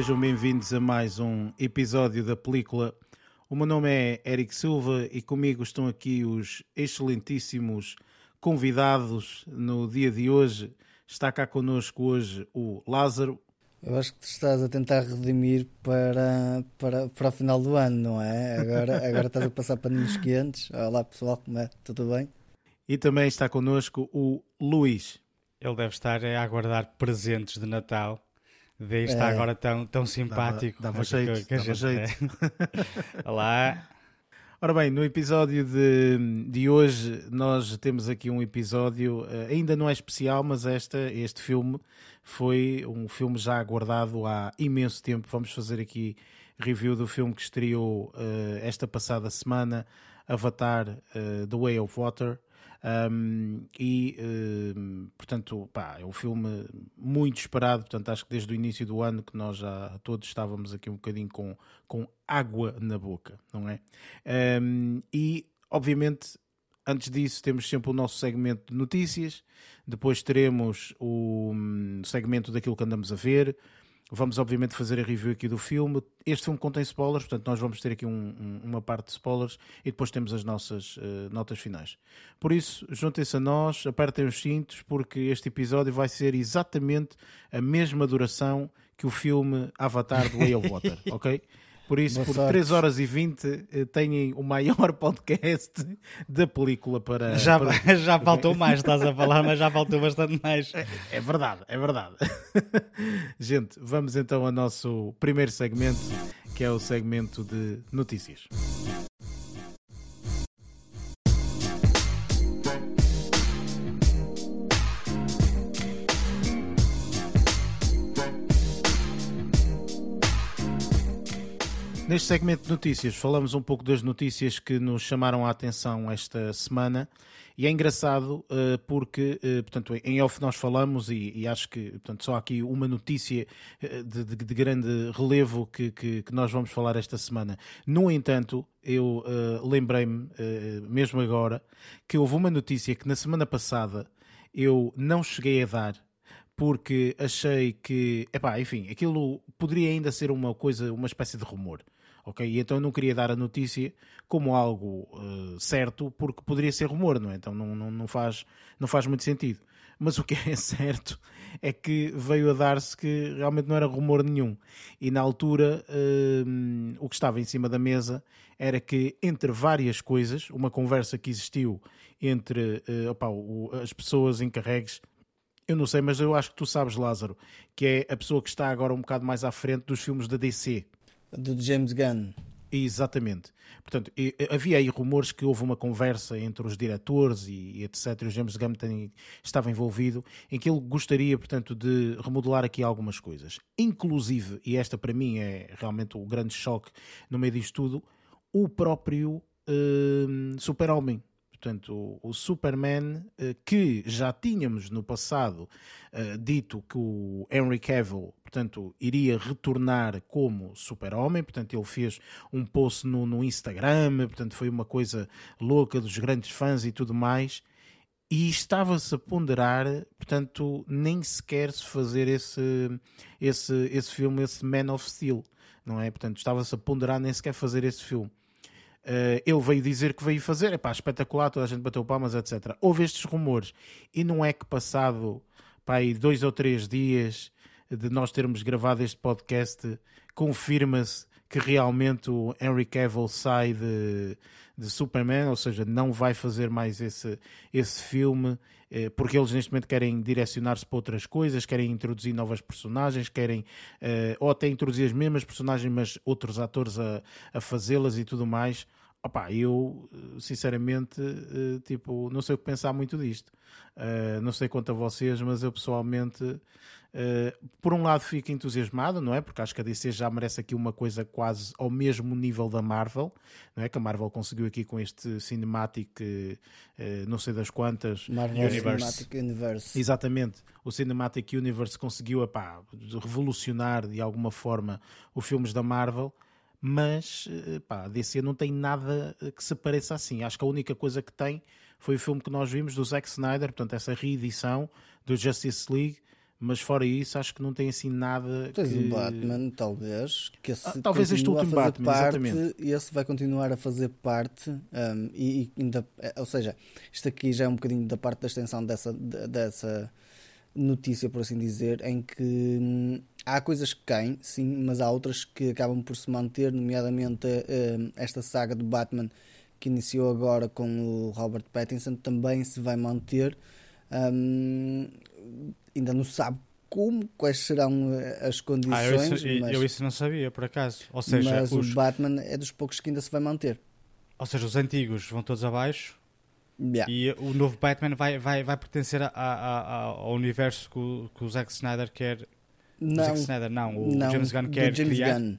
sejam bem-vindos a mais um episódio da película. O meu nome é Eric Silva e comigo estão aqui os excelentíssimos convidados no dia de hoje. Está cá connosco hoje o Lázaro. Eu acho que tu estás a tentar redimir para, para, para o final do ano, não é? Agora, agora estás a passar paninhos quentes. Olá pessoal, como é? Tudo bem? E também está connosco o Luís. Ele deve estar a aguardar presentes de Natal. Daí está É. agora tão, tão simpático. dava Que- jeito, que dava jeito. é. Olá. Ora bem, no episódio de, de hoje nós temos aqui um episódio, eh, ainda não é especial, mas esta, este filme foi um filme já aguardado há imenso tempo. Vamos fazer aqui review do filme que estreou eh, esta passada semana, Avatar eh, The Way of Water. Um, e portanto, pá, é um filme muito esperado. Portanto, acho que desde o início do ano que nós já todos estávamos aqui um bocadinho com, com água na boca, não é? Um, e obviamente, antes disso, temos sempre o nosso segmento de notícias. Depois teremos o hum, segmento daquilo que andamos a ver. Vamos, obviamente, fazer a review aqui do filme. Este filme contém spoilers, portanto, nós vamos ter aqui um- um- uma parte de spoilers e depois temos as nossas eh, notas finais. Por isso, juntem-se a nós, apertem os cintos, porque este episódio vai ser exatamente a mesma duração que o filme Avatar do Way of Water, ok? Por isso, Boa por sorte. 3 horas e 20, eh, têm o maior podcast da película para. Já, para- já faltou mais, estás a falar, mas já faltou bastante mais. É verdade, é verdade. Gente, vamos então ao nosso primeiro segmento, que é o segmento de notícias. Neste segmento de notícias, falamos um pouco das notícias que nos chamaram a atenção esta semana. E é engraçado eh, porque, eh, portanto, em off nós falamos e, e acho que, portanto, só há aqui uma notícia eh, de, de- de grande relevo que, que- que nós vamos falar esta semana. No entanto, eu eh, lembrei-me, eh, mesmo agora, que houve uma notícia que na semana passada eu não cheguei a dar porque achei que, epá, enfim, aquilo poderia ainda ser uma coisa, uma espécie de rumor, ok? E então eu não queria dar a notícia como algo eh, certo, porque poderia ser rumor, não é? Então não, não, não, faz, não faz muito sentido. Mas o que é certo é que veio a dar-se que realmente não era rumor nenhum. E na altura, eh, o que estava em cima da mesa era que, entre várias coisas, uma conversa que existiu entre eh, opá, o- as pessoas encarregues eu não sei, mas eu acho que tu sabes, Lázaro, que é a pessoa que está agora um bocado mais à frente dos filmes da DC. Do James Gunn. Exatamente. Portanto, havia aí rumores que houve uma conversa entre os diretores e, e etc. E o James Gunn tem- estava envolvido em que ele gostaria, portanto, de remodelar aqui algumas coisas. Inclusive, e esta para mim é realmente o grande choque no meio disto tudo, o próprio hum, Super-Homem. Portanto, o, Superman, eh, que já tínhamos no passado eh, dito que o Henry Cavill, portanto, iria retornar como Super-Homem, portanto, ele fez um post no, no Instagram, portanto, foi uma coisa louca dos grandes fãs e tudo mais. E estava-se a ponderar, portanto, nem sequer se fazer esse, esse, esse filme, esse Man of Steel, não é? Portanto, estava-se a ponderar nem sequer fazer esse filme. Uh, ele veio dizer que veio fazer, é pá, espetacular, toda a gente bateu palmas, etc. Houve estes rumores e não é que passado pá, aí dois ou três dias de nós termos gravado este podcast, confirma-se que realmente o Henry Cavill sai de, de Superman, ou seja, não vai fazer mais esse, esse filme, eh, porque eles neste momento querem direcionar-se para outras coisas, querem introduzir novas personagens, querem eh, ou até introduzir as mesmas personagens, mas outros atores a, a fazê-las e tudo mais. Opa, eu eh, sinceramente eh, tipo, não sei o que pensar muito disto. Eh, não sei quanto a vocês, mas eu pessoalmente eh, por um lado fico entusiasmado, não é? Porque acho que a DC já merece aqui uma coisa quase ao mesmo nível da Marvel, não é? Que a Marvel conseguiu aqui com este cinematic, eh, não sei das quantas, Marvel Universe. Cinematic Universe. Exatamente. O Cinematic Universe conseguiu epá, revolucionar de alguma forma os filmes da Marvel, mas epá, a DC não tem nada que se pareça assim. Acho que a única coisa que tem foi o filme que nós vimos do Zack Snyder, portanto, essa reedição do Justice League, mas fora isso acho que não tem assim nada Tens que... um Batman, talvez, que esse Ah, talvez este último fazer Batman, parte, exatamente. e esse vai continuar a fazer parte, um, e, e ainda, eh, ou seja, isto aqui já é um bocadinho da parte da extensão dessa, de- dessa notícia, por assim dizer, em que hum, há coisas que caem, sim, mas há outras que acabam por se manter, nomeadamente hum, esta saga do Batman que iniciou agora com o Robert Pattinson também se vai manter. Hum, ainda não sabe como, quais serão eh, as Ah, eu condições, isso, eu- mas, eu isso não sabia, por acaso. Ou seja, mas os, o Batman é dos poucos que ainda se vai manter. ou seja, os antigos vão todos abaixo Yeah. e o novo Batman vai, vai, vai pertencer a- a- a- ao universo que o, que o Zack Snyder quer. O Não, Zack Snyder, não, o não, James Gunn quer James criar. Gunn.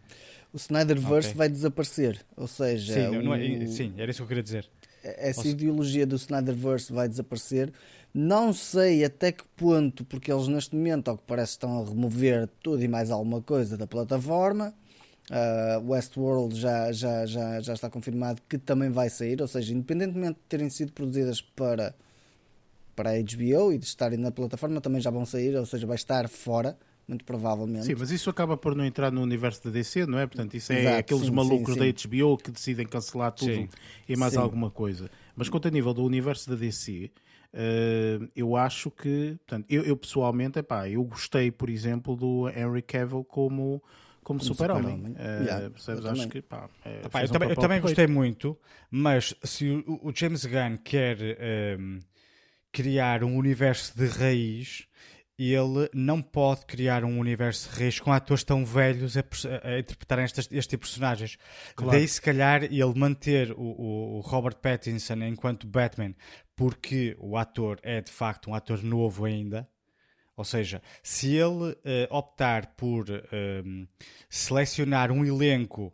O Snyderverse Ok. vai desaparecer, ou seja, Sim, é- o- sim, era isso que eu queria dizer. essa Ou ideologia do Snyderverse vai desaparecer. Não sei até que ponto, porque eles neste momento, ao que parece, estão a remover tudo e mais alguma coisa da plataforma. Uh, Westworld já, já, já, já está confirmado que também vai sair, ou seja, independentemente de terem sido produzidas para, para a HBO e de estarem na plataforma, também já vão sair, ou seja, vai estar fora, muito provavelmente. Sim, mas isso acaba por não entrar no universo da DC, não é? Portanto, isso é Exato, aqueles sim, malucos sim, da sim. HBO que decidem cancelar tudo Sim. e mais alguma coisa. Mas quanto a nível do universo da DC, eh, eu acho que, portanto, eu, eu pessoalmente, epá, eu gostei, por exemplo, do Henry Cavill como, como, super-homem. super-homem. Eh, Yeah, percebes? eu Acho também. que, pá, eh, Epá, eu um também, eu também gostei muito, mas se o, o James Gunn quer ehm, criar um universo de raiz, ele não pode criar um universo de raiz com atores tão velhos a, a interpretarem estas, este tipo de personagens. Claro. Daí, se calhar, ele manter o, o- o Robert Pattinson enquanto Batman, porque o ator é de facto um ator novo ainda. Ou seja, se ele eh, optar por ehm, selecionar um elenco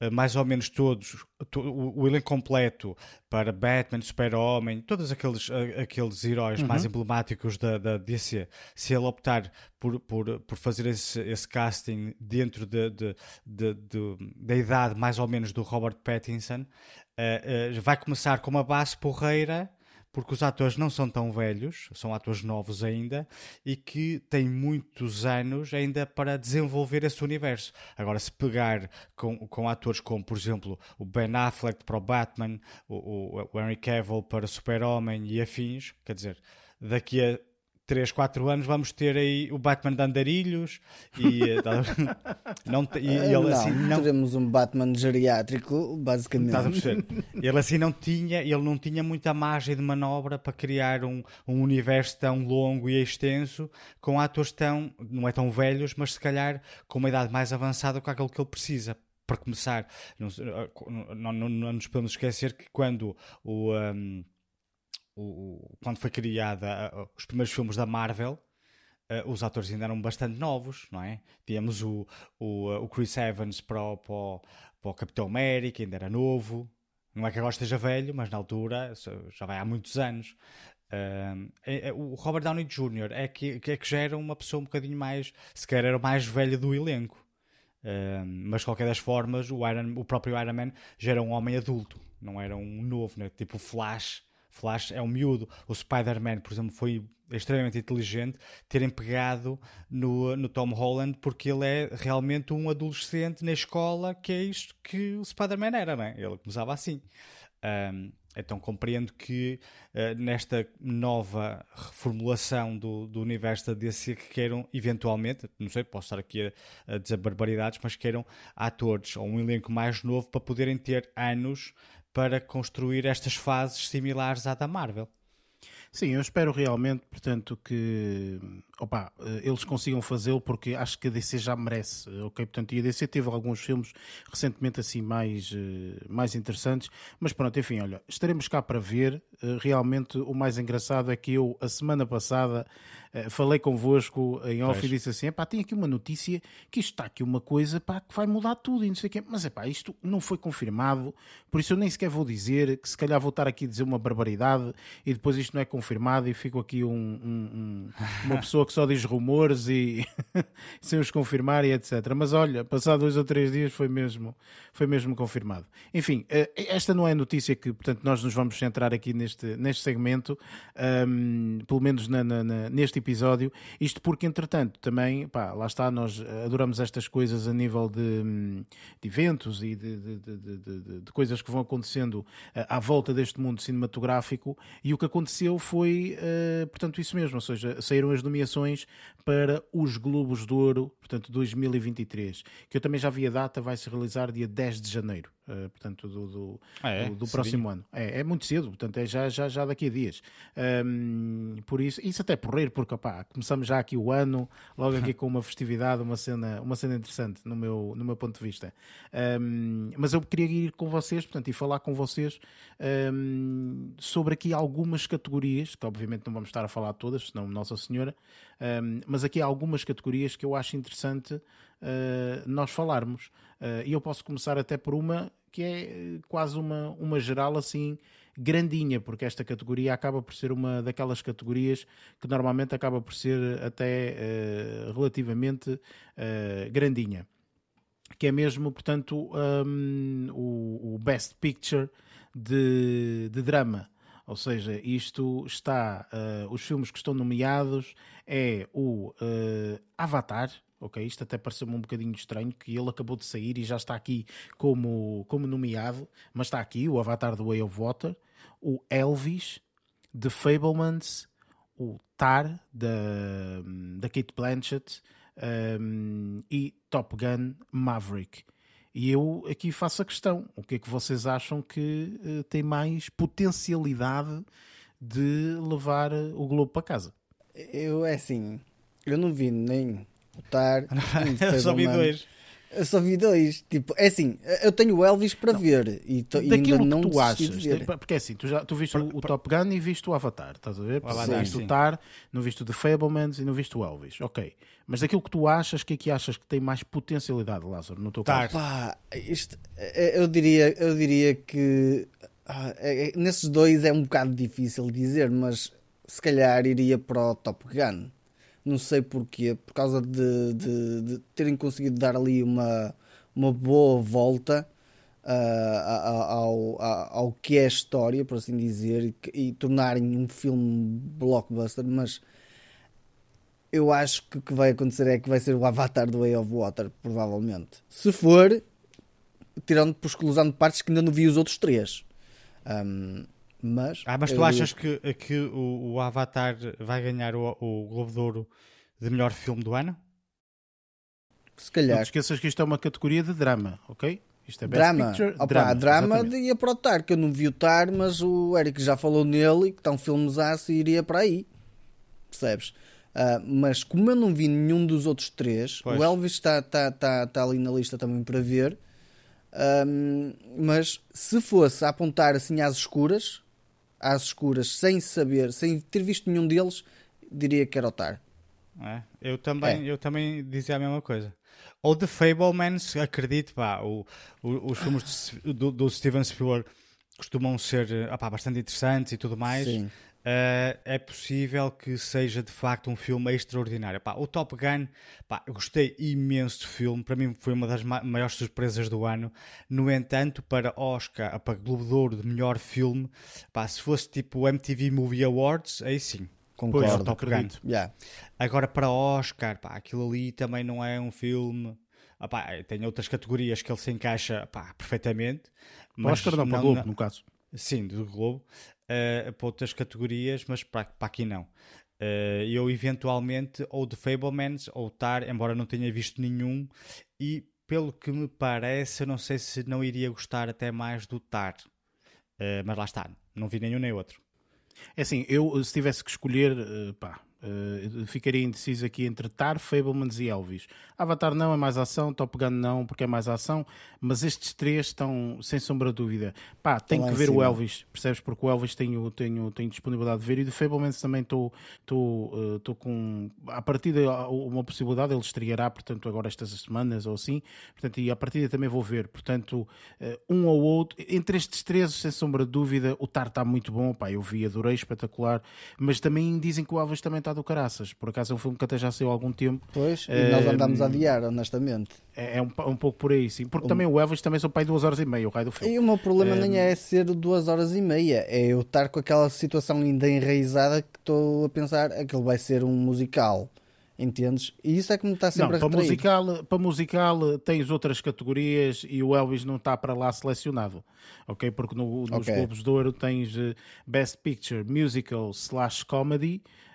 eh, mais ou menos todos, to- o, o elenco completo para Batman, Super-Homem, todos aqueles, eh, aqueles heróis mais emblemáticos da, da DC, se ele optar por, por, por fazer esse, esse casting dentro de, de- de- de- da idade mais ou menos do Robert Pattinson, vai começar com uma base porreira porque os atores não são tão velhos, são atores novos ainda e que têm muitos anos ainda para desenvolver esse universo. Agora, se pegar com, com atores como, por exemplo, o Ben Affleck para o Batman, o, o, Henry Cavill para o Super-Homem e afins, quer dizer, daqui a 3, 4 anos vamos ter aí o Batman de andarilhos e, eh, não, te- e Ah, ele não, assim não teremos um Batman geriátrico, basicamente. Estás a perceber? Ele assim não tinha, ele não tinha muita margem de manobra para criar um, um universo tão longo e extenso com atores tão, não é tão velhos, mas se calhar com uma idade mais avançada com aquilo que ele precisa. Para começar, não, se- não, não- não nos podemos esquecer que quando o, um, o- quando foi criada os primeiros filmes da Marvel, os atores ainda eram bastante novos, não é? Tínhamos o, o, o Chris Evans para o, para, o, para o Capitão América, ainda era novo. Não é que agora esteja velho, mas na altura já vai há muitos anos. É- é- o Robert Downey Jr. É que, que é que já era uma pessoa um bocadinho mais, se era o mais velho do elenco. Mas de qualquer das formas, o, Iron, o próprio Iron Man já era um homem adulto, não era um novo, né? tipo Flash. Flash é um miúdo. O Spider-Man, por exemplo, foi extremamente inteligente terem pegado no, no Tom Holland porque ele é realmente um adolescente na escola, que é isto que o Spider-Man era, né? Ele começava assim. Um, então compreendo que uh, nesta nova reformulação do, do universo da DC que queiram eventualmente, não sei, posso estar aqui a, a dizer barbaridades, mas queiram atores ou um elenco mais novo para poderem ter anos para construir estas fases similares à da Marvel. Sim, eu espero realmente, portanto, que opa, eles consigam fazê-lo porque acho que a DC já merece, ok? Portanto, e a DC teve alguns filmes recentemente assim mais, eh, mais interessantes, mas pronto, enfim, olha, estaremos cá para ver. Eh, Realmente o mais engraçado é que eu, a semana passada, eh, falei convosco em off Pois. e disse assim: pá, tem aqui uma notícia que isto está aqui uma coisa pá, que vai mudar tudo e não sei o quê. Mas é pá, isto não foi confirmado, por isso eu nem sequer vou dizer, que se calhar vou estar aqui a dizer uma barbaridade e depois isto não é confirmado e fico aqui um- um- um- uma pessoa que só diz rumores e sem os confirmar e etc. Mas olha, passado dois ou três dias foi mesmo, foi mesmo confirmado. Enfim, eh, esta não é a notícia que portanto, nós nos vamos centrar aqui neste, neste segmento, ahm, pelo menos na- na- na- neste este episódio. Isto porque, entretanto, também, pá, lá está, nós adoramos estas coisas a nível de, de eventos e de, de, de, coisas que vão acontecendo à volta deste mundo cinematográfico. E o que aconteceu foi, portanto, isso mesmo, ou seja, saíram as nomeações para os Globos de Ouro, portanto, 2023, que eu também já vi a data, vai se realizar dia 10 de janeiro. Uh, portanto, do, do, ah, é? do, do próximo ano. É, é, muito cedo, portanto, é já, já, já daqui a dias. Um, por isso, isso até por rir, porque opá, começamos já aqui o ano, logo aqui com uma festividade, uma cena, uma cena interessante no meu, no meu ponto de vista. Um, mas eu queria ir com vocês, portanto, e falar com vocês um, sobre aqui algumas categorias, que obviamente não vamos estar a falar todas, senão Nossa Senhora, mas aqui há algumas categorias que eu acho interessante uh, nós falarmos. Uh, e eu posso começar até por uma que é eh, quase uma, uma geral assim grandinha, porque esta categoria acaba por ser uma daquelas categorias que normalmente acaba por ser até uh, relativamente uh, grandinha. Que é mesmo, portanto, um, o, o, Best Picture de, de drama. Ou seja, isto está. Uh, os filmes que estão nomeados é o Avatar, ok? Isto até pareceu-me um bocadinho estranho, que ele acabou de sair e já está aqui como, como nomeado, mas está aqui o Avatar do Way of Water, o Elvis, The Fablemans, o Tar, da, da Kate Blanchett, um, e Top Gun Maverick. E eu aqui faço a questão: o que é que vocês acham que uh, tem mais potencialidade de levar o Globo para casa? Eu, é assim, eu não vi nem votar. eu só vi dois. Eu só vi dois. Tipo, é assim, eu tenho o Elvis para não. ver e, to, e ainda não tu achas. Porque é assim, tu, já, tu viste o, o, Top Gun e viste o Avatar, estás a ver? O Avatar, viste sim. o Tar, não viste o The Fablemans e não viste o Elvis. Ok. Mas daquilo que tu achas, que é que achas que tem mais potencialidade, Lázaro, no teu caso? Pá, isto, é, eu, diria, eu diria que ah, é, é, nesses dois é um bocado difícil dizer, mas se calhar iria para o Top Gun não sei porquê, por causa de, de, de terem conseguido dar ali uma, uma boa volta uh, ao, ao, ao, que é a história, por assim dizer, e, e tornarem um filme blockbuster, mas eu acho que o que vai acontecer é que vai ser o Avatar do Way of Water, provavelmente. Se for, tirando por exclusão de partes que ainda não vi os outros três. Um, mas, ah, mas tu achas que, que o, o, Avatar vai ganhar o, o Globo de Ouro de melhor filme do ano? Se calhar. Não te esqueças que isto é uma categoria de drama, ok? Isto é Best drama. Picture, Opa, drama, drama ia para o Tar, que eu não vi o Tar, mas o Eric já falou nele e que está um filme e iria para aí. Percebes? Uh, mas como eu não vi nenhum dos outros três, pois. o Elvis está, está, está, está ali na lista também para ver. Um, mas se fosse a apontar assim às escuras, às escuras, sem saber, sem ter visto nenhum deles, diria que era o Tar. É, eu, também, é. eu também dizia a mesma coisa. Ou The Fablemans, acredito, pá, o, o, os filmes do, do, Steven Spielberg costumam ser opá, bastante interessantes e tudo mais. Sim. Uh, é possível que seja de facto um filme extraordinário. Pá, o Top Gun, pá, gostei imenso do filme, para mim foi uma das ma maiores surpresas do ano. No entanto, para Oscar, para Globo de Ouro de melhor filme, pá, se fosse tipo o MTV Movie Awards, aí sim. Concordo, pois, Top Gun. Yeah. Agora para Oscar, pá, aquilo ali também não é um filme. Ah, pá, tem outras categorias que ele se encaixa pá, perfeitamente. Mas Oscar não, para o Globo, no caso. Sim, do Globo uh, para outras categorias, mas para, para aqui não. Uh, eu eventualmente, ou de Fablemans, ou Tar, embora não tenha visto nenhum, e pelo que me parece, não sei se não iria gostar até mais do Tar. Uh, mas lá está, não vi nenhum nem outro. É assim, eu se tivesse que escolher, pá, Uh, ficaria indeciso aqui entre Tar, Fablemans e Elvis. Avatar não é mais ação, Top Gun não, porque é mais ação, mas estes três estão sem sombra de dúvida. Pá, tem que ver o Elvis, percebes? Porque o Elvis tenho, tenho, tenho disponibilidade de ver e do Fablemans também estou uh, com. A partir de uma possibilidade, ele estreará, portanto, agora estas semanas ou assim, portanto, e a partir também vou ver. Portanto, uh, um ou outro, entre estes três, sem sombra de dúvida, o Tar está muito bom, pá, eu vi, adorei, espetacular, mas também dizem que o Elvis também está está do caraças. Por acaso é um filme que até já saiu há algum tempo. Pois, e nós andámos a adiar, honestamente. É, é um, um pouco por aí, sim. Porque também o Elvis também são para aí duas horas e meia, o raio do filme. E o meu problema Ehm, nem é ser duas horas e meia, é eu estar com aquela situação ainda enraizada que estou a pensar aquilo vai ser um musical. Entendes? E isso é que me está Não, sempre a para musical, para musical tens outras categorias e o Elvis não está para lá selecionado, ok? Porque no- nos Ok. Globos de Ouro tens eh, Best Picture, Musical slash Comedy eh,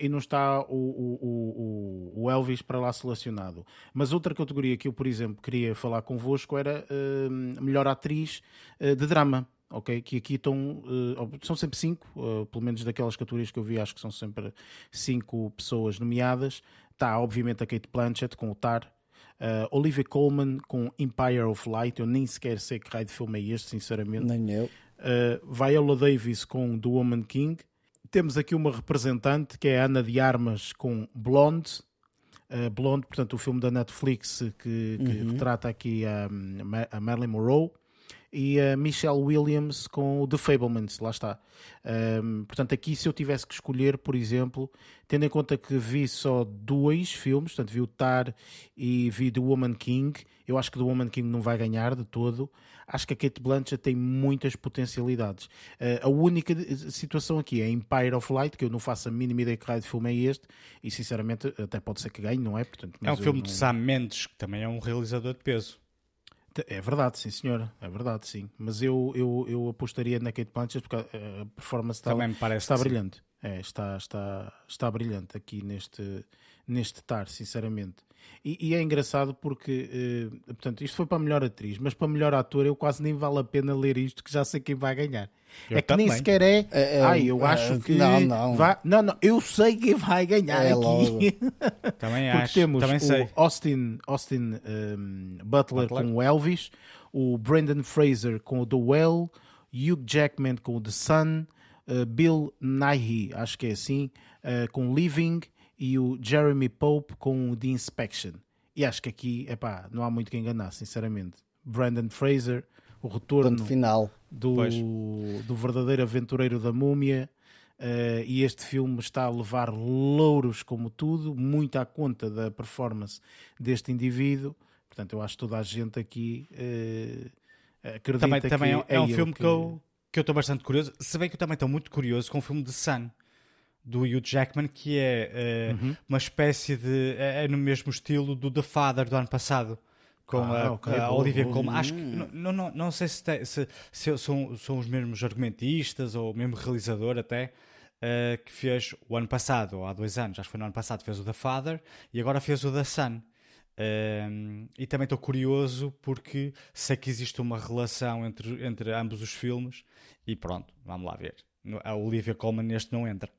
e não está o, o- o- o- Elvis para lá selecionado. Mas outra categoria que eu, por exemplo, queria falar convosco era eh, Melhor Atriz eh, de Drama. Ok, que aqui estão, eh, são sempre cinco, eh, pelo menos daquelas categorias que eu vi, acho que são sempre cinco pessoas nomeadas. Está, obviamente, a Kate Blanchett com o Tar, eh, Olivia Colman com Empire of Light. Eu nem sequer sei que raio de filme é este, sinceramente. Nem eu. Uh, Viola Davis com The Woman King. Temos aqui uma representante que é a Ana de Armas com Blonde. Uh, Blonde, portanto, o filme da Netflix que, que retrata aqui a, a Marilyn Monroe. E a Michelle Williams com The Fablemans, lá está. Um, portanto, aqui se eu tivesse que escolher, por exemplo, tendo em conta que vi só dois filmes, portanto, vi o Tar e vi The Woman King, eu acho que The Woman King não vai ganhar de todo. Acho que a Kate Blanchett tem muitas potencialidades. Uh, a única situação aqui é Empire of Light, que eu não faço a mínima ideia que raio de filme é este, e sinceramente até pode ser que ganhe, não é? Portanto, É um filme não- de Sam Mendes, que também é um realizador de peso. É verdade, sim senhora, é verdade, sim. Mas eu, eu, eu apostaria na Kate Blanchett porque a a performance está, Também me parece está brilhante. É, está, está, está brilhante aqui neste, neste tar, sinceramente. E, e é engraçado porque, eh, portanto, isto foi para a melhor atriz, mas para melhor ator eu quase nem vale a pena ler isto, que já sei quem vai ganhar. Eu é que nem também. sequer é. É, é, Ai, eu é, acho que. não, não. vai- não, não, eu sei quem vai ganhar É aqui. Também Porque acho. temos também o sei. Austin, Austin um, Butler, Butler. com o Elvis, o Brendan Fraser com o The Well, Hugh Jackman com o The Sun, uh, Bill Nighy, acho que é assim, uh, com Living e o Jeremy Pope com o The Inspection. E acho que aqui, epá, não há muito que enganar, sinceramente. Brandon Fraser, o retorno Ponto final. do, Pois. do verdadeiro aventureiro da múmia. eh, e este filme está a levar louros como tudo, muito à conta da performance deste indivíduo. Portanto, eu acho que toda a gente aqui eh, acredita Também, que também é, é um ele filme que, eu que eu estou bastante curioso. Se bem que eu também estou muito curioso com o filme de Sun, do Hugh Jackman, que é eh, Uhum. uma espécie de. É, é no mesmo estilo do The Father do ano passado. Com Ah, a, ok, a Olivia boa. Colman. Acho que. Não, não, não sei se, tem- se, se são, são os mesmos argumentistas ou o mesmo realizador até. eh, que fez o ano passado, ou há dois anos, acho que foi no ano passado, fez o The Father e agora fez o The Sun. Um, e também estou curioso porque sei que existe uma relação entre, entre ambos os filmes e pronto, vamos lá ver. A Olivia Colman neste não entra.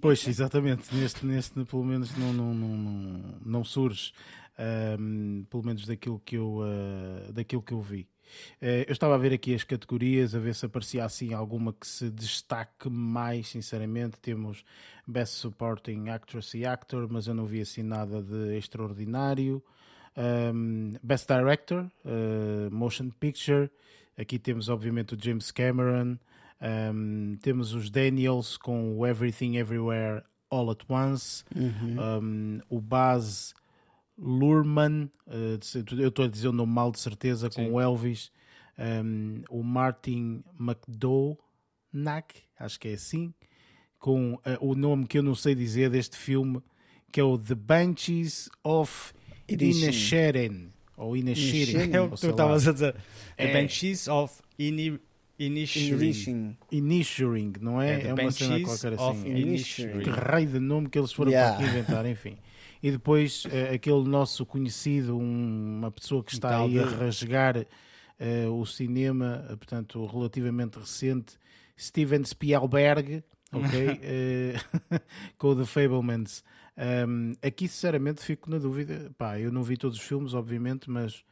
Pois, exatamente. Neste, neste pelo menos, não, não, não, não, surge. ahm, pelo menos daquilo que eu, ah, daquilo que eu vi. Eh, eu estava a ver aqui as categorias, a ver se aparecia assim alguma que se destaque mais, sinceramente. Temos Best Supporting Actress e Actor, mas eu não vi assim nada de extraordinário. Ahm, Best Director, eh, Motion Picture. Aqui temos, obviamente, o James Cameron. Um, temos os Daniels com o Everything Everywhere All at Once, um, o Baz Luhrmann, uh, eu estou a dizer o nome mal de certeza, com Sim. o Elvis, um, o Martin McDonagh, acho que é assim, com uh, o nome que eu não sei dizer deste filme, que é o The Banshees of Inisherin. Ou Inisherin. É o que tu estavas a dizer. É. The Banshees of Ini- Inisherin. Enriching. Inisherin, não é? É, The uma cena qualquer assim. Inisherin. Que raio de nome que eles foram Yeah. inventar, enfim. E depois eh, aquele nosso conhecido, um- uma pessoa que está aí a de- rasgar eh, o cinema, eh, portanto, relativamente recente, Steven Spielberg, ok? Eh, com o The Fablemans. Um, aqui, sinceramente, fico na dúvida. Pá, eu não vi todos os filmes, obviamente, mas.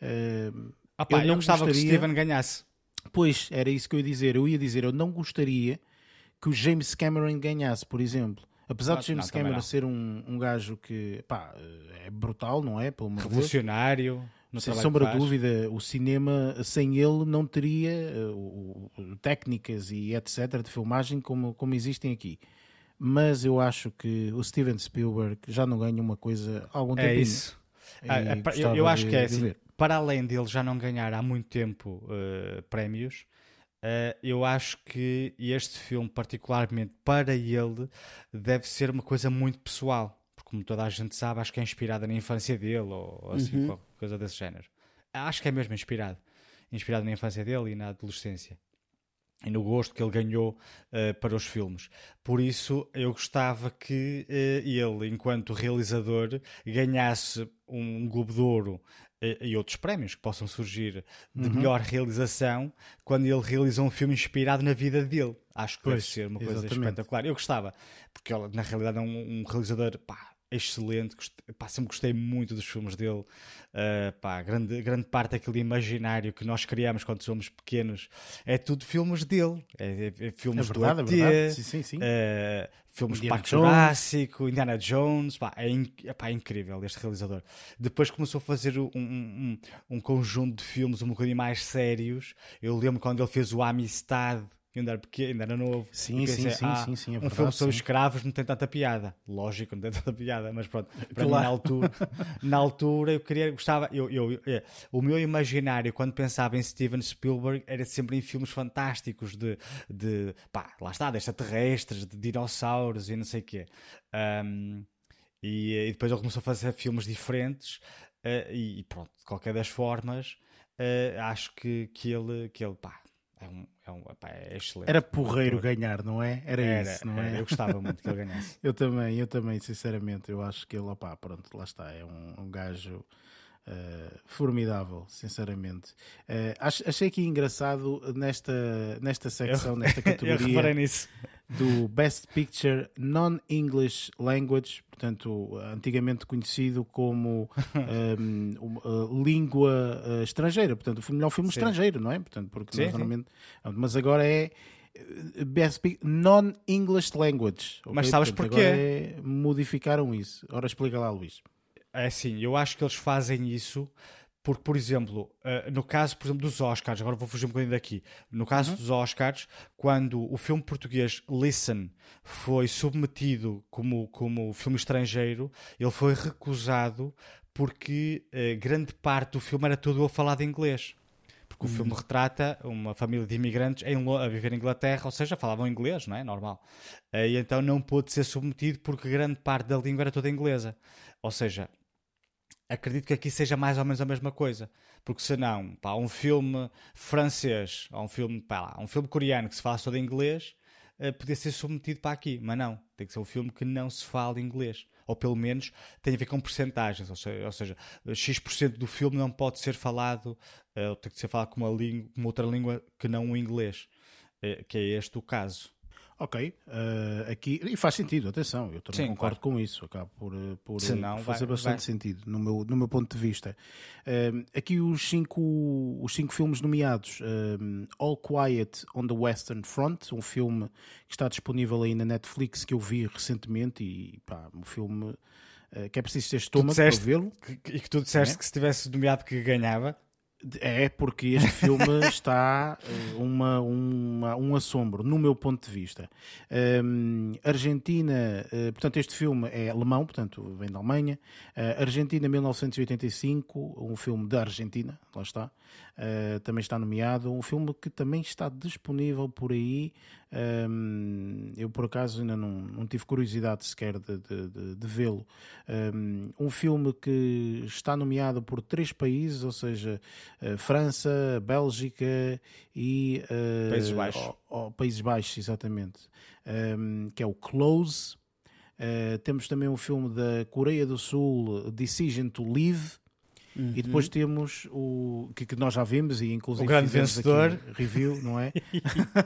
eh, Ah pá, Eu eu, não gostava que o gostaria- Steven ganhasse. Pois, era isso que eu ia dizer. Eu ia dizer, eu não gostaria que o James Cameron ganhasse, por exemplo. Apesar de James não, Cameron ser um, um gajo que pá, é brutal, não é? Pelo de Deus. Revolucionário. No Sem sombra de dúvida, o cinema sem ele não teria uh, técnicas e etc. de filmagem como, como existem aqui. mas eu acho que o Steven Spielberg já não ganha uma coisa há algum tempo. É isso. Ah, eu, eu, acho que é assim, para além dele já não ganhar há muito tempo uh, prémios, uh, eu acho que este filme, particularmente para ele, deve ser uma coisa muito pessoal. Porque, como toda a gente sabe, acho que é inspirada na infância dele ou, ou assim, uhum. qualquer coisa desse género. Acho que é mesmo inspirado. Inspirado na infância dele e na adolescência e no gosto que ele ganhou uh, para os filmes. Por isso, eu gostava que uh, ele, enquanto realizador, ganhasse um Globo de Ouro e outros prémios que possam surgir de uhum. melhor realização quando ele realizou um filme inspirado na vida dele. Acho que pois, deve ser uma coisa exatamente. espetacular. Eu gostava, porque ele, na realidade, é um, um realizador pá, excelente. Pá, sempre gostei muito dos filmes dele. Uh, pá, grande, grande parte daquele imaginário que nós criamos quando somos pequenos é tudo filmes dele. É, é, é filmes é verdade, do ET, é verdade. Sim, sim, sim. Uh, filmes Indiana do Parque Jurássico, Indiana Jones. Pá, é, inc pá, é incrível este realizador. Depois começou a fazer um, um, um conjunto de filmes um bocadinho mais sérios. Eu lembro quando ele fez o Amistade ainda era pequeno, ainda era novo. Sim, sim, sim, ah, sim, sim, é verdade, Um filme sobre escravos não tem tanta piada. Lógico, não tem tanta piada, mas pronto, para claro. mim na altura, na altura eu queria, gostava, eu, eu, eu, o meu imaginário quando pensava em Steven Spielberg era sempre em filmes fantásticos de, de pá, lá está, de extraterrestres, de dinossauros e não sei o quê. Um, e, e, depois ele começou a fazer filmes diferentes uh, e, e, pronto, de qualquer das formas, uh, acho que, que ele, que ele pá, é um, é, um, é excelente. Era porreiro ganhar, não é? Era, era isso, não era, é? Eu gostava muito que ele ganhasse. eu também, eu também, sinceramente, eu acho que ele, opá, pronto, lá está, é um, um gajo uh, formidável, sinceramente. Uh, achei aqui engraçado nesta, nesta secção, eu, nesta categoria. do Best Picture Non-English Language, portanto, antigamente conhecido como um, uh, língua uh, estrangeira, portanto, o melhor filme Sim. estrangeiro, não é? Portanto, porque sim, normalmente, mas agora é Non-English Language. Okay? Mas sabes porquê? É, modificaram isso. Ora, explica lá, Luís. É assim, eu acho que eles fazem isso porque, por exemplo, uh, no caso, por exemplo, dos Oscars, agora vou fugir um bocadinho daqui. No caso uhum. dos Oscars, quando o filme português Listen foi submetido como, como filme estrangeiro, ele foi recusado porque uh, grande parte do filme era todo a falar de inglês. Porque uhum. o filme retrata uma família de imigrantes em, a viver em Inglaterra, ou seja, falavam inglês, não é? Normal. Uh, e então não pôde ser submetido porque grande parte da língua era toda inglesa. Ou seja, acredito que aqui seja mais ou menos a mesma coisa. Porque senão, pá, um filme francês, ou um filme, pá, um filme coreano que se fala só de inglês, uh, podia ser submetido para aqui. Mas não, tem que ser um filme que não se fala inglês. Ou pelo menos tem a ver com porcentagens, ou seja, ou seja X% do filme não pode ser falado, uh, tem que ser falado com uma, língua, com outra língua que não o inglês, uh, que é este o caso. Ok, uh, aqui, e faz sentido, atenção, eu também Sim, concordo claro. com isso, acaba por, eh, por, eh, Senão, fazer vai, bastante vai. sentido, no meu, no meu ponto de vista. Uh, aqui os cinco, os cinco filmes nomeados: uh, All Quiet on the Western Front, um filme que está disponível aí na Netflix que eu vi recentemente, e pá, um filme que é preciso ter estômago para vê-lo. E que tu disseste é? que se tivesse nomeado que ganhava. É porque este filme está eh, uma, uma, um assombro, no meu ponto de vista. Um, Argentina, uh, portanto, este filme é alemão, portanto, vem da Alemanha. Uh, Argentina 1985, um filme da Argentina, lá está. Uh, também está nomeado. Um filme que também está disponível por aí. Um, eu, por acaso, ainda não, não tive curiosidade sequer de, de, de, de vê-lo. Um, um, filme que está nomeado por três países, ou seja, uh, França, Bélgica e. Uh, Países Baixos. Oh, oh, Países Baixos, exatamente. Um, que é o Close. Uh, temos também um filme da Coreia do Sul, Decision to Live. Uhum. E depois temos o que, que, nós já vimos e inclusive o grande vencedor review, não é?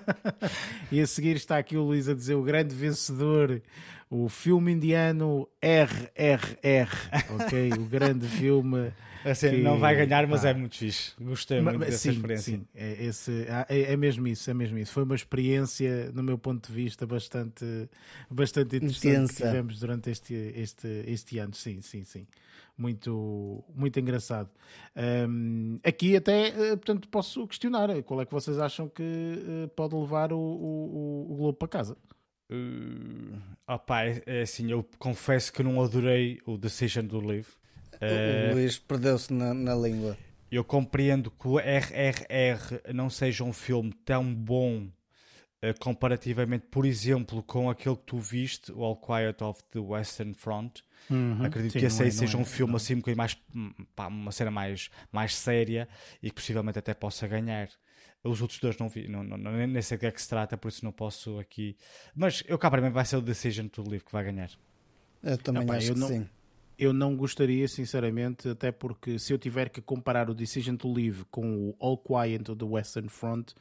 e a seguir está aqui o Luís a dizer o grande vencedor, o filme indiano RRR, ok? O grande filme. Assim, que, não vai ganhar, mas é muito fixe. Gostei muito mas, dessa sim, experiência. Sim, é, esse, ah, é, é, mesmo isso, é mesmo isso. Foi uma experiência, no meu ponto de vista, bastante, bastante interessante Intensa. que tivemos durante este, este, este ano. Sim, sim, sim muito, muito engraçado. Um, aqui até, eh, portanto, posso questionar qual é que vocês acham que uh, pode levar o, o, o Globo para casa. Uh, opa, é, é assim, eu confesso que não adorei o Decision to Live. Uh, o Luís perdeu-se na, na língua. Eu compreendo que o RRR não seja um filme tão bom uh, comparativamente, por exemplo, com aquele que tu viste, o All Quiet of the Western Front. Uhum, Acredito sim, que esse aí é, seja um é, filme não. assim um bocadinho mais pá, uma cena mais, mais séria e que possivelmente até possa ganhar. Os outros dois não vi, não, não, nem sei do que é que se trata, por isso não posso aqui. Mas eu cá para mim vai ser o Decision to Live que vai ganhar. Eu também acho eu que não, sim. Eu não gostaria, sinceramente, até porque se eu tiver que comparar o Decision to Live com o All Quiet of the Western Front,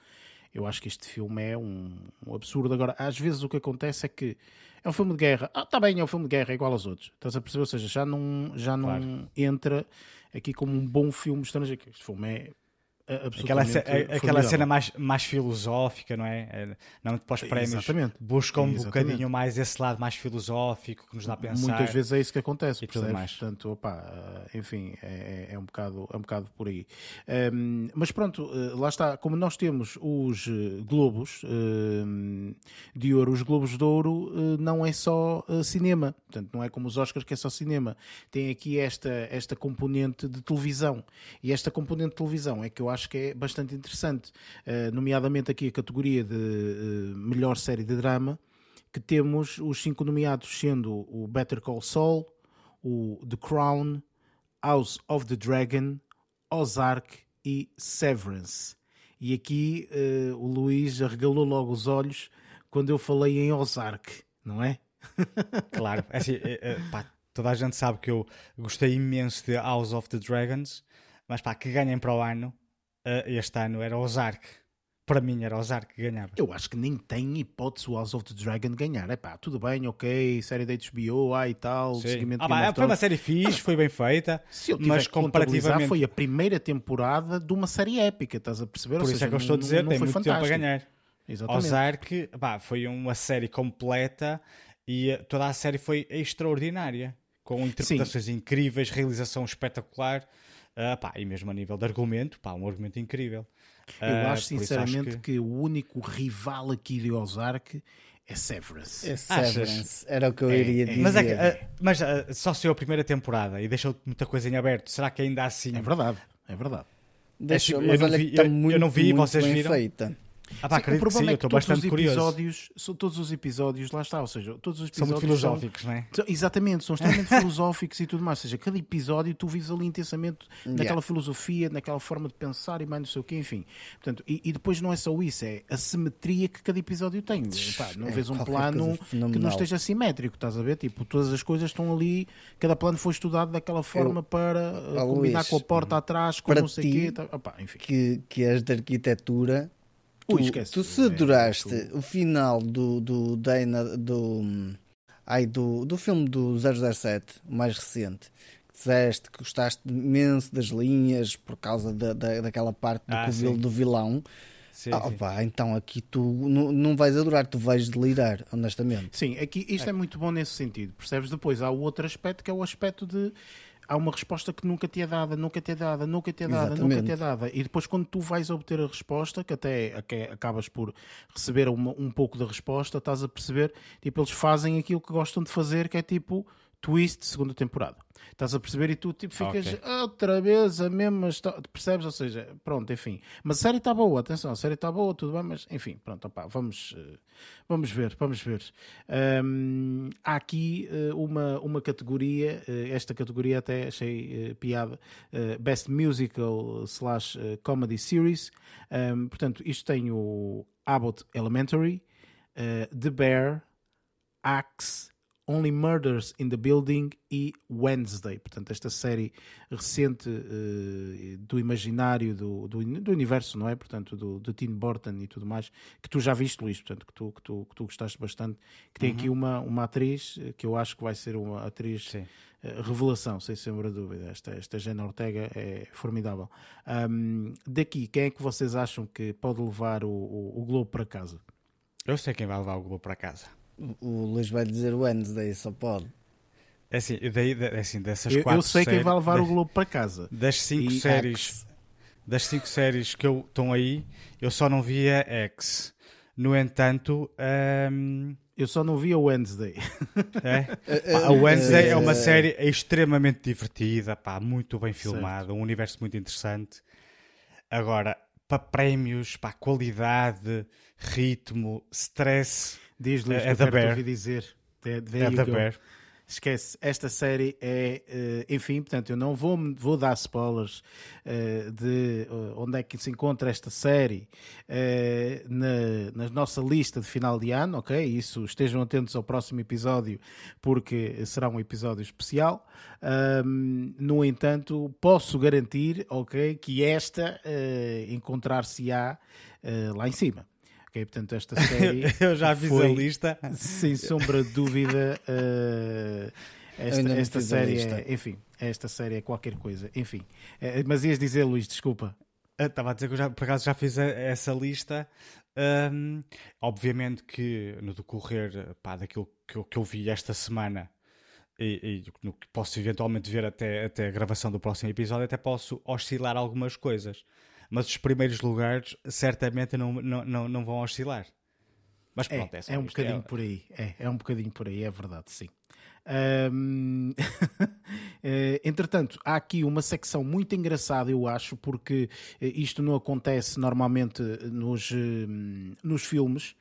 eu acho que este filme é um, um, absurdo. Agora, às vezes o que acontece é que é um filme de guerra. Ah, tá bem, é um filme de guerra, é igual aos outros. Estás a perceber? Ou seja, já não, já não claro. entra aqui como um bom filme estrangeiro. Este filme é aquela, aquela cena mais, mais filosófica, não é? é não para os prémios Exatamente. buscam um Exatamente. bocadinho mais esse lado mais filosófico que nos dá a pensar. Muitas vezes é isso que acontece, e percebes? Mais. Portanto, opa, eh, enfim, é, é, um bocado, é um bocado por aí. Um, ehm, mas pronto, eh, lá está, como nós temos os eh, Globos um, ehm, de Ouro, os Globos de Ouro não é só cinema, portanto, não é como os Oscars que é só cinema. Tem aqui esta, esta componente de televisão. E esta componente de televisão é que eu acho que é bastante interessante, uh, nomeadamente aqui a categoria de uh, melhor série de drama, que temos os cinco nomeados sendo o Better Call Saul, o The Crown, House of the Dragon, Ozark e Severance. E aqui uh, o Luís arregalou logo os olhos quando eu falei em Ozark, não é? claro, é assim, pá, toda a gente sabe que eu gostei imenso de House of the Dragons, mas pá, que ganhem para o ano uh, este ano era Ozark. Para mim era Ozark que ganhava. Eu acho que nem tem hipótese o House of the Dragon ganhar. É pá, tudo bem, ok, série da HBO, ah, e tal, Sim. seguimento ah, bah, Foi uma série fixe, foi bem feita, Se eu mas comparativamente foi a primeira temporada de uma série épica, estás a perceber? Por Ou isso seja, é que eu estou a dizer, não, tem muito fantástico. tempo a ganhar. Exatamente. Ozark, bah, foi uma série completa e eh, toda a série foi extraordinária, com interpretações Sim. incríveis, realização espetacular. Uh, pá, e mesmo a nível de argumento, pá, um argumento incrível. Eu uh, acho sinceramente acho que... que... o único rival aqui de Ozark é Severance. É Severance, Achas? era o que eu é, iria é, dizer. Mas, é, mas só saiu a primeira temporada e deixou muita coisa em aberto. Será que ainda assim. É verdade, é verdade. Deixou, é, mas eu olha vi, que está muito, eu não vi, muito vocês viram? feita. Ah, pá, sim, o problema sim, é que todos os episódios, são todos os episódios, lá está, ou seja, todos os episódios são muito filosóficos, são, não é? Exatamente, são extremamente filosóficos e tudo mais. Ou seja, cada episódio tu vives ali intensamente yeah. naquela filosofia, naquela forma de pensar e mais não sei o quê, enfim. Portanto, e, e, depois não é só isso, é a simetria que cada episódio tem. Epá, não é, vês um plano que não esteja simétrico, estás a ver? Tipo, todas as coisas estão ali, cada plano foi estudado daquela forma Eu, para uh, combinar Luís, com a porta atrás, com não sei o quê. Tá, opa, enfim. Que, que és de arquitetura Tu, tu se adoraste é, o final do, do Dana do, ai, do, do filme do 007, o mais recente, que disseste que gostaste imenso das linhas por causa da, da, daquela parte do ah, do vilão. Sim, ah, opa, então aqui tu não, não vais adorar, tu vais delirar, honestamente. Sim, aqui isto é. é muito bom nesse sentido, percebes? Depois há o outro aspecto que é o aspecto de há uma resposta que nunca te é dada, nunca te é dada, nunca te é dada, Exatamente. nunca te é dada. E depois, quando tu vais obter a resposta, que até, acabas por receber uma, um pouco da resposta, estás a perceber, tipo, eles fazem aquilo que gostam de fazer, que é tipo twist segunda temporada. Estás a perceber e tu tipo, ficas okay. outra vez a mesma história. Percebes? Ou seja, pronto, enfim. Mas a série está boa, atenção, a série está boa, tudo bem, mas enfim, pronto, opa, vamos, eh, vamos ver, vamos ver. Um, há aqui uh, uma, uma categoria, uh, esta categoria até achei uh, piada, Best Musical slash Comedy Series. Um, portanto, isto tem o Abbott Elementary, The Bear, Axe. Only Murders in the Building e Wednesday. Portanto, esta série recente uh, do imaginário do, do, do, universo, não é? Portanto, do, do Tim Burton e tudo mais, que tu já viste, Luís, portanto, que tu, que tu, que tu gostaste bastante. Que tem uhum. aqui uma, uma atriz eh, que eu acho que vai ser uma atriz. Uh, revelação, sem sombra de dúvida. Esta, esta Jana Ortega é formidável. Um, daqui, quem é que vocês acham que pode levar o, o, o Globo para casa? Eu sei quem vai levar o Globo para casa. O Luís vai dizer Wednesday, só pode. É assim, daí, é assim dessas eu, quatro Eu sei séries, quem vai levar o Globo para casa. Das cinco e séries... X. Das cinco séries que eu, estão aí, eu só não via X. No entanto, um, Eu só não vi a Wednesday. É? Pá, a Wednesday é uma série extremamente divertida, pá, muito bem filmada, um universo muito interessante. Agora, para prémios, para qualidade, ritmo, stress, Diz Luís, É- que é eu quero dizer. É you da. Bear. Esquece, esta série é, eh, enfim, portanto, eu não vou, vou dar spoilers eh, de eh, onde é que se encontra esta série na, na nossa lista de final de ano, ok? Isso, estejam atentos ao próximo episódio, porque será um episódio especial. No entanto, posso garantir, ok, que esta encontrar-se-á lá em cima. Ok, portanto, esta série Eu já fiz foi- a lista. sem sombra de dúvida, eh, esta, esta série é, enfim, esta série é qualquer coisa, enfim. Eh, mas ias dizer, Luís, desculpa. Eu Estava a dizer que eu já, por acaso já fiz a- essa lista. Hum, obviamente que no decorrer pá, daquilo que eu, que eu vi esta semana e, e no que posso eventualmente ver até, até a gravação do próximo episódio, até posso oscilar algumas coisas. Mas os primeiros lugares certamente não, não, não, não vão oscilar. Mas É, pronto, é, só é um isto. bocadinho por aí, é, é um bocadinho por aí, é verdade, sim. Ahm, eh, entretanto, há aqui uma secção muito engraçada, eu acho, porque eh, isto não acontece normalmente nos, hum, nos filmes,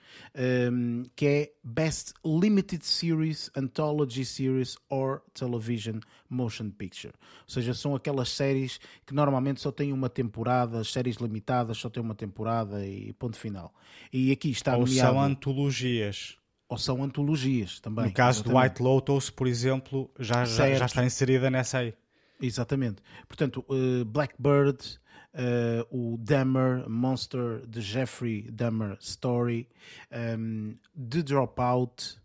hum, que é Best Limited Series, Anthology Series or Television Motion Picture. Ou seja, são aquelas séries que normalmente só têm uma temporada, as séries limitadas só têm uma temporada e ponto final. E aqui está Ou nomeado, são antologias. Ou são antologias também. No caso do exatamente. White Lotus, por exemplo, já, já, já está inserida nessa aí. Exatamente. Portanto, eh, Blackbird, eh, o Dahmer, Monster, The Jeffrey Dahmer Story, ehm, The Dropout,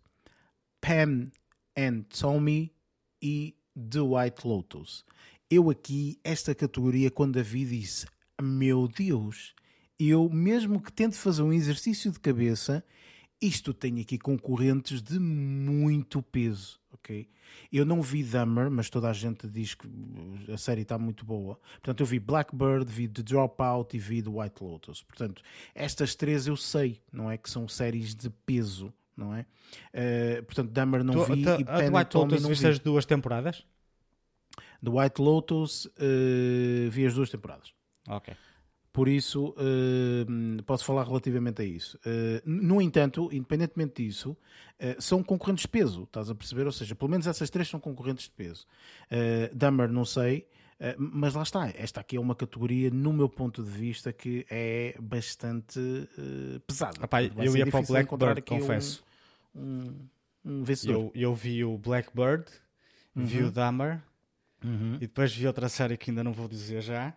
Pam and Tommy e The White Lotus. Eu aqui, esta categoria, quando a vi, disse: Meu Deus, eu mesmo que tente fazer um exercício de cabeça, isto tem aqui concorrentes de muito peso, ok? Eu não vi Dahmer, mas toda a gente diz que a série está muito boa. Portanto, eu vi Blackbird, vi The Dropout e vi The White Lotus. Portanto, estas três eu sei, não é? Que são séries de peso, não é? Eh, portanto, Dahmer não Tu- vi tu- e a and White Lotus não viste vi. as duas temporadas? The White Lotus eh, vi as duas temporadas. Ok. Por isso, eh, posso falar relativamente a isso. Eh, no entanto, independentemente disso, eh, são concorrentes de peso, estás a perceber? Ou seja, pelo menos essas três são concorrentes de peso. Uh, Dahmer, não sei, mas lá está. Esta aqui é uma categoria, no meu ponto de vista, que é bastante pesada. Rapaz, eu ia para o Blackbird, aqui um- confesso. Um, um vencedor. Eu, eu vi o Blackbird, vi Uhum. o Dahmer e depois vi outra série que ainda não vou dizer já.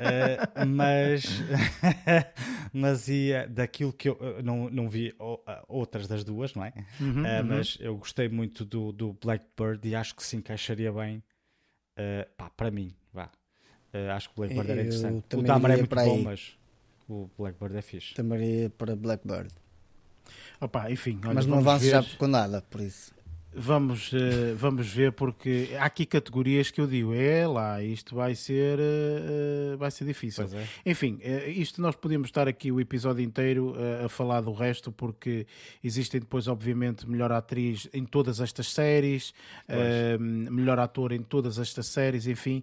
Eh, mas mas ia daquilo que eu eh, não, não vi outras das duas, não é? Uhum, Eh, uhum. Mas eu gostei muito do, do Blackbird e acho que se encaixaria bem eh, pá, para mim. Vá. Eh, acho que o Blackbird era interessante. O Dahmer é muito para bom, aí. mas o Blackbird é fixe. Também para Blackbird. Opa, enfim, olha, Mas não avanço já com nada, por isso. Vamos, eh, vamos ver, porque há aqui categorias que eu digo, é lá, isto vai ser, eh, vai ser difícil. É. Enfim, eh, isto nós podíamos estar aqui o episódio inteiro a falar do resto, porque existem depois, obviamente, melhor atriz em todas estas séries, melhor ator em todas estas séries, enfim.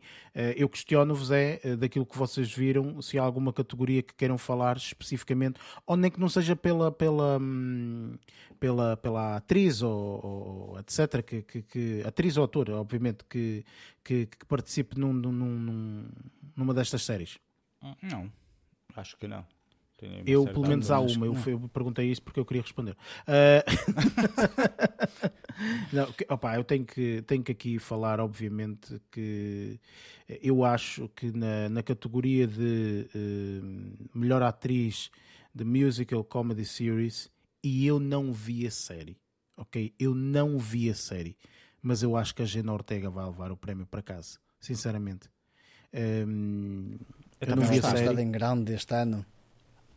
Eu questiono-vos é, daquilo que vocês viram, se há alguma categoria que queiram falar especificamente, ou nem que não seja pela, pela, hum, pela, pela atriz ou, ou etc. Que, que, que- atriz ou ator, obviamente, que, que, que participe num, num- num- numa destas séries. Não, acho que não. Eu, pelo menos, há uma. Eu, eu perguntei isso porque eu queria responder. Ah, não, que- opá, eu tenho que, tenho que aqui falar, obviamente, que eu acho que na, na categoria de eh, melhor atriz de Musical Comedy Series, e eu não vi a série, ok? Eu não vi a série, mas eu acho que a Gena Ortega vai levar o prémio para casa, sinceramente. Hum, eu, não também vi a Está, série. está em grande este ano.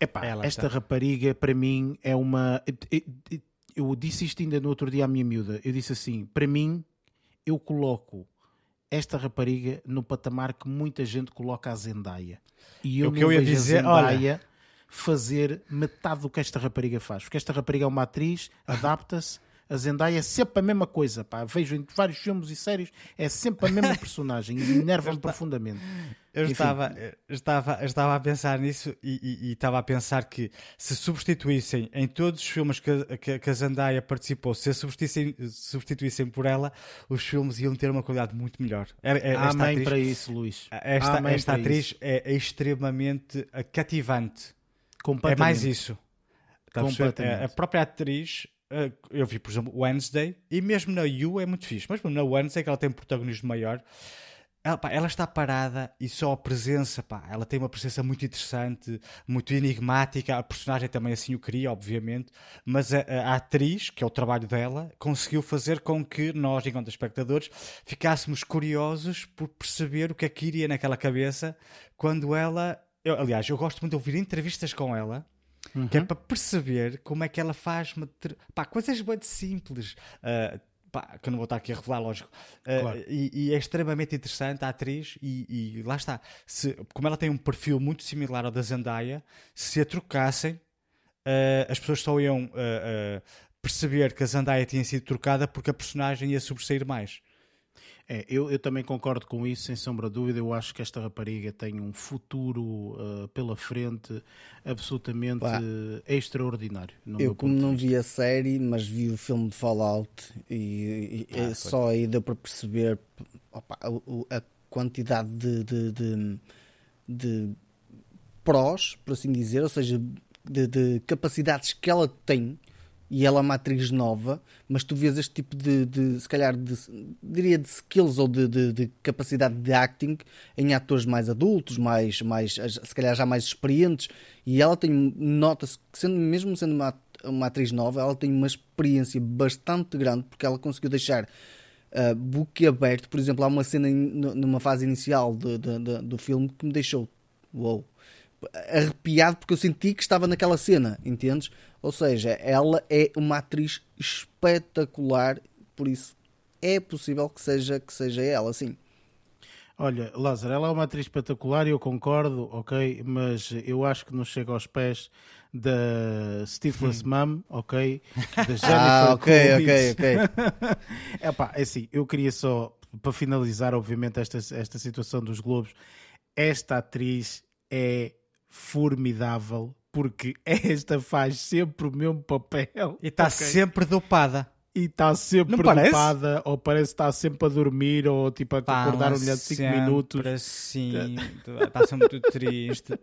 Epá, Ela esta está. rapariga para mim é uma. eu- eu- Eu disse isto ainda no outro dia à minha miúda. Eu disse assim: para mim, eu coloco esta rapariga no patamar que muita gente coloca a Zendaya. E eu O que não eu ia vejo dizer, a Zendaya fazer metade do que esta rapariga faz. Porque esta rapariga é uma atriz, adapta-se. A Zendaya é sempre a mesma coisa, pá. Vejo em vários filmes e séries, é sempre a mesma personagem e enerva-me profundamente. Eu Enfim. estava, eu estava, eu estava a pensar nisso e, e- e estava a pensar que se substituíssem em todos os filmes que, a- que, que a Zendaya participou, se a substituíssem, substituíssem por ela, os filmes iam ter uma qualidade muito melhor. É- é- esta mãe atriz, para isso, Luís. esta, esta atriz é, é extremamente cativante. É mais isso. A a própria atriz, eu vi, por exemplo, Wednesday, e mesmo na You é muito fixe, mas mesmo na Wednesday, que ela tem um protagonismo maior, ela, pá, ela está parada e só a presença, pá, ela tem uma presença muito interessante, muito enigmática. A personagem também assim o queria, obviamente, mas a, a- a atriz, que é o trabalho dela, conseguiu fazer com que nós, enquanto espectadores, ficássemos curiosos por perceber o que é que iria naquela cabeça quando ela. eu- aliás, eu gosto muito de ouvir entrevistas com ela. Que é para perceber como é que ela faz mate- pá, coisas muito simples. ah, pá, que eu não vou estar aqui a revelar, lógico. Ah, Claro. e, e é extremamente interessante a atriz. E, e lá está. Se, como ela tem um perfil muito similar ao da Zendaya, se a trocassem, ah, as pessoas só iam perceber que a Zendaya tinha sido trocada porque a personagem ia sobressair mais. É, eu, eu também concordo com isso, sem sombra de dúvida. Eu acho que esta rapariga tem um futuro uh, pela frente absolutamente uh, extraordinário. Eu, como não vi a série, mas vi o filme de Fallout e, e- Ah, e só aí deu para perceber opa, o- a quantidade de, de, de, de prós, por assim dizer, ou seja, de, de capacidades que ela tem. E ela é uma atriz nova, mas tu vês este tipo de, de se calhar, de, diria de skills ou de, de- de capacidade de acting em atores mais adultos, mais, mais, se calhar já mais experientes. E ela tem, nota-se que, sendo, mesmo sendo uma, uma atriz nova, ela tem uma experiência bastante grande, porque ela conseguiu deixar uh, boquiaberto. Por exemplo, há uma cena nu- numa fase inicial de- do filme que me deixou uou, arrepiado porque eu senti que estava naquela cena, entendes? Ou seja, ela é uma atriz espetacular, por isso é possível que seja, que seja ela, sim. Olha, Lázaro, ela é uma atriz espetacular e eu concordo, ok, mas eu acho que não chega aos pés da Stifless Mum, ok? Da Jennifer Ah, ok, ok, Coolidge. ok. É pá, é assim, eu queria só, para finalizar, obviamente, esta, esta situação dos Globos, esta atriz é formidável, porque esta faz sempre o mesmo papel. E está ok? sempre dopada. E está sempre Não parece? preocupada, ou parece que está sempre a dormir, ou tipo a acordar um de 5 minutos. Assim, está sempre muito triste.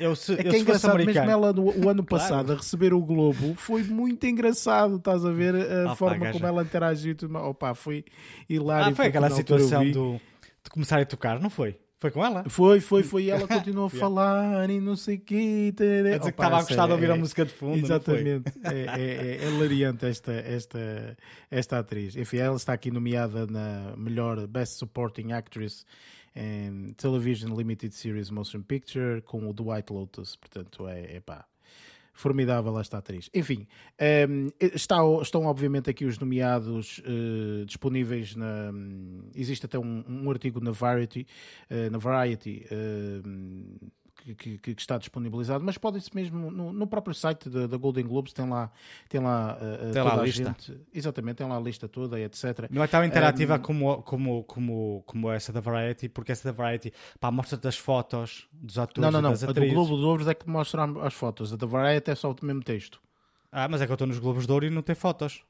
Eu, se, É eu que é se fosse engraçado, mesmo ela no, o ano Claro. passado a receber o Globo foi muito engraçado, estás a ver a forma como ela interagiu. Opa, foi hilário. Ah, foi aquela eu situação do, de começar a tocar, não foi? Foi com ela? Foi, foi, foi. E ela continuou a falar e não sei o quê. A dizer que estava a gostar de ouvir a música de fundo. Exatamente. É, é, é, é hilariante esta, esta, esta atriz. Enfim, ela está aqui nomeada na melhor Best Supporting Actress em Television Limited Series Motion Picture com o Dwight Lotus. Portanto, é, é pá. Formidável esta atriz. Enfim, ehm, está, estão obviamente aqui os nomeados eh, disponíveis na. Existe até um, um artigo na Variety, eh, na Variety ehm, que, que- que está disponibilizado, mas pode-se mesmo no, no próprio site da, Golden Globes tem lá, tem lá, eh, Tem lá a a lista. gente. Exatamente, tem lá a lista toda, e etc. Não é tão interativa Um, como, como, como, como essa da Variety, porque essa da Variety pá, mostra-te as fotos dos atores Não, não, não. das A do atrizes. Globo de Ouros é que mostra as fotos. A da Variety é só o mesmo texto. Ah, mas é que eu estou nos Globos de Ouro e não tem fotos.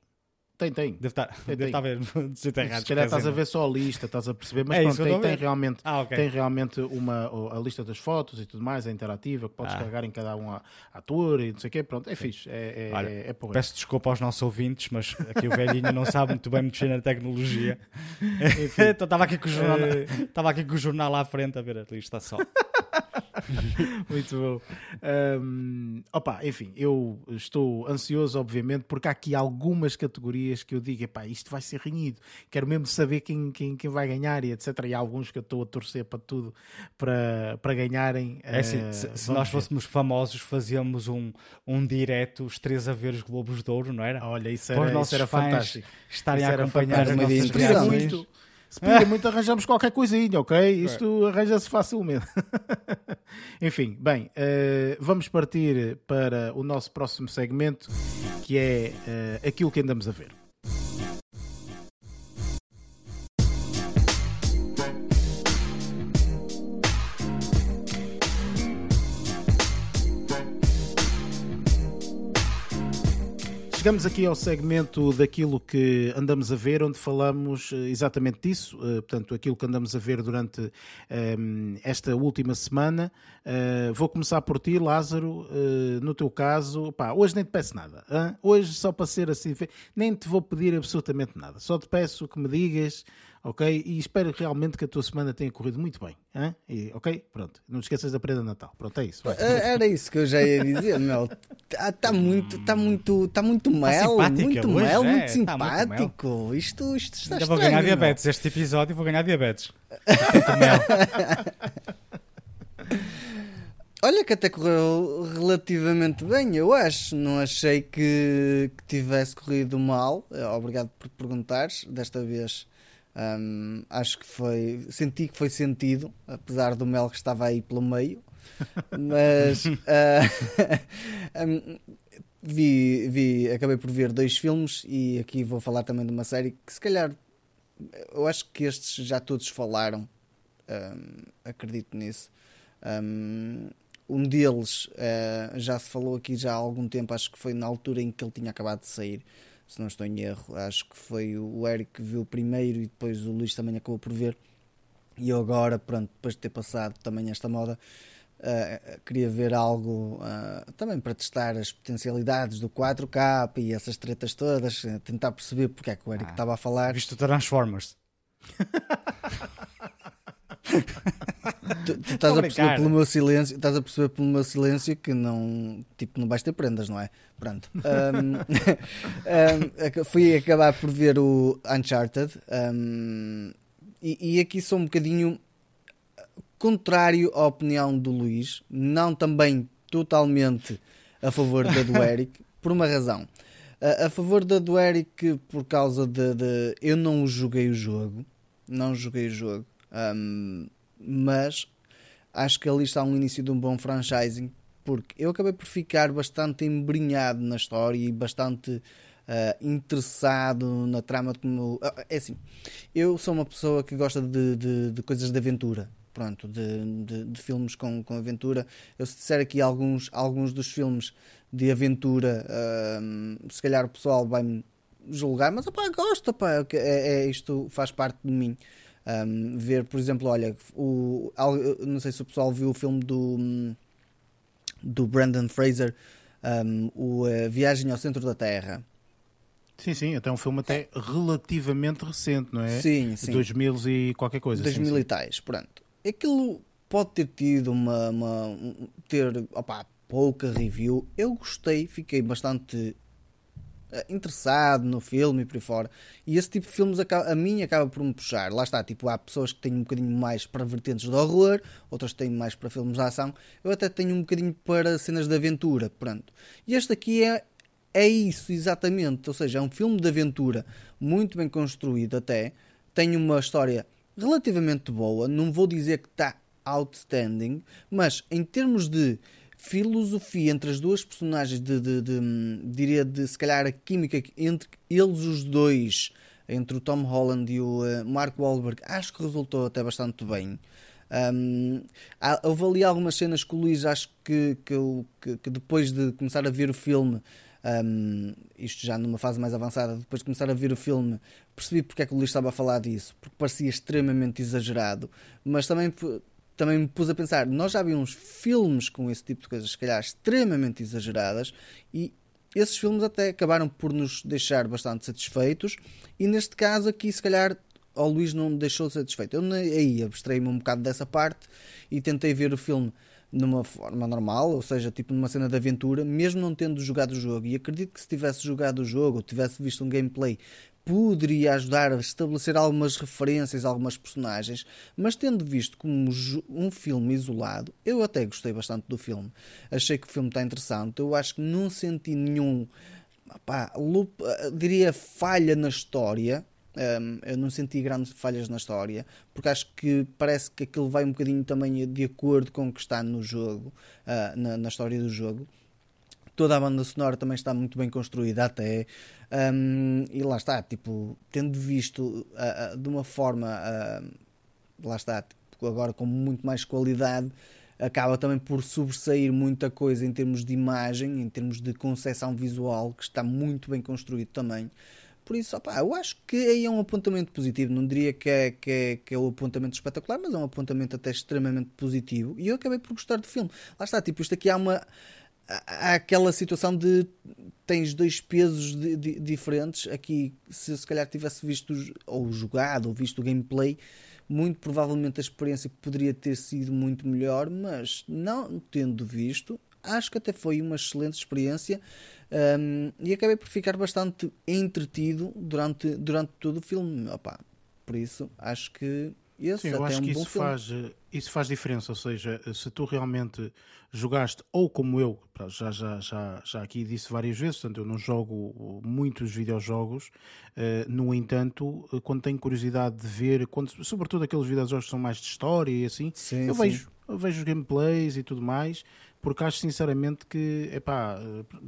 Tem, tem. Deve estar, Tem, deve estar a ver. Se calhar estás a esquece, ver só a lista, estás a perceber, mas É pronto, tem, tem realmente, Ah, ok. tem realmente uma, a lista das fotos e tudo mais, é interativa, que podes Ah. carregar em cada um a- ator e não sei o quê, pronto, é fixe, é, é, Olha, é, é. Peço desculpa aos nossos ouvintes, mas aqui o velhinho não sabe muito bem mexer na tecnologia. Então estava aqui, com o jornal, estava aqui com o jornal à frente a ver a lista só. Muito bom. Ahm, opa, enfim, eu estou ansioso, obviamente, porque há aqui algumas categorias que eu digo, epá, isto vai ser renhido. Quero mesmo saber quem, quem, quem vai ganhar e etc. E há alguns que eu estou a torcer para tudo para, para ganharem. É assim, Ah, se, se nós ver. fôssemos famosos, fazíamos um, um direto, os três a ver os Globos de Ouro, não era? Olha, isso Para os era, nossos isso era fãs fantástico. estarem Isso a acompanhar as nossas muito, muito, arranjamos qualquer coisinha, ok? Isto arranja-se facilmente. Enfim, bem, uh, vamos partir para o nosso próximo segmento, que é uh, aquilo que andamos a ver. Chegamos aqui ao segmento daquilo que andamos a ver, onde falamos eh, exatamente disso, eh, portanto, aquilo que andamos a ver durante ehm, esta última semana. Uh, vou começar por ti, Lázaro. No teu caso, pá, hoje nem te peço nada. Hein? Hoje, só para ser assim, nem te vou pedir absolutamente nada. Só te peço que me digas ok? E espero realmente que a tua semana tenha corrido muito bem, hein? E, ok? Pronto, não te esqueças da prenda de Natal, pronto, é isso. Vai. É, era isso que eu já ia dizer, meu, está tá muito, está muito, está muito tá mel, tá muito hoje, mel, é, muito simpático, tá muito isto, isto está Ainda vou ganhar diabetes, este episódio vou ganhar diabetes. Olha que até correu relativamente bem, eu acho. Não achei que, que tivesse corrido mal. Obrigado por perguntares. Desta vez um, acho que foi. Senti que foi sentido, apesar do mel que estava aí pelo meio. Mas uh, um, vi, vi, acabei por ver dois filmes e aqui vou falar também de uma série que se calhar eu acho que estes já todos falaram. Um, acredito nisso. Um, um deles uh, já se falou aqui já há algum tempo, acho que foi na altura em que ele tinha acabado de sair se não estou em erro. Acho que foi o Eric que viu primeiro e depois o Luís também acabou por ver. E eu agora, pronto, depois de ter passado também esta moda, uh, queria ver algo uh, também para testar as potencialidades do 4K e essas tretas todas, tentar perceber porque é que o Eric ah, estava a falar. Visto Transformers. tu, tu estás a perceber pelo meu silêncio, estás a perceber pelo meu silêncio que não, tipo, não vais ter prendas, não é? Pronto. Um, um, fui acabar por ver o Uncharted um, e, e, aqui sou um bocadinho contrário à opinião do Luís, não também totalmente a favor da do Eric, por uma razão. A, a favor da do Eric por causa de, de, eu não joguei o jogo, não joguei o jogo. Um, mas acho que ali está um início de um bom franchising, porque eu acabei por ficar bastante embrenhado na história e bastante uh, interessado na trama. Como, uh, é assim, eu sou uma pessoa que gosta de, de, de coisas de aventura. Pronto, de, de, filmes com, com aventura. Eu se disser aqui alguns, alguns dos filmes de aventura, uh, se calhar o pessoal vai-me julgar, mas opa, gosto, opa, é, é, isto faz parte de mim. Um, ver, por exemplo, olha, o, não sei se o pessoal viu o filme do, do Brandon Fraser, um, o uh, Viagem ao Centro da Terra. Sim, sim, até um filme até relativamente recente, não é? Sim, sim. 2000 e qualquer coisa. 2000 sim, e tais, pronto. Aquilo pode ter tido uma, uma ter, opa, pouca review. Eu gostei, fiquei bastante eh, interessado no filme e por aí fora. E esse tipo de filmes a mim acaba por me puxar. Lá está, tipo, há pessoas que têm um bocadinho mais para vertentes de horror, outras têm mais para filmes de ação. Eu até tenho um bocadinho para cenas de aventura, pronto. E este aqui é, é isso, exatamente. Ou seja, é um filme de aventura muito bem construído até. Tem uma história relativamente boa. Não vou dizer que está outstanding, mas em termos de filosofia entre as duas personagens, de, de, de, diria de se calhar a química entre eles os dois, entre o Tom Holland e o uh, Mark Wahlberg, acho que resultou até bastante bem. Um, houve ali algumas cenas que o Luís acho que, que, que, que depois de começar a ver o filme, um, isto já numa fase mais avançada, depois de começar a ver o filme, percebi porque é que o Luís estava a falar disso, porque parecia extremamente exagerado, mas também também me pus a pensar, nós já vimos filmes com esse tipo de coisas, se calhar extremamente exageradas, e esses filmes até acabaram por nos deixar bastante satisfeitos, e neste caso aqui, se calhar, o Luís não me deixou satisfeito. Eu aí abstraí-me um bocado dessa parte e tentei ver o filme numa forma normal, ou seja, tipo numa cena de aventura, mesmo não tendo jogado o jogo. E acredito que se tivesse jogado o jogo ou tivesse visto um gameplay poderia ajudar a estabelecer algumas referências, algumas personagens, mas tendo visto como um filme isolado, eu até gostei bastante do filme. Achei que o filme está interessante. Eu acho que não senti nenhum, pá, loop, diria, falha na história. Um, eu não senti grandes falhas na história, porque acho que parece que aquilo vai um bocadinho também de acordo com o que está no jogo, uh, na, na, história do jogo. Toda a banda sonora também está muito bem construída, até. Um, e lá está, tipo, tendo visto uh, uh, de uma forma, lá está, tipo, agora com muito mais qualidade, acaba também por sobressair muita coisa em termos de imagem, em termos de concepção visual, que está muito bem construído também. Por isso, opa, eu acho que aí é um apontamento positivo. Não diria que é, que, é, que é um apontamento espetacular, mas é um apontamento até extremamente positivo. E eu acabei por gostar do filme. Lá está, tipo, isto aqui há uma. Há aquela situação de tens dois pesos de, de, diferentes. Aqui, se se calhar tivesse visto ou jogado ou visto o gameplay, muito provavelmente a experiência poderia ter sido muito melhor, mas não tendo visto, acho que até foi uma excelente experiência um, e acabei por ficar bastante entretido durante, durante todo o filme. Opa, por isso, acho que esse Sim, eu acho é um que isso faz, isso faz diferença, ou seja, se tu realmente jogaste, ou como eu, já, já, já, já aqui disse várias vezes, portanto eu não jogo muitos videojogos, uh, no entanto, quando tenho curiosidade de ver, quando, sobretudo aqueles videojogos que são mais de história e assim, sim, eu sim. vejo, eu vejo os gameplays e tudo mais, porque acho sinceramente que, epá,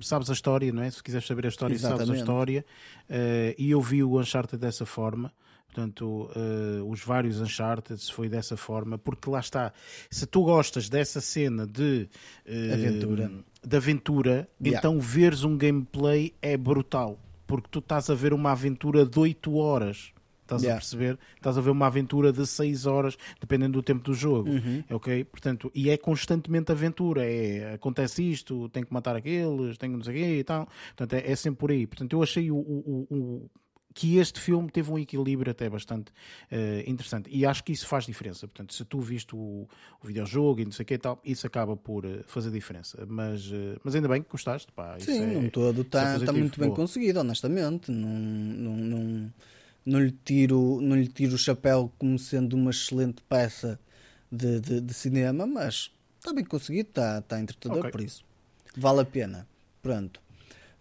sabes a história, não é? Se quiseres saber a história, Exatamente. sabes a história. Uh, e eu vi o Uncharted dessa forma. Portanto, uh, os vários Uncharted foi dessa forma, porque lá está. Se tu gostas dessa cena de uh, aventura, de aventura Yeah. então veres um gameplay é brutal, porque tu estás a ver uma aventura de 8 horas. Estás Yeah. a perceber? Estás a ver uma aventura de 6 horas, dependendo do tempo do jogo. Uhum. Ok? Portanto, e é constantemente aventura. É, acontece isto, tem que matar aqueles, que não sei o quê e tal. Portanto, é, é sempre por aí. Portanto, eu achei o, o- o- que este filme teve um equilíbrio até bastante eh, interessante. E acho que isso faz diferença. Portanto, se tu viste o, o videojogo e não sei o quê e tal, isso acaba por eh, fazer diferença. Mas, eh, mas ainda bem que gostaste. Pá, Sim, é- todo é está tá positivo. muito bem Boa. conseguido, honestamente. Não, não, não, não, lhe tiro, não lhe tiro o chapéu como sendo uma excelente peça de, de, de cinema, mas está bem conseguido, está, está entretador Ok. por isso. Vale a pena. Pronto.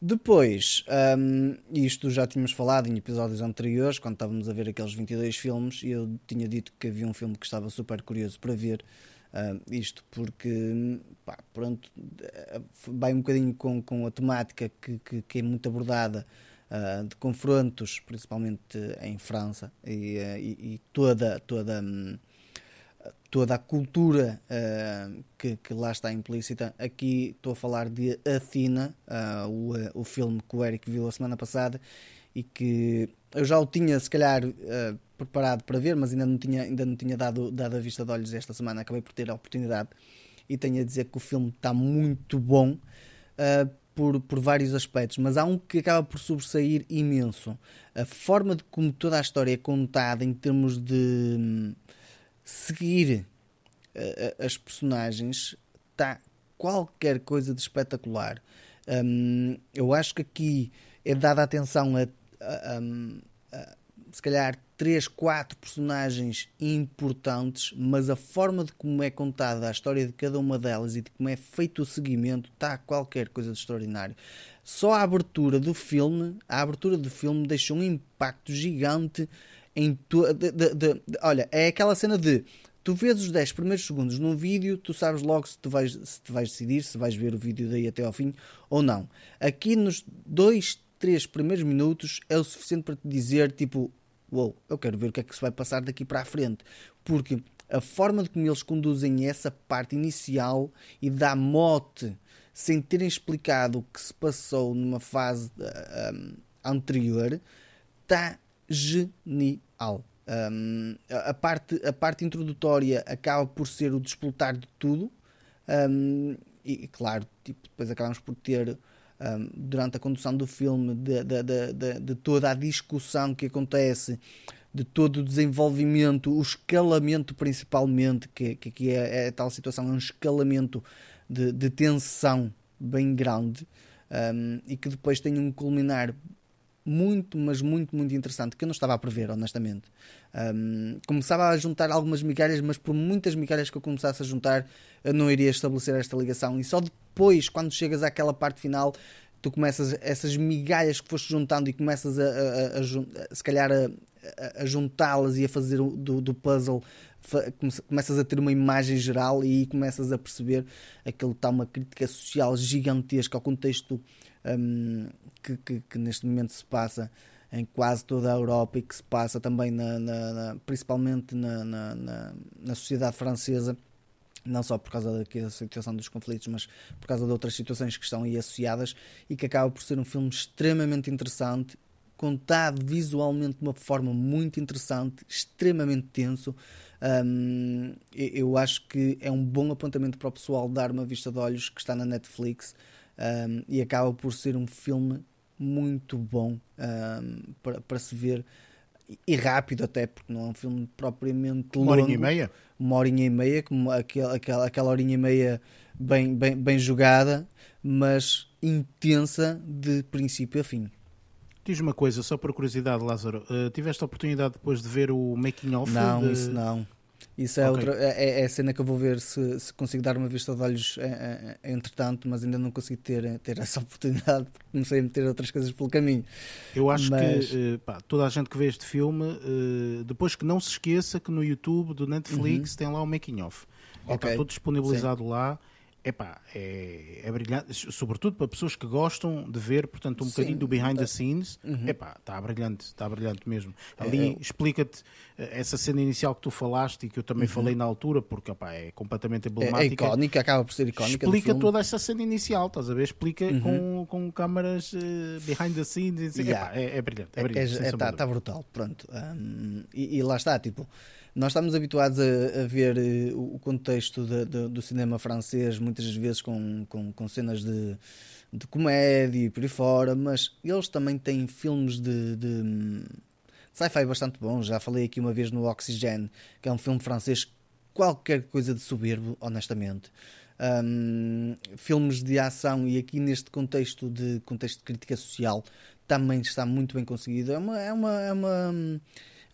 Depois, hum, isto já tínhamos falado em episódios anteriores, quando estávamos a ver aqueles 22 filmes, e eu tinha dito que havia um filme que estava super curioso para ver. hum, isto porque, pá, pronto, eh, vai um bocadinho com, com a temática que, que, que é muito abordada ah, de confrontos, principalmente em França, e, eh, e, e toda, toda, hum, toda a cultura ah, que, que lá está implícita. Aqui estou a falar de Athena, ah, o, eh, o filme que o Eric viu a semana passada e que eu já o tinha se calhar ah, preparado para ver, mas ainda não tinha, ainda não tinha dado, dado a vista de olhos esta semana. Acabei por ter a oportunidade e tenho a dizer que o filme está muito bom. ah, por, por vários aspectos, mas há um que acaba por sobressair imenso. A forma de como toda a história é contada em termos de hum, seguir uh, as personagens está qualquer coisa de espetacular. Hum, eu acho que aqui é dada atenção a, a- um, a- se calhar três, quatro personagens importantes, mas a forma de como é contada a história de cada uma delas e de como é feito o seguimento está qualquer coisa de extraordinário. Só a abertura do filme, a abertura do filme deixou um impacto gigante em to- de- de- de- olha, é aquela cena de tu vês os 10 primeiros segundos num vídeo, tu sabes logo se tu vais, se tu vais decidir se vais ver o vídeo daí até ao fim ou não. Aqui nos dois, três primeiros minutos é o suficiente para te dizer tipo, uou, eu quero ver o que é que se vai passar daqui para a frente. Porque a forma de como eles conduzem essa parte inicial e dá mote sem terem explicado o que se passou numa fase ah, ah, anterior, está genial. Um, a, parte, a parte introdutória acaba por ser o desplotar de tudo, um, e, claro, tipo, depois acabamos por ter, um, durante a condução do filme, de, de, de, de- toda a discussão que acontece, de todo o desenvolvimento, o escalamento principalmente, que, que, que é, é tal situação, é um escalamento de, tensão bem grande, e que depois tem um culminar muito, mas muito, muito interessante, que eu não estava a prever, honestamente. Um, começava a juntar algumas migalhas, mas por muitas migalhas que eu começasse a juntar, eu não iria estabelecer esta ligação. E só depois, quando chegas àquela parte final, tu começas essas migalhas que foste juntando e começas a, a- a- a se calhar a, juntá-las e a fazer do, do puzzle começas a ter uma imagem geral e começas a perceber aquilo está uma crítica social gigantesca ao contexto um, que, que, que, neste momento se passa em quase toda a Europa e que se passa também na, na, na principalmente na, na, sociedade francesa não só por causa da situação dos conflitos, mas por causa de outras situações que estão aí associadas e que acaba por ser um filme extremamente interessante, contado visualmente de uma forma muito interessante, extremamente tenso. Um, eu acho que é um bom apontamento para o pessoal dar uma vista de olhos que está na Netflix um, e acaba por ser um filme muito bom um, para, para se ver e rápido até, porque não é um filme propriamente longo. Uma horinha e meia? Uma horinha e meia, como aquela, aquela, aquela horinha e meia bem, bem, bem jogada, mas intensa de princípio a fim. Diz uma coisa, só por curiosidade, Lázaro. Uh, tiveste a oportunidade depois de ver o making of? Não, de... isso não. Isso é, okay. outra, é, é, a cena que eu vou ver se, se consigo dar uma vista de olhos é, é, entretanto, mas ainda não consegui ter, ter essa oportunidade porque comecei a meter outras coisas pelo caminho. Eu acho mas... que uh, pá, toda a gente que vê este filme, uh, depois que não se esqueça que no YouTube do Netflix uhum. tem lá o making of. Okay. Está tudo disponibilizado Sim. lá epá, é, é brilhante, sobretudo para pessoas que gostam de ver, portanto, um Sim, bocadinho do behind the é. scenes, uhum. epá, está brilhante, está brilhante mesmo. Ali é, é explica-te eh, essa cena inicial que tu falaste e que eu também uhum. falei na altura, porque epá, é completamente emblemática. É, é icónica, acaba por ser icónica. Explica toda essa cena inicial, estás a ver? Explica uhum. com, com câmaras uh, behind the scenes, yeah. epá, é, é, brilhante. É, brilhante, está tá brutal, pronto. Um, e, e lá está, tipo nós estamos habituados a, a ver uh, o contexto de, de, do cinema francês, muitas vezes com, com, com cenas de, de comédia e por aí fora, mas eles também têm filmes de, de sci-fi bastante bons. Já falei aqui uma vez no Oxygen, que é um filme francês, qualquer coisa de soberbo, honestamente. Um, filmes de ação e aqui neste contexto de contexto de crítica social também está muito bem conseguido. É uma, é uma, é uma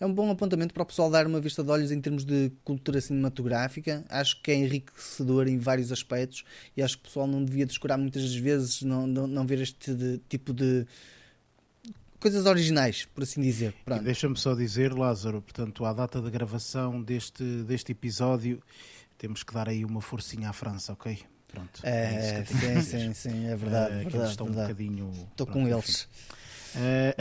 é um bom apontamento para o pessoal dar uma vista de olhos em termos de cultura cinematográfica. Acho que é enriquecedor em vários aspectos e acho que o pessoal não devia descurar muitas vezes não, não, não ver este de, tipo de coisas originais, por assim dizer. Deixa-me só dizer, Lázaro, portanto, à data da gravação deste, deste episódio, temos que dar aí uma forcinha à França, ok? Pronto. É, é sim, sim, sim, é verdade. É, verdade, verdade. um. Estou com eles. Enfim. Uh,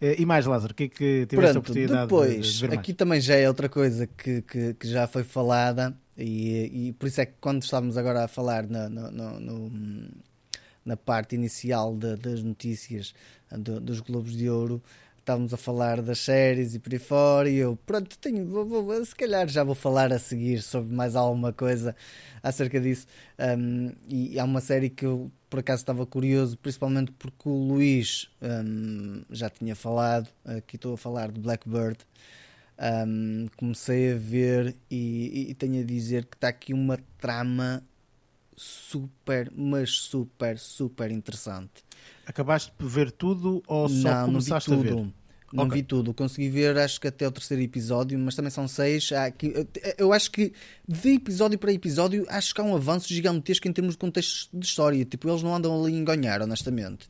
e mais, Lázaro, o que é que tiveste Pronto, a oportunidade depois, de, ver Aqui também já é outra coisa que, que, que já foi falada, e, e, por isso é que quando estávamos agora a falar no, no, no, na parte inicial de, das notícias do, dos Globos de Ouro, estávamos a falar das séries e por aí fora, e eu, pronto, tenho, vou, vou, se calhar já vou falar a seguir sobre mais alguma coisa acerca disso. Um, e há uma série que eu por acaso estava curioso, principalmente porque o Luís um, já tinha falado, aqui estou a falar de Blackbird. Um, comecei a ver e, e, tenho a dizer que está aqui uma trama super, mas super, super interessante. Acabaste de ver tudo ou só não, começaste não vi tudo. a ver? Não okay. vi tudo, consegui ver acho que até o terceiro episódio, mas também são seis. Aqui, eu acho que de episódio para episódio acho que há um avanço gigantesco em termos de contexto de história. Tipo, eles não andam ali a enganhar, honestamente.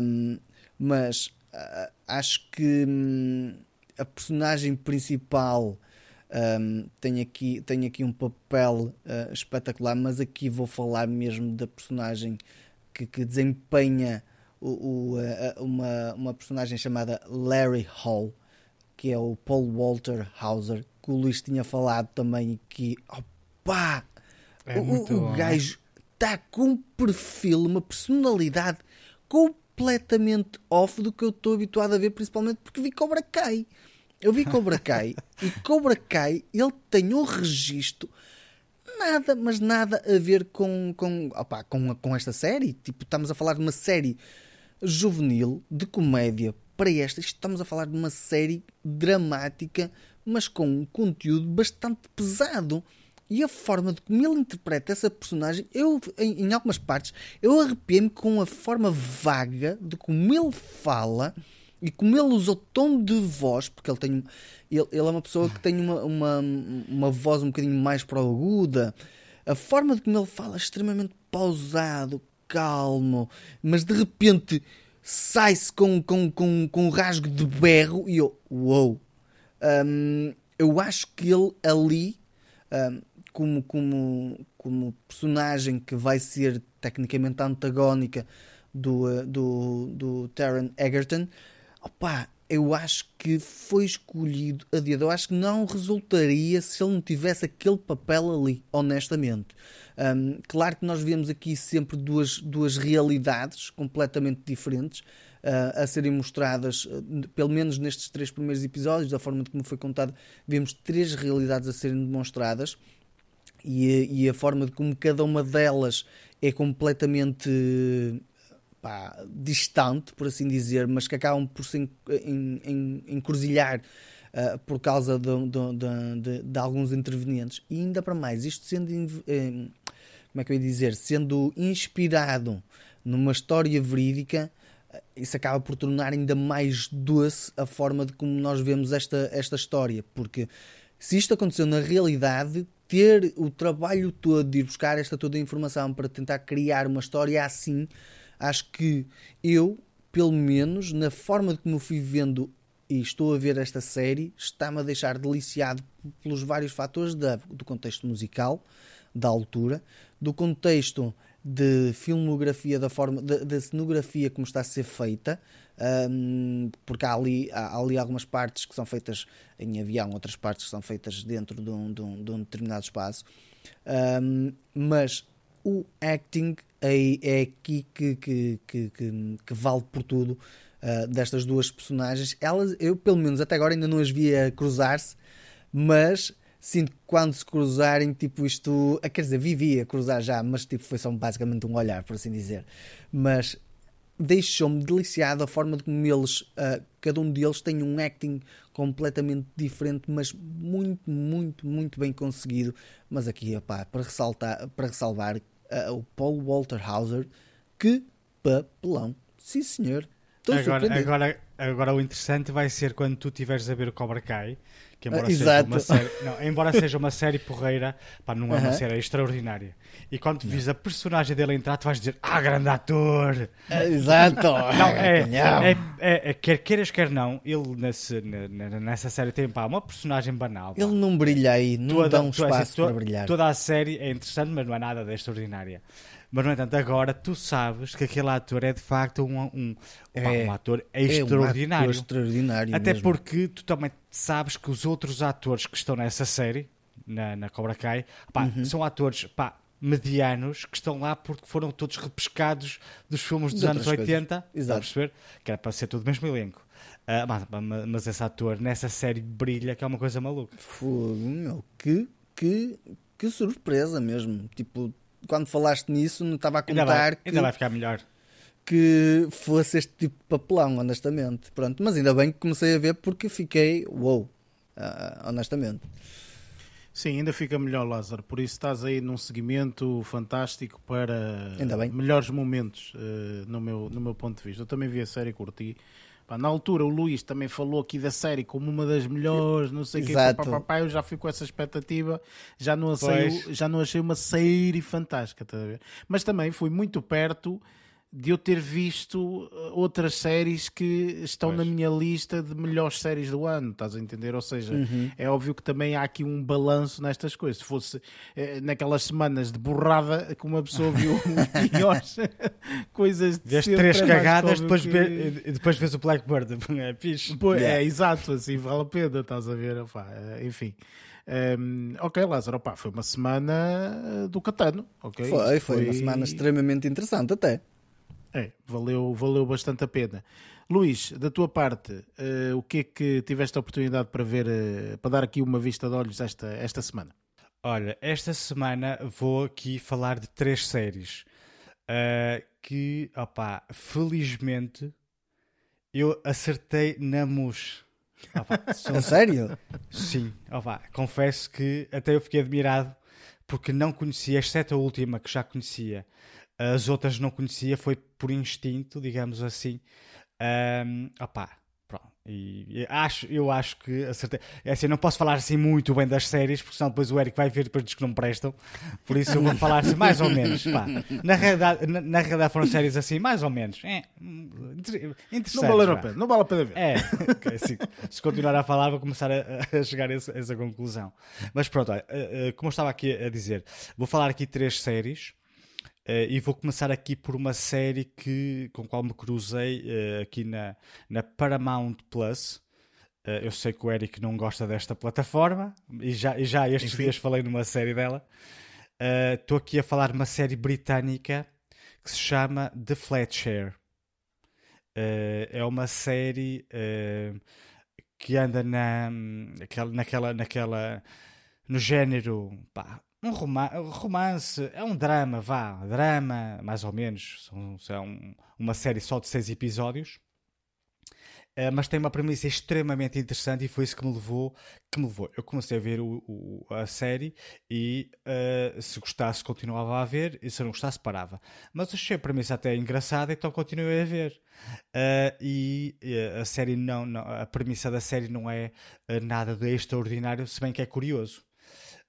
Um, mas uh, acho que um, a personagem principal um, tem, aqui, tem aqui um papel uh, espetacular, mas aqui vou falar mesmo da personagem que, que desempenha o, o, uma, uma personagem chamada Larry Hall, que é o Paul Walter Hauser, que o Luís tinha falado também que opa, é o, o gajo está com um perfil, uma personalidade completamente off do que eu estou habituado a ver, principalmente porque vi Cobra Kai. Eu vi Cobra Kai e Cobra Kai ele tem um registro nada, mas nada a ver com, com, opa, com, com esta série. Tipo, estamos a falar de uma série juvenil de comédia para esta. Estamos a falar de uma série dramática, mas com um conteúdo bastante pesado. E a forma de como ele interpreta essa personagem, eu, em, em algumas partes, eu arrepiei-me com a forma vaga de como ele fala e como ele usa o tom de voz, porque ele tem ele, ele é uma pessoa que tem uma, uma, uma voz um bocadinho mais para aguda. A forma de como ele fala é extremamente pausado, calmo, mas de repente sai-se com, com, com, com um rasgo de berro e eu, uou. Um, eu acho que ele ali, um, como, como, como personagem que vai ser tecnicamente antagónica do, uh, do, do Taron Egerton, opa, eu acho que foi escolhido a dedo. Eu acho que não resultaria se ele não tivesse aquele papel ali, honestamente. Um, claro que nós vemos aqui sempre duas, duas realidades completamente diferentes uh, a serem mostradas, uh, pelo menos nestes três primeiros episódios, da forma como foi contado, vemos três realidades a serem demonstradas e, e a forma de como cada uma delas é completamente pá, distante, por assim dizer, mas que acabam por se encruzilhar uh, por causa de, de, de, de, alguns intervenientes. E ainda para mais, isto sendo, como é que eu ia dizer, sendo inspirado numa história verídica, isso acaba por tornar ainda mais doce a forma de como nós vemos esta, esta história, porque se isto aconteceu na realidade, ter o trabalho todo de ir buscar esta toda a informação para tentar criar uma história assim Acho que eu, pelo menos, na forma como fui vendo e estou a ver esta série, está-me a deixar deliciado pelos vários fatores da, do contexto musical, da altura, do contexto de filmografia, da forma da, cenografia como está a ser feita, um, porque há ali, há ali algumas partes que são feitas em avião, outras partes que são feitas dentro de um, de um, de um determinado espaço. Um, mas o acting é, é aqui que, que, que, que, que vale por tudo uh, destas duas personagens. Elas, eu pelo menos até agora ainda não as via cruzar-se, mas sinto que quando se cruzarem, tipo isto, ah, quer dizer, vivia cruzar já, mas tipo foi só basicamente um olhar, por assim dizer. Mas deixou-me deliciado a forma de como eles, uh, cada um deles tem um acting completamente diferente, mas muito, muito, muito bem conseguido. Mas aqui, opá, para ressaltar, para ressalvar uh, o Paul Walter Hauser. Que papelão! Sim, senhor. agora, agora, agora o interessante vai ser quando tu estiveres a ver o Cobra Kai, que embora, uh, seja, uma série, não, embora seja uma série porreira, pá, não é uma uh -huh. série extraordinária. E quando tu vis a personagem dele entrar, tu vais dizer, ah, grande ator! Exato! não, é, é, é, é, quer queiras, quer não, ele nesse, nessa série tem pá, uma personagem banal. Pá. Ele não brilha aí, não toda, dá um espaço assim, para brilhar. Toda a série é interessante, mas não é nada de extraordinária. Mas, no entanto, agora tu sabes que aquele ator é de facto um, um, é, um ator extraordinário. É um ator extraordinário Até mesmo. porque tu também sabes que os outros atores que estão nessa série, na, na Cobra Kai, pá, uhum. são atores pá, medianos que estão lá porque foram todos repescados dos filmes dos anos 80. Exato. perceber? Que era para ser tudo mesmo elenco. Uh, mas, mas, esse ator nessa série brilha, que é uma coisa maluca. Fogo, meu, que, que, que surpresa mesmo. Tipo, quando falaste nisso, não estava a contar ainda vai, que. Ainda vai ficar melhor. Que fosse este tipo de papelão, honestamente. Pronto, mas ainda bem que comecei a ver porque fiquei wow, uh, honestamente. Sim, ainda fica melhor, Lázaro. Por isso estás aí num seguimento fantástico para melhores momentos, uh, no, meu, no meu ponto de vista. Eu também vi a série e curti. Pá, na altura o Luís também falou aqui da série como uma das melhores, não sei o que, pá, eu já fui com essa expectativa, já não, achei, já não achei uma série fantástica, tá mas também fui muito perto de eu ter visto uh, outras séries que estão pois. na minha lista de melhores séries do ano, estás a entender? Ou seja, uhum. é óbvio que também há aqui um balanço nestas coisas. Se fosse eh, naquelas semanas de borrada que uma pessoa viu piores coisas de Vês três cagadas, depois, que... vê, depois vês o Blackbird. É fixe. Pois, yeah. É, exato, assim vale a pena, estás a ver? Opa, eh, enfim. Um, ehm, ok, Lázaro, opa, foi uma semana do Catano. Okay? Foi, foi, foi uma semana extremamente interessante até. É, valeu, valeu bastante a pena. Luís, da tua parte, uh, o que é que tiveste a oportunidade para ver, uh, para dar aqui uma vista de olhos esta, esta semana? Olha, esta semana vou aqui falar de três séries uh, que, opá, felizmente eu acertei na mus. Opa, são... A sério? Sim, opa, confesso que até eu fiquei admirado porque não conhecia, exceto a última que já conhecia, as outras não conhecia, foi por instinto, digamos assim. Um, opá, pronto. E, e acho, eu acho que acertei. É assim, não posso falar assim muito bem das séries, porque senão depois o Eric vai ver e depois diz que não prestam. Por isso eu vou falar assim, mais ou menos. Pá. Na, realidade, na, na realidade foram séries assim, mais ou menos. É. Não vale a pena, não vale a pena ver. É, assim, se continuar a falar, vou começar a, a chegar a essa, a essa, conclusão. Mas pronto, olha, eh, eh, como eu estava aqui a dizer, vou falar aqui três séries. Uh, e vou começar aqui por uma série que, com a qual me cruzei uh, aqui na, na Paramount Plus. Uh, eu sei que o Eric não gosta desta plataforma e já, e já estes Enfim. dias falei numa série dela. Estou aqui a falar de uma série britânica que se chama The Flatshare. é uma série que anda na, naquela, naquela, naquela no género pá, um romance, é um drama, vá, drama, mais ou menos. São, são uma série só de seis episódios. Uh, mas tem uma premissa extremamente interessante e foi isso que me levou. Que me levou. Eu comecei a ver o, o, a série e uh, se gostasse continuava a ver e se não gostasse parava. Mas achei a premissa até engraçada, então continuei a ver. Uh, e a série não, não, a premissa da série não é nada de extraordinário, se bem que é curioso.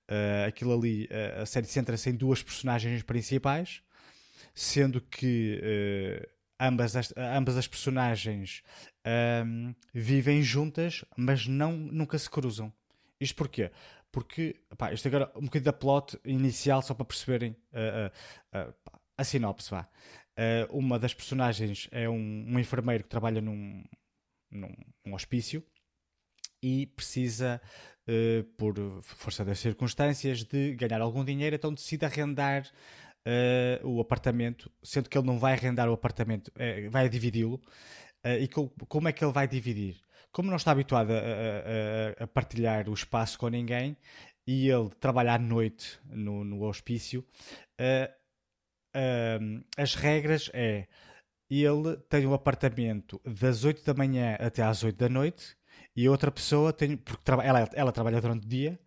Uh, aquilo ali, uh, a série centra-se em duas personagens principais, sendo que uh, ambas, as, ambas as personagens um, vivem juntas, mas não, nunca se cruzam. Isto porquê? Porque, pá, isto agora um bocadinho da plot inicial, só para perceberem a sinopse, vá. uma das personagens é um, um enfermeiro que trabalha num, num, num hospício e precisa uh, por força das circunstâncias, de ganhar algum dinheiro, então decide arrendar uh, o apartamento, sendo que ele não vai arrendar o apartamento, uh, vai dividi-lo. e co como é que ele vai dividir? Como não está habituado a, a, a, partilhar o espaço com ninguém e ele trabalha à noite no, no hospício, as regras é ele tem um apartamento das 8 da manhã até às 8 da noite e outra pessoa tem. Porque ela, ela trabalha durante o dia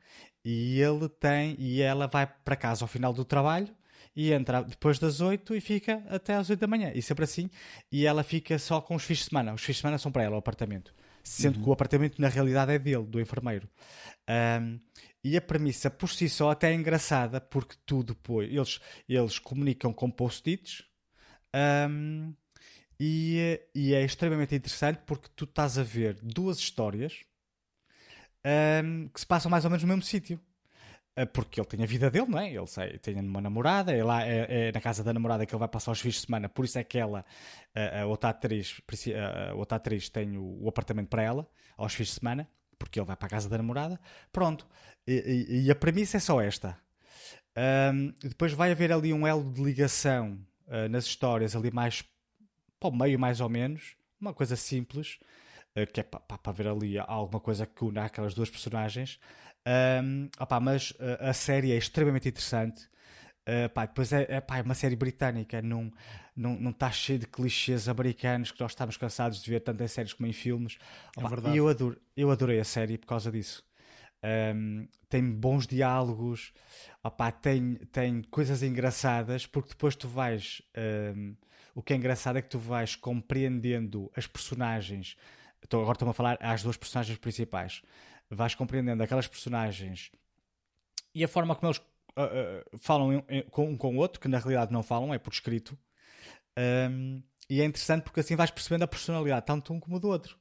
e ele tem. E ela vai para casa ao final do trabalho e entra depois das 8 e fica até às 8 da manhã. E sempre assim. E ela fica só com os fins de semana. Os fins de semana são para ela, o apartamento. Sendo uhum. que o apartamento na realidade é dele, do enfermeiro. Um, e a premissa por si só até é engraçada, porque tu depois. Eles, eles comunicam com post-its. Um, e, e, é extremamente interessante porque tu estás a ver duas histórias um, que se passam mais ou menos no mesmo sítio. Uh, porque ele tem a vida dele, não é? Ele tem uma namorada, é, lá, é, é, na casa da namorada que ele vai passar os fins de semana, por isso é que ela, a, a outra, atriz, a, outra atriz tem o, o, apartamento para ela, aos fins de semana, porque ele vai para a casa da namorada. Pronto. E, e, e a premissa é só esta. Um, depois vai haver ali um elo de ligação uh, nas histórias, ali mais para o meio mais ou menos, uma coisa simples, uh, que é para ver ali alguma coisa que une aquelas duas personagens. Um, opa, mas uh, a série é extremamente interessante. Uh, pá, depois é, é, pá, é uma série britânica, não, não, não está cheio de clichês americanos que nós estamos cansados de ver tanto em séries como em filmes. É opa, é e eu, adoro, eu adorei a série por causa disso. Um, tem bons diálogos, opa, tem, tem coisas engraçadas, porque depois tu vais. Um, o que é engraçado é que tu vais compreendendo as personagens. Então, agora estou a falar às duas personagens principais. Vais compreendendo aquelas personagens e a forma como eles uh, uh, falam com um com o outro, que na realidade não falam, é por escrito. Um, e é interessante porque assim vais percebendo a personalidade tanto um como do outro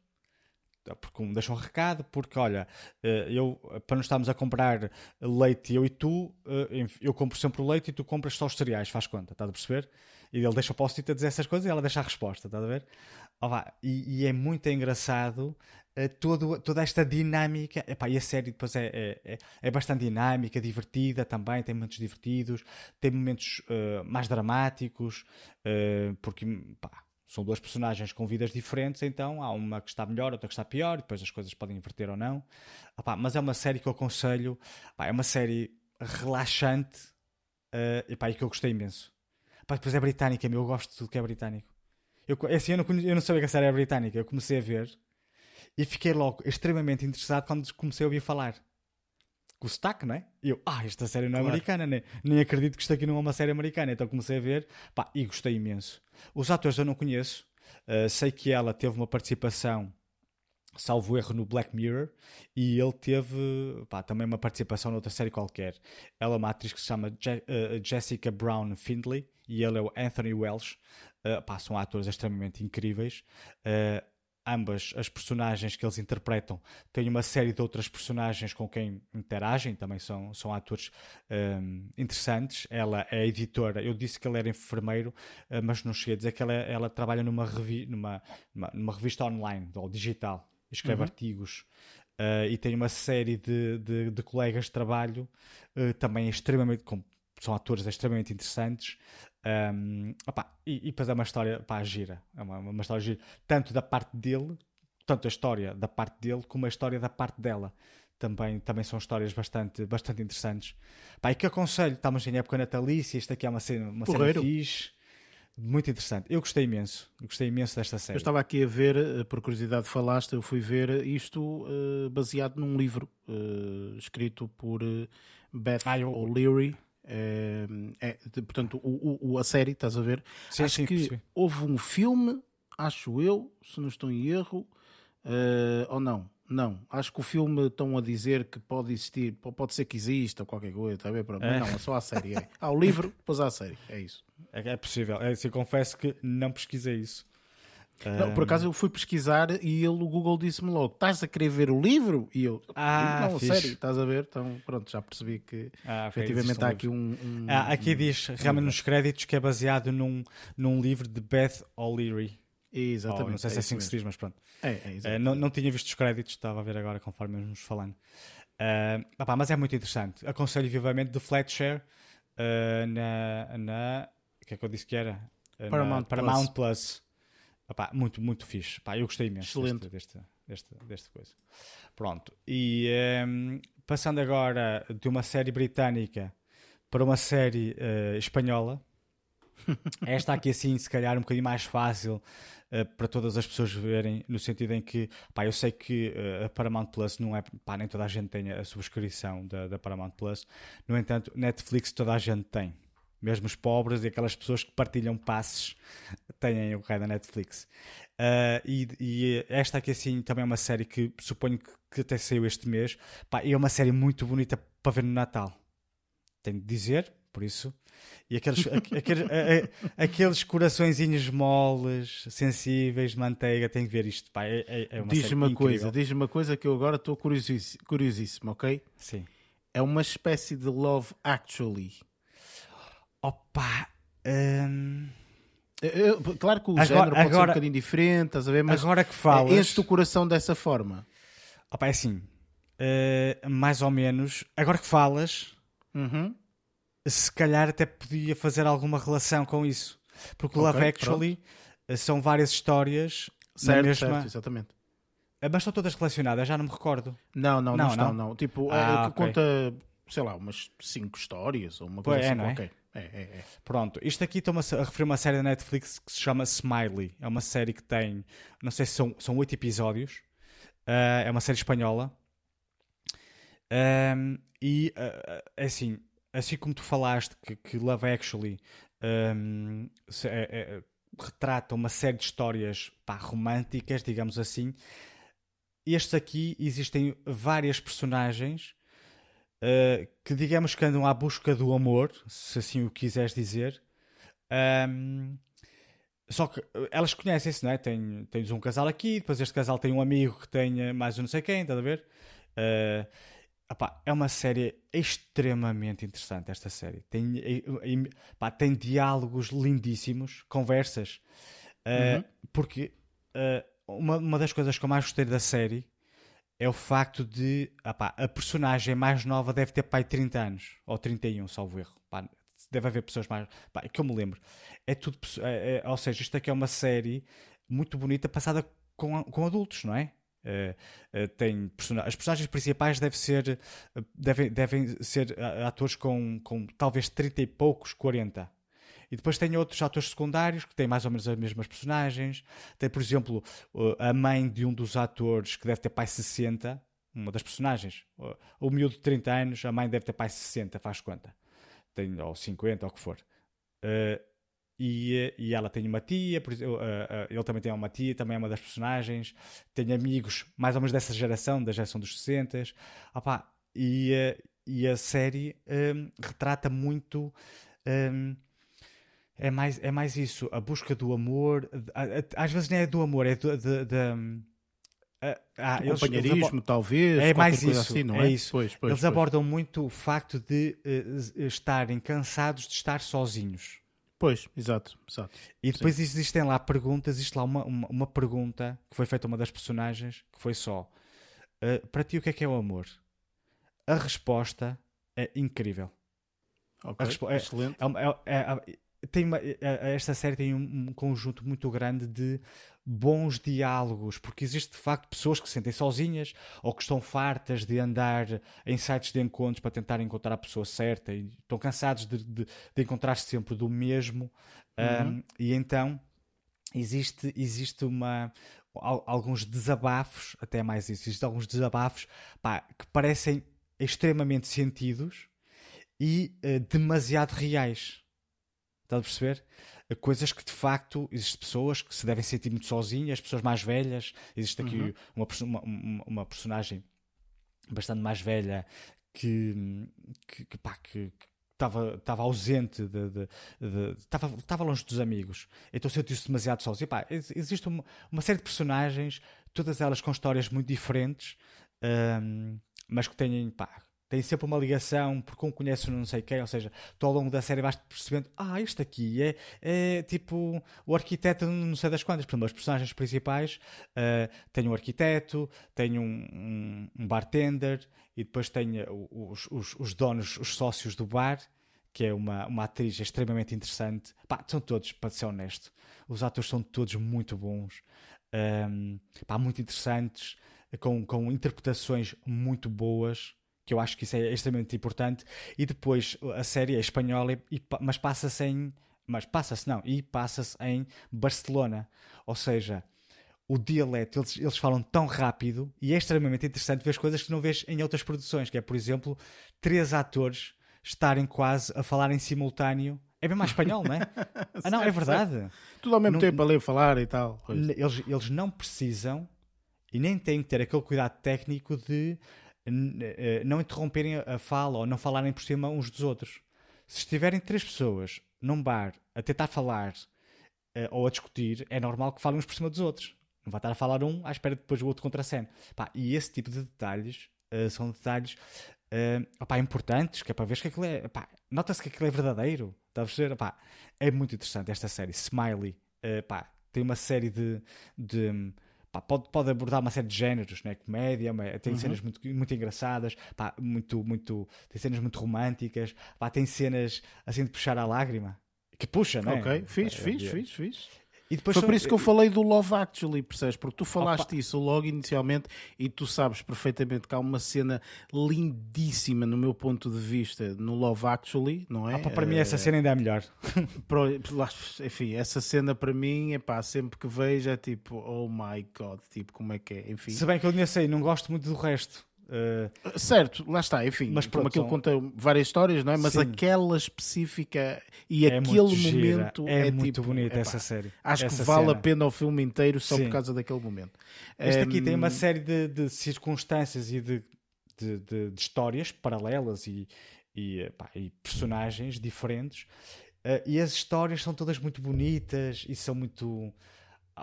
porque um deixa um recado, porque olha, eh, eu para não estarmos a comprar leite eu e tu, eu compro sempre o leite e tu compras só os cereais, faz conta, estás a perceber? E ele deixa o post-it a dizer essas coisas e ela deixa a resposta, estás a ver? Oh, e, e, é muito engraçado uh, todo, toda esta dinâmica. Epá, e a série depois é, é, é, é, bastante dinâmica, divertida também, tem momentos divertidos, tem momentos uh, mais dramáticos, uh, porque pá, são duas personagens com vidas diferentes, então há uma que está melhor, outra que está pior, depois as coisas podem inverter ou não. Epá, mas é uma série que eu aconselho, é uma série relaxante uh, epá, e que eu gostei imenso. Pá, depois é britânica, meu, eu gosto de tudo que é britânico. Eu, é assim, eu, não, eu não sabia que a série era britânica, eu comecei a ver e fiquei logo extremamente interessado quando comecei a ouvir falar. Com o sotaque, não é? E eu, ah, esta série não é claro. americana, né? nem acredito que isto aqui não é uma série americana. Então comecei a ver, pá, e gostei imenso. Os atores eu não conheço, uh, sei que ela teve uma participação salvo erro, no Black Mirror, e ele teve pá, também uma participação noutra série qualquer. Ela é uma atriz que se chama Je uh, Jessica Brown Findlay, e ele é o Anthony Welsh. Uh, pá, são atores extremamente incríveis. Uh, ambas as personagens que eles interpretam têm uma série de outras personagens com quem interagem, também são, são atores um, interessantes. Ela é editora, eu disse que ela era enfermeiro, mas não cheguei a dizer que ela, ela trabalha numa, revi numa, numa, numa revista online ou digital, escreve uhum. artigos. Uh, e tem uma série de, de, de colegas de trabalho uh, também extremamente com, são atores extremamente interessantes um, opa, e, e depois é uma história pá, gira. É uma, uma história gira. Tanto da parte dele, tanto a história da parte dele, como a história da parte dela. Também, também são histórias bastante, bastante interessantes. Pá, e que aconselho, estamos em época natalícia, isto aqui é uma cena, uma cena fixe. Muito interessante. Eu gostei imenso. Eu gostei imenso desta série. Eu estava aqui a ver, eh, por curiosidade falaste, eu fui ver isto uh, baseado num livro uh, escrito por Beth ah, eu... O'Leary é, é, portanto, o, o, a série, estás a ver? Sim, acho sim, que sim. houve um filme, acho eu, se não estou em erro, uh, ou não. Não, acho que o filme estão a dizer que pode existir, pode ser que exista qualquer coisa, está a ver? Pronto. É. Mas não, é só a série. É. Há o livro, depois há a série, é isso. É, é possível, é, eu confesso que não pesquisei isso. Não, por acaso eu fui pesquisar e ele, o Google disse-me logo: estás a querer ver o livro? E eu, ah, não, fixe. sério, estás a ver? Então, pronto, já percebi que ah, efetivamente há aqui um. um ah, aqui diz realmente nos créditos que é baseado num, num livro de Beth O'Leary. Exatamente. Oh, não sei se é, assim que se diz, mas pronto. É, é uh, não, não tinha visto os créditos, estava a ver agora conforme nos falando. Uh, opá, mas é muito interessante. Aconselho vivamente de Fletcher uh, na, na. O que é que eu disse que era? Paramount, na, Paramount Plus. Plus. Epá, muito, muito fixe. Epá, eu gostei imenso Excelente. deste, deste, deste, coisa. Pronto. E um, ehm, passando agora de uma série britânica para uma série uh, espanhola. Esta aqui assim, se calhar um bocadinho mais fácil uh, para todas as pessoas verem, no sentido em que, pá, eu sei que uh, a Paramount Plus não é, pá, nem toda a gente tem a subscrição da, da Paramount Plus, no entanto, Netflix toda a gente tem mesmo os pobres e aquelas pessoas que partilham passes têm o raio da Netflix. Uh, e, e, esta aqui assim também é uma série que suponho que, até saiu este mês. Pá, é uma série muito bonita para ver no Natal. Tenho de dizer, por isso. E aqueles, aqueles, aqueles coraçõezinhos moles, sensíveis, de manteiga, tem que ver isto. Pá, é, é, é diz-me uma coisa, diz uma coisa que eu agora estou curiosíssimo, curiosíssimo, ok? Sim. É uma espécie de Love Actually. Opa! Hum... Eu, claro que o agora, género pode agora, ser um bocadinho diferente, estás a ver? Mas agora que falas, enche o coração dessa forma. Opa, é assim, uh, mais ou menos. Agora que falas, uhum. Se calhar até podia fazer alguma relação com isso. Porque o okay, Love Actually pronto. São várias histórias certo, mesma. Certo, exatamente. Eh, mas estão todas relacionadas, já não me recordo. Não, não, não, não estão, não. não. Tipo, ah, é, okay. conta, sei lá, umas cinco histórias ou uma coisa pois, assim é, é, é, é. Pronto, isto aqui estou a referir a uma série da Netflix que se chama Smiley. É uma série que tem, não sei se são, são oito episódios. Uh, é uma série espanhola. Um, e uh, é assim, assim como tu falaste que, que Love Actually um, se, é, é, retrata uma série de histórias pá, românticas, digamos assim, estes aqui existem várias personagens uh, que digamos que andam à busca do amor, se assim o quiseres dizer. Um, só que eh, elas conhecem-se, não é? Tem, tens um casal aqui, depois este casal tem um amigo que tem mais um não sei quem, estás a ver? Uh, opá, é uma série extremamente interessante, esta série. Tem, opá, tem diálogos lindíssimos, conversas. Uh, uhum. Porque uh, uma, uma das coisas que eu mais gostei da série é o facto de opá, a personagem mais nova deve ter pai 30 anos, ou 31, salvo erro. Pá, deve haver pessoas mais. Pá, que eu me lembro. É tudo. É, é, ou seja, isto aqui é uma série muito bonita passada com, com adultos, não é? Uh, uh, tem person as personagens principais devem ser, uh, devem, devem ser atores com, com talvez 30 e poucos, 40. E depois tem outros atores secundários que têm mais ou menos as mesmas personagens. Tem, por exemplo, a mãe de um dos atores que deve ter pai 60, uma das personagens. O miúdo de 30 anos, a mãe deve ter pai 60, faz conta. Tem, ou 50, ou o que for. E, e ela tem uma tia, por, uh, uh, ele também tem uma tia, também é uma das personagens, tem amigos mais ou menos dessa geração, da geração dos 60 Opa, e, uh, e a série um, retrata muito. Um, é mais, é mais isso, a busca do amor. Às vezes não é do amor, é do, de, de, ah, eles, companheirismo, eles talvez. É mais isso. Assim, é? é? isso. Pois, pois, eles pois. abordam muito o facto de uh, estarem cansados de estar sozinhos. Pois, exato, exato. E depois Sim. existem lá perguntas, existe lá uma, uma, uma, pergunta que foi feita a uma das personagens, que foi só uh, para ti o que é que é o amor? A resposta é incrível. Okay, é, excelente. É, é, tem uma, esta série tem um, conjunto muito grande de bons diálogos, porque existe de facto pessoas que se sentem sozinhas ou que estão fartas de andar em sites de encontros para tentar encontrar a pessoa certa e estão cansados de, de, de encontrar-se sempre do mesmo. Uhum. Um, e então existe, existe uma, alguns desabafos, até mais isso, existem alguns desabafos pá, que parecem extremamente sentidos e uh, demasiado reais. Estás a perceber? Coisas que de facto existem pessoas que se devem sentir muito sozinhas, pessoas mais velhas. Existe aqui uhum. uma, uma, uma, personagem bastante mais velha que, que, que, pá, que, estava, estava ausente, de, de, de, estava, estava longe dos amigos, então sentiu-se demasiado sozinho. Pá, existe uma, uma, série de personagens, todas elas com histórias muito diferentes, um, mas que têm, pá, tem sempre uma ligação, porque um conhece não sei quem, ou seja, tu ao longo da série vais percebendo, ah, este aqui é, é tipo o arquiteto não sei das quantas, exemplo, as personagens principais uh, têm um arquiteto, têm um, um, um bartender e depois têm os, os, os, donos, os sócios do bar, que é uma, uma atriz extremamente interessante. Pá, são todos, para ser honesto, os atores são todos muito bons, um, pá, muito interessantes, com, com interpretações muito boas que eu acho que isso é extremamente importante. E depois a série é espanhola, e, mas passa-se em. Mas passa-se, não, e passa-se em Barcelona. Ou seja, o dialeto, eles, eles falam tão rápido e é extremamente interessante ver as coisas que não vês em outras produções, que é, por exemplo, três atores estarem quase a falar em simultâneo. É bem mais espanhol, não é? ah, não, é verdade. Tudo ao mesmo não, tempo a ler, falar e tal. Eles, eles não precisam e nem têm que ter aquele cuidado técnico de não interromperem a fala ou não falarem por cima uns dos outros. Se estiverem três pessoas num bar a tentar falar uh, ou a discutir, é normal que falem uns por cima dos outros. Não vai estar a falar um à espera de depois o outro contracene. Pá, e esse tipo de detalhes uh, são detalhes uh, opá, importantes, que é para ver que aquilo é. Nota-se que aquilo é verdadeiro. Está a perceber? Opá, é muito interessante esta série. Smiley. Uh, tem uma série de, de Pá, pode, pode abordar uma série de géneros, né? comédia, tem uhum. cenas muito, muito engraçadas, pá, muito, muito, tem cenas muito românticas, pá, tem cenas assim de puxar a lágrima, que puxa, não é? Ok, fiz, é, fiz, é. fiz, fiz. E depois Foi são... por isso que eu falei do Love Actually, percebes? Porque tu falaste Opa. isso logo inicialmente e tu sabes perfeitamente que há uma cena lindíssima, no meu ponto de vista, no Love Actually, não é? Opa, para mim, essa cena ainda é melhor. Enfim, essa cena para mim, é pá, sempre que vejo é tipo, oh my god, tipo, como é que é? Enfim. Se bem que eu nem sei, não gosto muito do resto. Uh... Certo, lá está, enfim, mas pronto, aquilo são... conta várias histórias, não é? Mas Sim. aquela específica e é aquele momento é, é muito tipo, bonita essa série. Acho essa que vale cena. a pena o filme inteiro só Sim. por causa daquele momento. Este um... aqui tem uma série de, de circunstâncias e de, de, de, de, histórias paralelas e, e, pá, e personagens diferentes. Uh, e as histórias são todas muito bonitas e são muito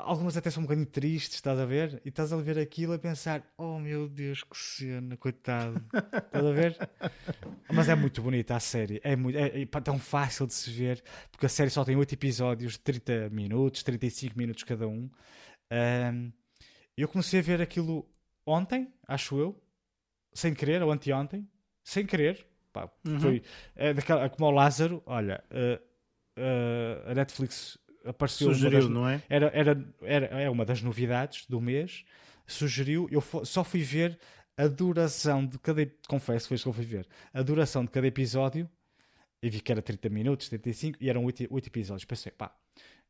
Algumas até são um bocadinho tristes, estás a ver? E estás a ver aquilo a pensar: oh meu Deus, que cena, coitado. estás a ver? Mas é muito bonita a série. É, muito, é, é tão fácil de se ver, porque a série só tem 8 episódios de 30 minutos, 35 minutos cada um. um. Eu comecei a ver aquilo ontem, acho eu, sem querer, ou anteontem, sem querer. Pá, uhum. Foi é, daquela, como o Lázaro, olha, uh, uh, a Netflix apareceu. Sugeriu, das, não é? Era, era, era, é uma das novidades do mês. Sugeriu, eu só fui ver a duração de cada. Confesso, foi isso que eu fui ver. A duração de cada episódio. E vi que era 30 minutos, 35, e eram 8, 8 episódios. Pensei, pá,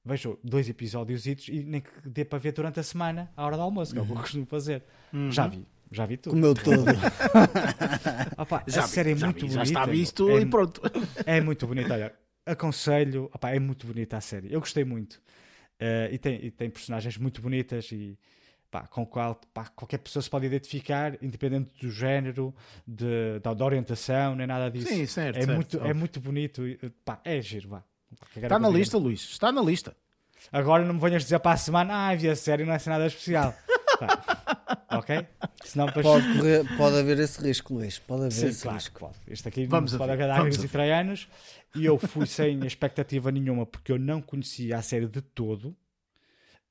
vejo dois episódios e nem que dê para ver durante a semana, à hora do almoço, que é o que eu uhum. costumo fazer. Uhum. Já vi, já vi tudo. Comeu tudo. Opa, já a vi, série é muito vi, bonita. Já está visto é, e pronto. É muito bonita. Olha, aconselho. Opá, é muito bonita a série. Eu gostei muito. Uh, e, tem, e tem personagens muito bonitas e pá, com qual pá, qualquer pessoa se pode identificar, independente do género, de, da, da orientação, nem nada disso. Sim, certo. É, certo, muito, é óbvio. muito bonito. Pá, é giro, vá. Está na lista, Luís. Está na lista. Agora não me venhas dizer para a semana, ah, vi a série, não é assim nada especial. Pá, ok? Senão depois... Pode, correr- pode haver esse risco, Luís. Pode haver Sim, esse claro, risco. pode. Este aqui Vamos pode ver, agradar vamos a e traianos. E eu fui sem expectativa nenhuma porque eu não conhecia a série de todo.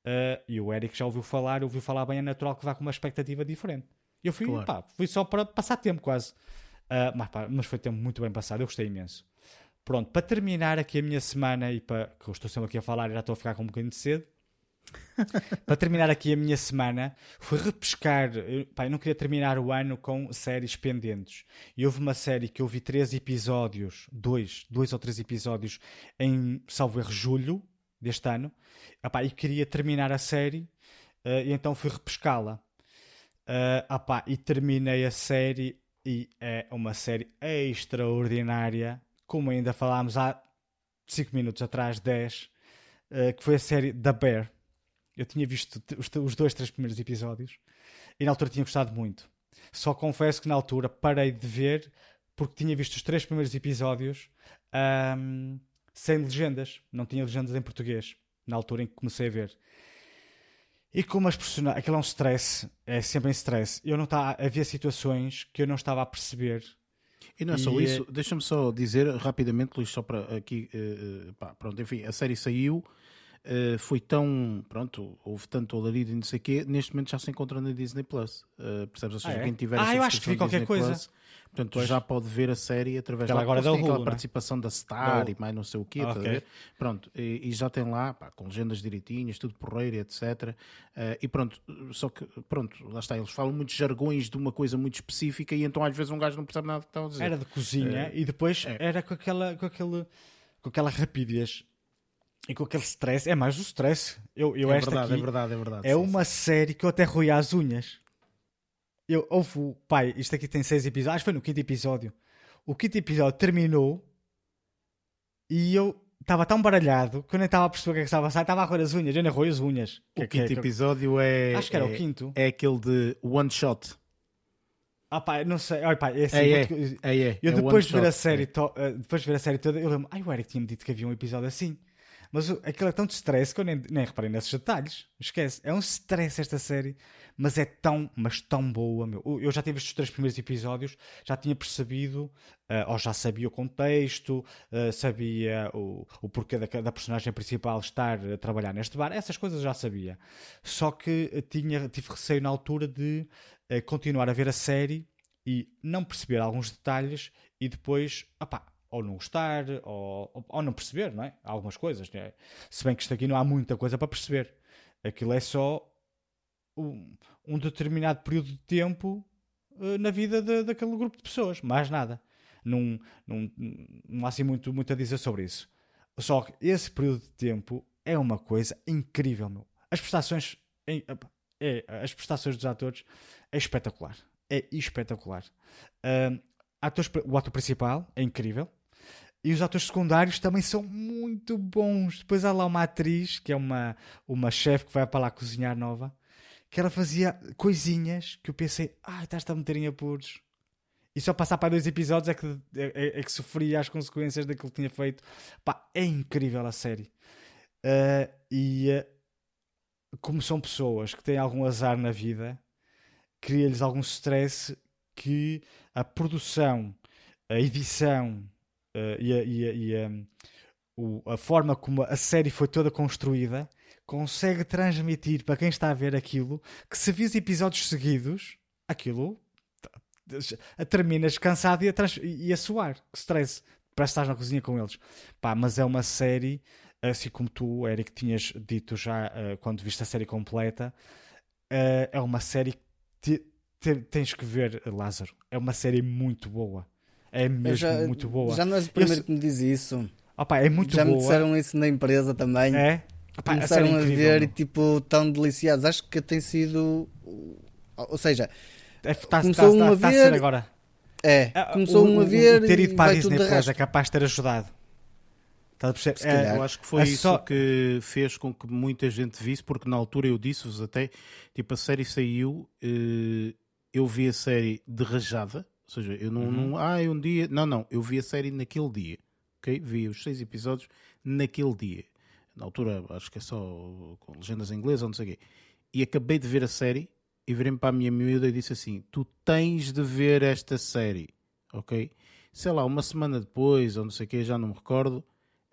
Uh, e o Eric já ouviu falar, ouviu falar bem, é natural que vá com uma expectativa diferente. Eu fui, Claro. pá, fui só para passar tempo quase. Uh, mas, pá, mas foi tempo muito bem passado, eu gostei imenso. Pronto, para terminar aqui a minha semana e para que eu estou sempre aqui a falar e já estou a ficar com um bocadinho de sede. para terminar aqui a minha semana, fui repescar. eu- Pá, eu não queria terminar o ano com séries pendentes. E houve uma série que eu vi três episódios, dois, dois ou três episódios, em salvo erro, julho deste ano. Epá, e queria terminar a série, eh, e então fui repescá-la. Epá, e terminei a série, e é uma série extraordinária, como ainda falámos há 5 minutos atrás, 10, eh, que foi a série The Bear. Eu tinha visto os, os dois, três primeiros episódios e na altura tinha gostado muito. Só confesso que na altura parei de ver porque tinha visto os três primeiros episódios ahm, sem legendas. Não tinha legendas em português na altura em que comecei a ver. E como as personagens. Aquilo é um stress, é sempre em stress. Eu não estava. Havia situações que eu não estava a perceber. E não é só E, isso, deixa-me só dizer rapidamente, Luís, só para aqui, eh, pá, pronto, enfim, a série saiu, eh, foi tão, pronto, houve tanto alarido e não sei o quê, neste momento já se encontra na Disney Plus, eh, percebes? Ou seja, Ah, é? quem tiver Ah, a eu acho que vi qualquer Disney coisa. Plus, portanto, Pois. já pode ver a série através lá, agora porque da aquela Hulu, é? participação da Star Da e mais não sei o quê, Ah, estás a ok. ver? Pronto, e, e já tem lá, pá, com legendas direitinhas, tudo porreiro, etc. Eh, e pronto, só que, pronto, lá está, eles falam muitos jargões de uma coisa muito específica e então às vezes um gajo não percebe nada do que estão a dizer. Era de cozinha e depois é. era com aquela, com, aquele, com aquela rapidez e com aquele stress. É mais o stress. Eu, eu é esta verdade, aqui é verdade, é verdade. é sim, uma série que eu até roí às unhas. Eu, houve, o- pai, isto aqui tem seis episódios. Acho que foi no quinto episódio. O quinto episódio terminou e eu estava tão baralhado que eu nem estava a perceber o que é que estava a sair. Estava a roer as unhas. Eu nem roí as unhas. O Que- que- quinto que- episódio é. Acho que era é, o quinto. É aquele de One Shot. Ah, pá, não sei. Olha, pá, é assim, É, é. vou-te- É, é. Eu é depois de ver a série, é. to- eh, depois de ver a série toda, eu lembro, ai, o Eric tinha-me dito que havia um episódio assim. Mas aquilo é tão de stress que eu nem, nem reparei nesses detalhes. Esquece. É um stress esta série. Mas é tão, mas tão boa, meu. Eu já visto os três primeiros episódios, já tinha percebido, eh, ou já sabia o contexto, eh, sabia o, o porquê da, da personagem principal estar a trabalhar neste bar. Essas coisas já sabia. Só que eh, tinha, tive receio na altura de eh, continuar a ver a série e não perceber alguns detalhes e depois, opá, ou não gostar, ou, ou- não perceber, não é? Algumas coisas, né? Se bem que isto aqui não há muita coisa para perceber. Aquilo é só um, um determinado período de tempo eh, na vida de- daquele grupo de pessoas, mais nada. Não, não, não há assim muito, muito a dizer sobre isso. Só que esse período de tempo é uma coisa incrível, meu. As prestações, é, as prestações dos atores é espetacular. É espetacular. Ahm, atores- o ator principal é incrível. E os atores secundários também são muito bons. Depois há lá uma atriz, que é uma, uma chefe que vai para lá cozinhar nova, que ela fazia coisinhas que eu pensei, ah, estás-te a meter em apuros. E só passar para dois episódios é que, é, é- é que sofria as consequências daquilo que tinha feito. Pá, é incrível a série. Ah, e ah, como são pessoas que têm algum azar na vida, cria-lhes algum stress que a produção, a edição eh, e, a, e a- e a- o- a forma como a série foi toda construída consegue transmitir para quem está a ver aquilo que se vis episódios seguidos, aquilo terminas cansado e a, trans- e a suar, que stress. Parece que estás na cozinha com eles. Pá, mas é uma série, assim como tu, Eric, tinhas dito já eh, quando viste a série completa, eh, é uma série que te- te- tens que ver, Lázaro. É uma série muito boa. É mesmo já, muito boa. Já não és o primeiro Eu que me diz isso. Opa, é muito já me boa. disseram isso na empresa também. É? Opa, a Começaram é a incrível, ver e tipo tão deliciados. Acho que tem sido. Ou seja, É, Está começou um a a ser ver- agora. é. Ah, Começou o- um a o- ver o ter ido para a Disney Plus é capaz de ter ajudado. A calhar. É, Eu acho que foi é isso só- que fez com que muita gente visse, porque na altura eu disse-vos até, tipo, a série saiu, eh, eu vi a série de rajada, ou seja, eu não, não ah, um dia, não, não, eu vi a série naquele dia, ok? Vi os seis episódios naquele dia. Na altura, acho que é só com legendas em inglês ou não sei o quê. E acabei de ver a série e virei-me para a minha miúda e disse assim: Tu tens de ver esta série, ok? Sei lá, uma semana depois ou não sei o quê, já não me recordo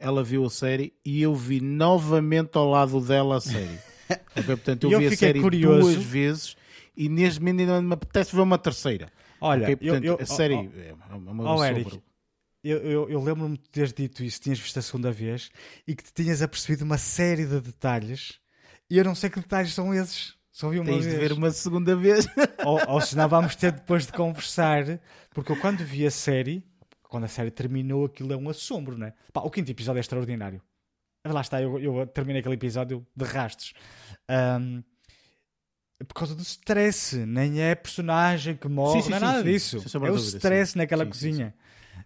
ela viu a série e eu vi novamente ao lado dela a série. Ok, Portanto, eu, eu vi a série curioso. duas vezes e neste momento ainda me apetece ver uma terceira. Olha, Ok, eu, portanto, eu, a série oh, é uma oh, Eric, eu, eu, eu lembro-me de teres dito isso, tinhas visto a segunda vez e que te tinhas apercebido uma série de detalhes e eu não sei que detalhes são esses. Só vi uma Tens de vez. ver uma segunda vez. ou, ou senão vamos ter depois de conversar, porque eu quando vi a série, quando a série terminou, aquilo é um assombro, né? Pá, o quinto episódio é extraordinário. Lá está, eu, eu terminei aquele episódio de rastos. Ahm, por causa do stress, nem é personagem que morre, Sim, sim, não é nada sim. disso. É o stress naquela cozinha.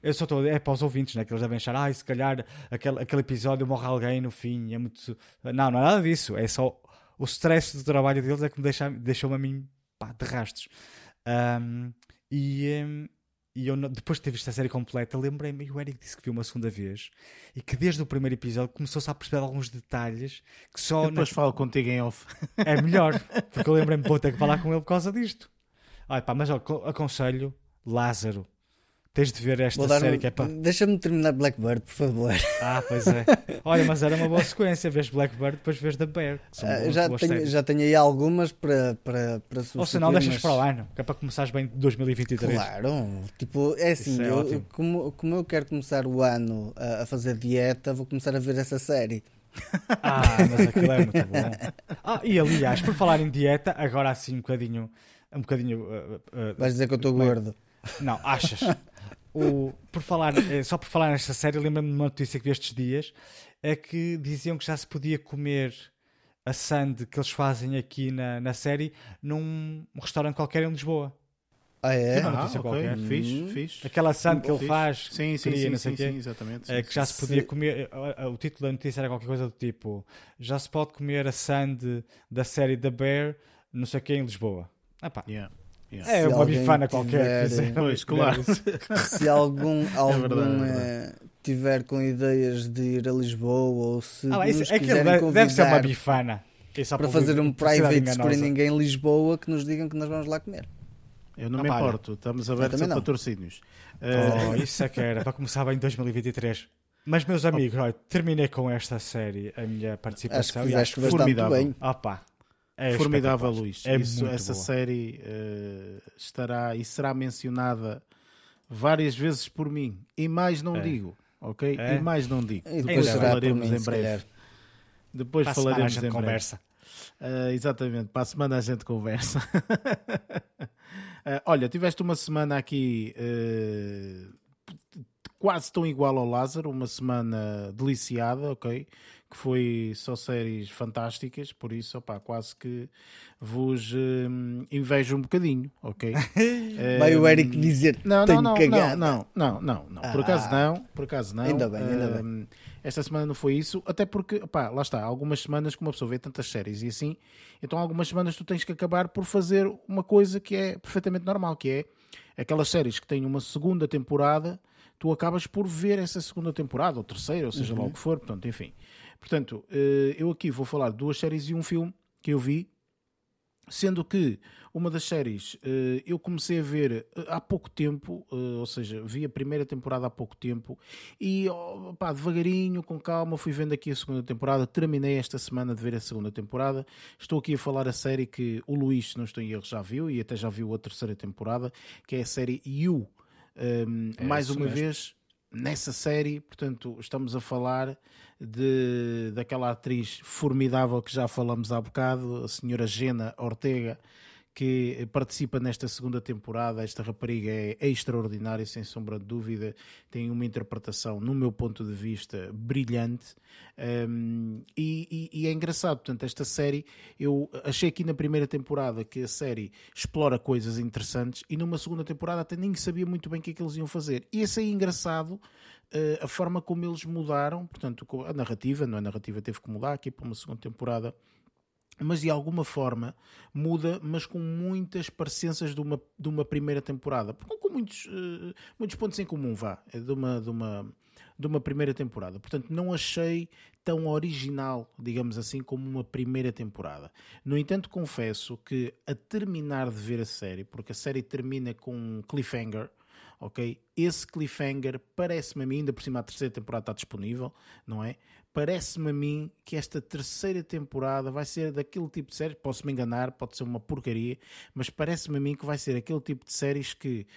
Eu só estou é para os ouvintes, né? Que eles devem achar, ah, se calhar aquele, aquele episódio morre alguém no fim. É muito. Não, não é nada disso. É só o stress do trabalho deles é que me deixa, deixou-me a mim pá, de rastos. Ahm, e, e eu, depois de ter visto a série completa, lembrei-me, e o Eric disse que viu uma segunda vez, e que desde o primeiro episódio começou-se a perceber alguns detalhes que só Eu depois na- falo contigo em off. é melhor, porque eu lembrei-me, vou ter que falar com ele por causa disto. Ai, pá, mas ó, co- aconselho, Lázaro, tens de ver esta série um- que é para. Deixa-me terminar Blackbird, por favor. Ah, pois é. Olha, mas era uma boa sequência, vês Blackbird, depois vês The Bear. Ah, já, tenho, séries. já tenho aí algumas para, para, para Ou se não, substituir, deixas mas- para o ano, que é para começares bem 2023. Claro, tipo, é assim, é eu- como, como eu quero começar o ano a, a fazer dieta, vou começar a ver essa série. Ah, mas aquilo é muito bom. Ah, e aliás, por falar em dieta, agora assim um bocadinho. Um bocadinho. uh, uh, Vais dizer que eu estou gordo. Não, achas? O, por falar, eh, só por falar nesta série, lembro-me de uma notícia que vi estes dias: é que diziam que já se podia comer a sand que eles fazem aqui na, na série num restaurante qualquer em Lisboa. Ah, é? uma Ah, notícia ok, qualquer. fixe, Hum. fixe. Aquela sand que ele Fixe. faz, Sim, sim, cria, sim, não sei sim, sim, exatamente. É sim, que já sim. se podia comer. a- a- O título da notícia era qualquer coisa do tipo: já se pode comer a sand da série The Bear, não sei o que, em Lisboa. Ah, pá. Yeah, yeah. É Se uma bifana qualquer. tiver- fizeram- Pois, claro. Se algum, algum verdade, é eh, tiver com ideias de ir a Lisboa ou se Ah, isso, nos aquilo quiserem deve, deve ser uma convidar bifana. Só para fazer um private screening em Lisboa, que nos digam que nós vamos lá comer. Eu não Ah, me importo, estamos abertos a patrocínios. Oh, isso é que era, para começar bem em 2023. Mas, meus amigos, olha, terminei com esta série a minha Acho que participação. e acho bastante formidável. bem. Pá. É Formidável. Luís. É Isso- essa boa. série eh, estará e será mencionada várias vezes por mim. E mais não É. digo, ok? É. E mais não digo. E depois falaremos mim, em breve. Depois Para a semana a falaremos gente em breve. conversa. Ah, exatamente, para a semana a gente conversa. Ah, olha, tiveste uma semana aqui quase tão igual ao Lázaro, uma semana deliciada, ok? Que foi só séries fantásticas, por isso, opá, quase que vos eh, invejo um bocadinho, ok? Vai o Eh, Eric dizer não, não, não, cagada. não, não, não, não. Por acaso Ah. não, por acaso não. Ainda bem, ainda Ahm, Esta semana não foi isso, até porque, pá, lá está, algumas semanas que uma pessoa vê tantas séries e assim, então algumas semanas tu tens que acabar por fazer uma coisa que é perfeitamente normal, que é aquelas séries que têm uma segunda temporada, tu acabas por ver essa segunda temporada, ou terceira, ou seja lá o que for, portanto, enfim. Portanto, eh, eu aqui vou falar de duas séries e um filme que eu vi, Sendo que uma das séries eh, eu comecei a ver eh, há pouco tempo, ou seja, vi a primeira temporada há pouco tempo e oh, pá, devagarinho, com calma, fui vendo aqui a segunda temporada. Terminei esta semana de ver a segunda temporada. Estou aqui a falar a série que o Luís, se não estou em erro, já viu e até já viu a terceira temporada, que é a série You. Um, É mais uma mesmo. vez, nessa série, portanto, estamos a falar de, daquela atriz formidável que já falamos há bocado, a senhora Gena Ortega, que participa nesta segunda temporada. Esta rapariga é, é extraordinária, sem sombra de dúvida. Tem uma interpretação, no meu ponto de vista, brilhante. Um, e, e- e é engraçado, portanto, esta série, eu achei aqui na primeira temporada que a série explora coisas interessantes e numa segunda temporada até nem sabia muito bem o que é que eles iam fazer. E esse é engraçado uh, a forma como eles mudaram, portanto, a narrativa, não é? A narrativa teve que mudar aqui para uma segunda temporada mas de alguma forma muda, mas com muitas parecenças de uma, de uma primeira temporada, com muitos, uh, muitos pontos em comum, vá, é de uma, de, uma, de uma primeira temporada. Portanto, não achei tão original, digamos assim, como uma primeira temporada. No entanto, confesso que a terminar de ver a série, porque a série termina com um cliffhanger, ok? Esse cliffhanger parece-me a mim, ainda por cima a terceira temporada está disponível, não é? Parece-me a mim que esta terceira temporada vai ser daquele tipo de séries, posso me enganar, pode ser uma porcaria, mas parece-me a mim que vai ser aquele tipo de séries que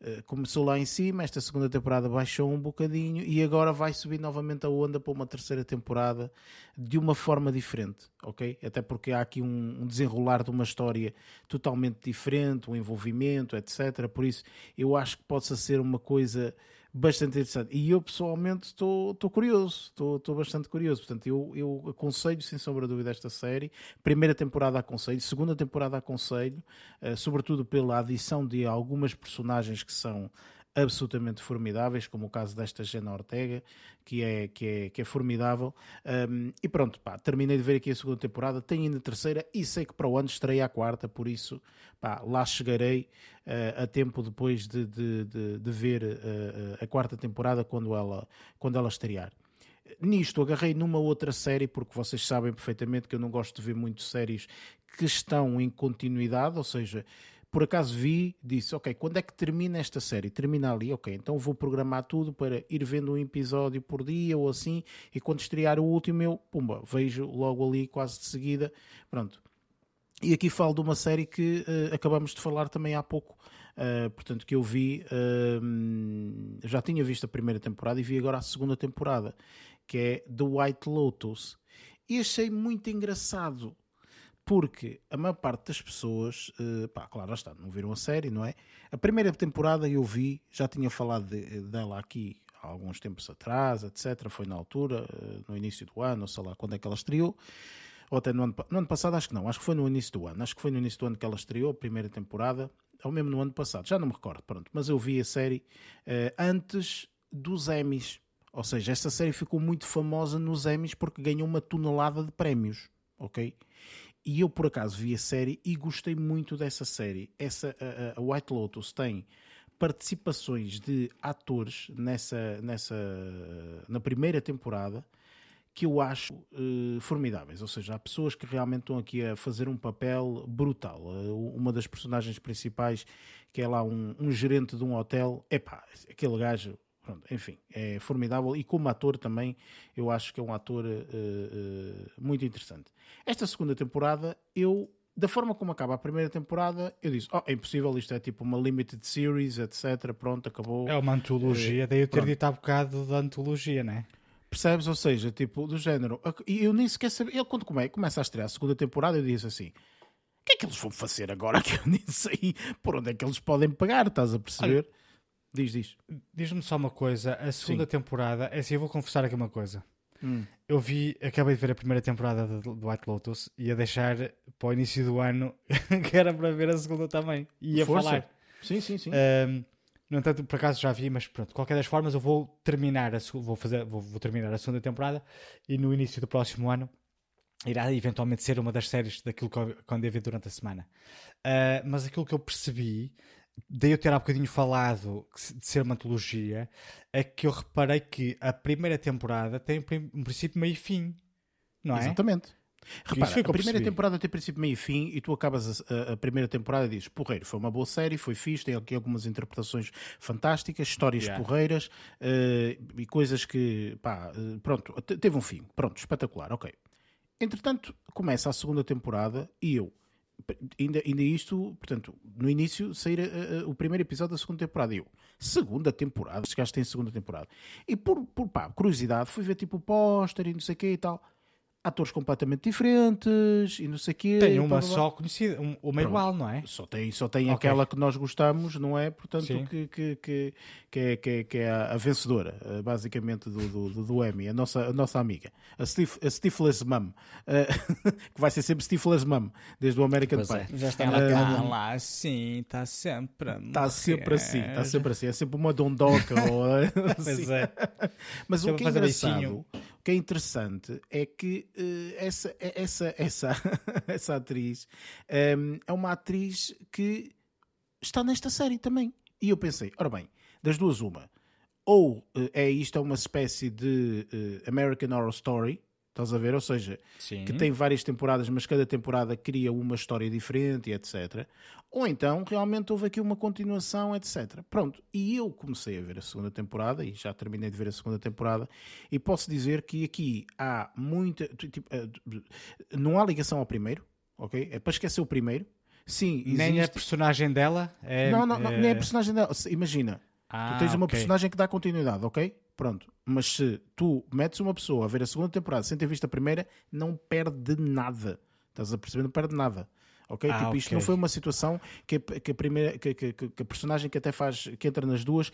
uh, começou lá em cima, esta segunda temporada baixou um bocadinho e agora vai subir novamente a onda para uma terceira temporada de uma forma diferente, ok? Até porque há aqui um, um desenrolar de uma história totalmente diferente, um envolvimento, etc. Por isso, eu acho que possa ser uma coisa bastante interessante. E eu pessoalmente estou curioso, estou bastante curioso. Portanto, eu, eu aconselho sem sombra de dúvida esta série. Primeira temporada aconselho, segunda temporada aconselho, uh, sobretudo pela adição de algumas personagens que são absolutamente formidáveis, como o caso desta Jenna Ortega, que é, que é, que é formidável. Um, e pronto, pá, terminei de ver aqui a segunda temporada, tenho ainda a terceira e sei que para o ano estreia a quarta, por isso pá, lá chegarei uh, a tempo depois de, de, de, de ver uh, a quarta temporada quando ela, quando ela estrear. Nisto agarrei numa outra série, porque vocês sabem perfeitamente que eu não gosto de ver muito séries que estão em continuidade, ou seja, por acaso vi, disse, ok, quando é que termina esta série? Termina ali, ok, então vou programar tudo para ir vendo um episódio por dia ou assim, e quando estrear o último eu, pumba, vejo logo ali quase de seguida, pronto. E aqui falo de uma série que uh, acabamos de falar também há pouco, uh, portanto, que eu vi, uh, já tinha visto a primeira temporada e vi agora a segunda temporada, que é The White Lotus. E achei muito engraçado porque a maior parte das pessoas, uh, pá, claro, está, não viram a série, não é? A primeira temporada eu vi, já tinha falado de, dela aqui há alguns tempos atrás, etc. Foi na altura, uh, no início do ano, sei lá quando é que ela estreou, ou até no ano, no ano passado, acho que não, acho que foi no início do ano, acho que foi no início do ano que ela estreou, a primeira temporada, ou mesmo no ano passado, já não me recordo, pronto, mas eu vi a série antes dos Emmys, ou seja, esta série ficou muito famosa nos Emmys porque ganhou uma tonelada de prémios, ok? E eu, por acaso, vi a série e gostei muito dessa série. Essa, a, a White Lotus tem participações de atores nessa, nessa, na primeira temporada que eu acho uh, formidáveis. Ou seja, há pessoas que realmente estão aqui a fazer um papel brutal. Uh, uma das personagens principais, que é lá um, um gerente de um hotel, epá, aquele gajo Pronto, enfim, é formidável e como ator também eu acho que é um ator uh, uh, muito interessante. Esta segunda temporada, eu, da forma como acaba a primeira temporada, eu disse: Oh, é impossível, isto é tipo uma limited series, etc. Pronto, acabou. É uma antologia, uh, daí eu ter dito há bocado da antologia, não é? Percebes? Ou seja, tipo, do género. E eu nem sequer sabia. Ele, quando come, começa a estrear a segunda temporada, eu disse assim: o que é que eles vão fazer agora? Que eu nem sei por onde é que eles podem pegar, estás a perceber? Olha, Diz, diz. Diz-me só uma coisa. A segunda Sim. temporada, é assim, eu vou confessar aqui uma coisa. Hum. Eu vi, acabei de ver a primeira temporada do White Lotus e a deixar para o início do ano que era para ver a segunda também. E ia Força. falar. Sim, sim, sim. Um, no entanto, por acaso já vi, mas pronto, de qualquer das formas, eu vou terminar a, vou fazer, vou, vou terminar a segunda temporada e no início do próximo ano irá eventualmente ser uma das séries daquilo que eu, que eu ver durante a semana. Uh, mas aquilo que eu percebi daí eu ter há bocadinho falado de ser uma antologia, é que eu reparei que a primeira temporada tem um princípio, meio e fim, não é? Exatamente. Repara, a primeira temporada tem princípio, meio e fim e tu acabas a, a, primeira temporada e dizes porreiro, foi uma boa série, foi fixe, tem aqui algumas interpretações fantásticas, histórias yeah. porreiras uh, e coisas que, pá, uh, pronto, teve um fim, pronto, espetacular, ok. Entretanto, começa a segunda temporada e eu, ainda, ainda isto, portanto, no início sair a, a, o primeiro episódio da segunda temporada. E eu, segunda temporada, os gajos têm segunda temporada. E por, por pá, curiosidade, fui ver tipo o póster e não sei o que e tal. Atores completamente diferentes e não sei o quê. Tem uma só conhecida, um- uma igual, não é? Só tem, só tem Ok. aquela que nós gostamos, não é? Portanto, Sim. que, que, que, que é, que, é, que é a, vencedora, eh, basicamente, do, do, do, do Emmy, a nossa, a nossa amiga, a, Stif, a Stifless Mum, eh, que vai ser sempre Stifless Mum, desde o American Pois é. Pie. Já está Ela marcado. tá lá assim, está sempre. a Está Tá sempre assim, está sempre assim, é sempre uma dondoca. ou, Pois assim. é. Mas o que é engraçado, beicinho. O que é interessante é que eh, essa, essa, essa, essa atriz ehm, é uma atriz que está nesta série também. E eu pensei, ora bem, das duas uma, ou eh, é isto é uma espécie de eh, American Horror Story, estás a ver? Ou seja, Sim. que tem várias temporadas, mas cada temporada cria uma história diferente etc. Ou então realmente houve aqui uma continuação, etc. Pronto, e eu comecei a ver a segunda temporada e já terminei de ver a segunda temporada e posso dizer que aqui há muita. Tipo, eh, não há ligação ao primeiro, ok? É para esquecer o primeiro. Sim, Nem a existe. personagem dela é. Não, não, não, é- nem a personagem dela. Imagina, Ah, tu tens uma ok. personagem que dá continuidade, ok? Pronto. Mas se tu metes uma pessoa a ver a segunda temporada sem ter visto a primeira, não perde nada. Estás a perceber? Não perde nada. Ok? Ah, tipo, isto ok. não foi uma situação que a, que a primeira que, que- que- a personagem que até faz que entra nas duas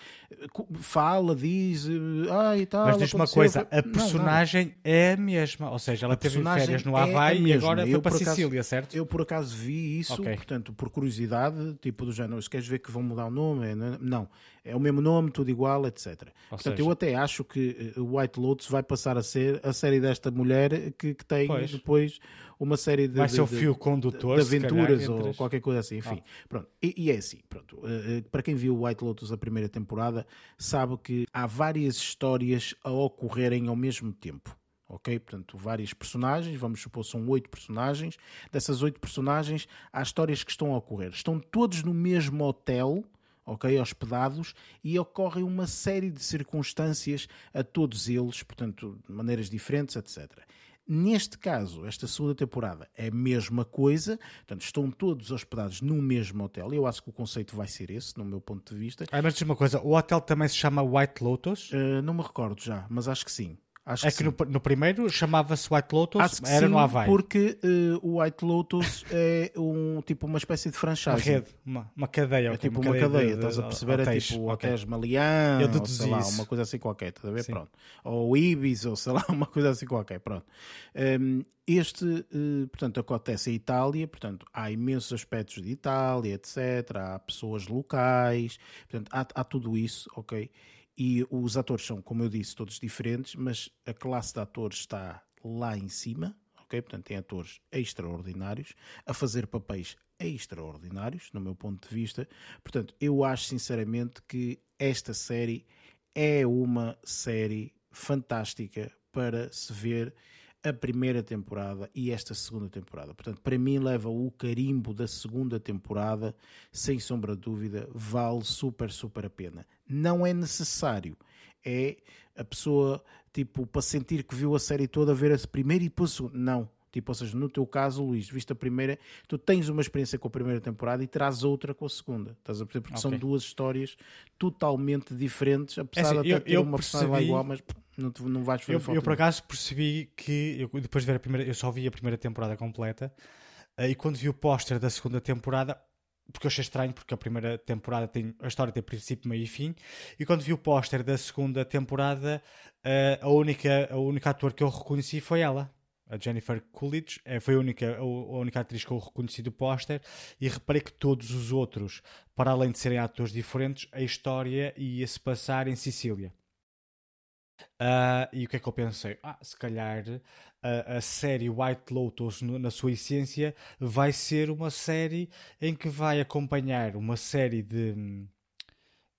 fala, diz, ah e tal. Mas diz uma aconteceu", coisa, foi- a Não, personagem é a mesma. Ou seja, ela A teve personagem férias no é Havaí e mesma. agora foi Eu, para por acaso, Sicília, certo? Eu por acaso vi isso, Ok. portanto, por curiosidade, tipo do género, se queres ver que vão mudar o nome, é- não, é o mesmo nome, tudo igual, etc. portanto, seja- eu até acho que eh, o White Lotus vai passar a ser a série desta mulher que, que tem Pois. depois uma série de, Vai de- ser o de- fio condutor, de calhar, aventuras ou entre as- qualquer coisa assim, enfim. Pronto. E, e é assim, pronto. eh, para quem viu o White Lotus a primeira temporada, sabe que há várias histórias a ocorrerem ao mesmo tempo. Ok? Portanto, várias personagens, vamos supor, são oito personagens. Dessas oito personagens, há histórias que estão a ocorrer. Estão todos no mesmo hotel, ok? Hospedados, e ocorre uma série de circunstâncias a todos eles, portanto, de maneiras diferentes, etc. Neste caso, esta segunda temporada é a mesma coisa, portanto, estão todos hospedados no mesmo hotel. Eu acho que o conceito vai ser esse, no meu ponto de vista. Ah, mas diz uma coisa, o hotel também se chama White Lotus? Uh, não me recordo já, mas acho que sim. Acho É que que no, no primeiro chamava-se White Lotus, Acho que era sim, no Havaí. porque uh, o White Lotus é um tipo uma espécie de Uma franchise. rede, uma, uma cadeia. É tipo uma cadeia, de- de estás a perceber? hotéis, É tipo. Hotéis Malian, Eu ou sei lá, isso. uma coisa assim qualquer, estás a ver? Sim. Pronto. Ou Ibis, ou sei lá, uma coisa assim qualquer, pronto. Hum, este, eh, portanto, acontece em Itália, portanto, há imensos aspectos de Itália, etc. Há pessoas locais, portanto, há, há tudo isso, ok? E os atores são, como eu disse, todos diferentes, mas a classe de atores está lá em cima, ok? Portanto, tem atores extraordinários a fazer papéis extraordinários, no meu ponto de vista. Portanto, eu acho sinceramente que esta série é uma série fantástica para se ver a primeira temporada e esta segunda temporada. Portanto, para mim leva o carimbo da segunda temporada, sem sombra de dúvida, vale super, super a pena. Não é necessário. É a pessoa, tipo, para sentir que viu a série toda, ver a primeira e depois a segunda. Não. Tipo, ou seja, no teu caso, Luís, viste a primeira, tu tens uma experiência com a primeira temporada e terás outra com a segunda. Estás a perceber? Porque são Ok. duas histórias totalmente diferentes, apesar assim, de até eu- ter eu uma personagem percebi- igual, mas não, te- não vais fazer Eu, eu por acaso percebi que eu, depois de ver a primeira, eu só vi a primeira temporada completa eh, e quando vi o póster da segunda temporada, porque eu achei estranho, porque a primeira temporada tem a história tem princípio, meio e fim, e quando vi o póster da segunda temporada, eh, a única a única ator que eu reconheci foi ela. A Jennifer Coolidge eh, foi a única, a, a única atriz que eu reconheci do póster e reparei que todos os outros, para além de serem atores diferentes, a história ia se passar em Sicília. Ah, e o que é que eu pensei? Ah, se calhar a, a série White Lotus, no- na sua essência, vai ser uma série em que vai acompanhar uma série de,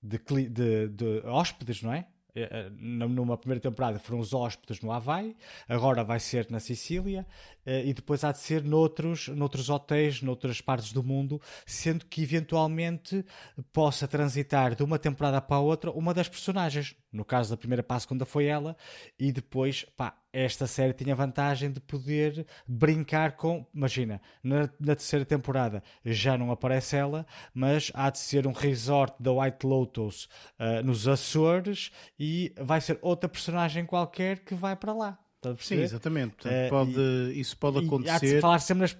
de, de- de hóspedes, não é? Eh, num- Numa primeira temporada foram os hóspedes no Havaí, agora vai ser na Sicília eh, e depois há de ser noutros, noutros hotéis, noutras partes do mundo, sendo que eventualmente possa transitar de uma temporada para a outra uma das personagens. No caso da primeira para a segunda foi ela, e depois, pá, esta série tinha a vantagem de poder brincar com. Imagina, na, na terceira temporada já não aparece ela, mas há de ser um resort da White Lotus ah, nos Açores e vai ser outra personagem qualquer que vai para lá. Sim, exatamente. Portanto, uh, pode, e, isso pode acontecer. E há de falar sempre nas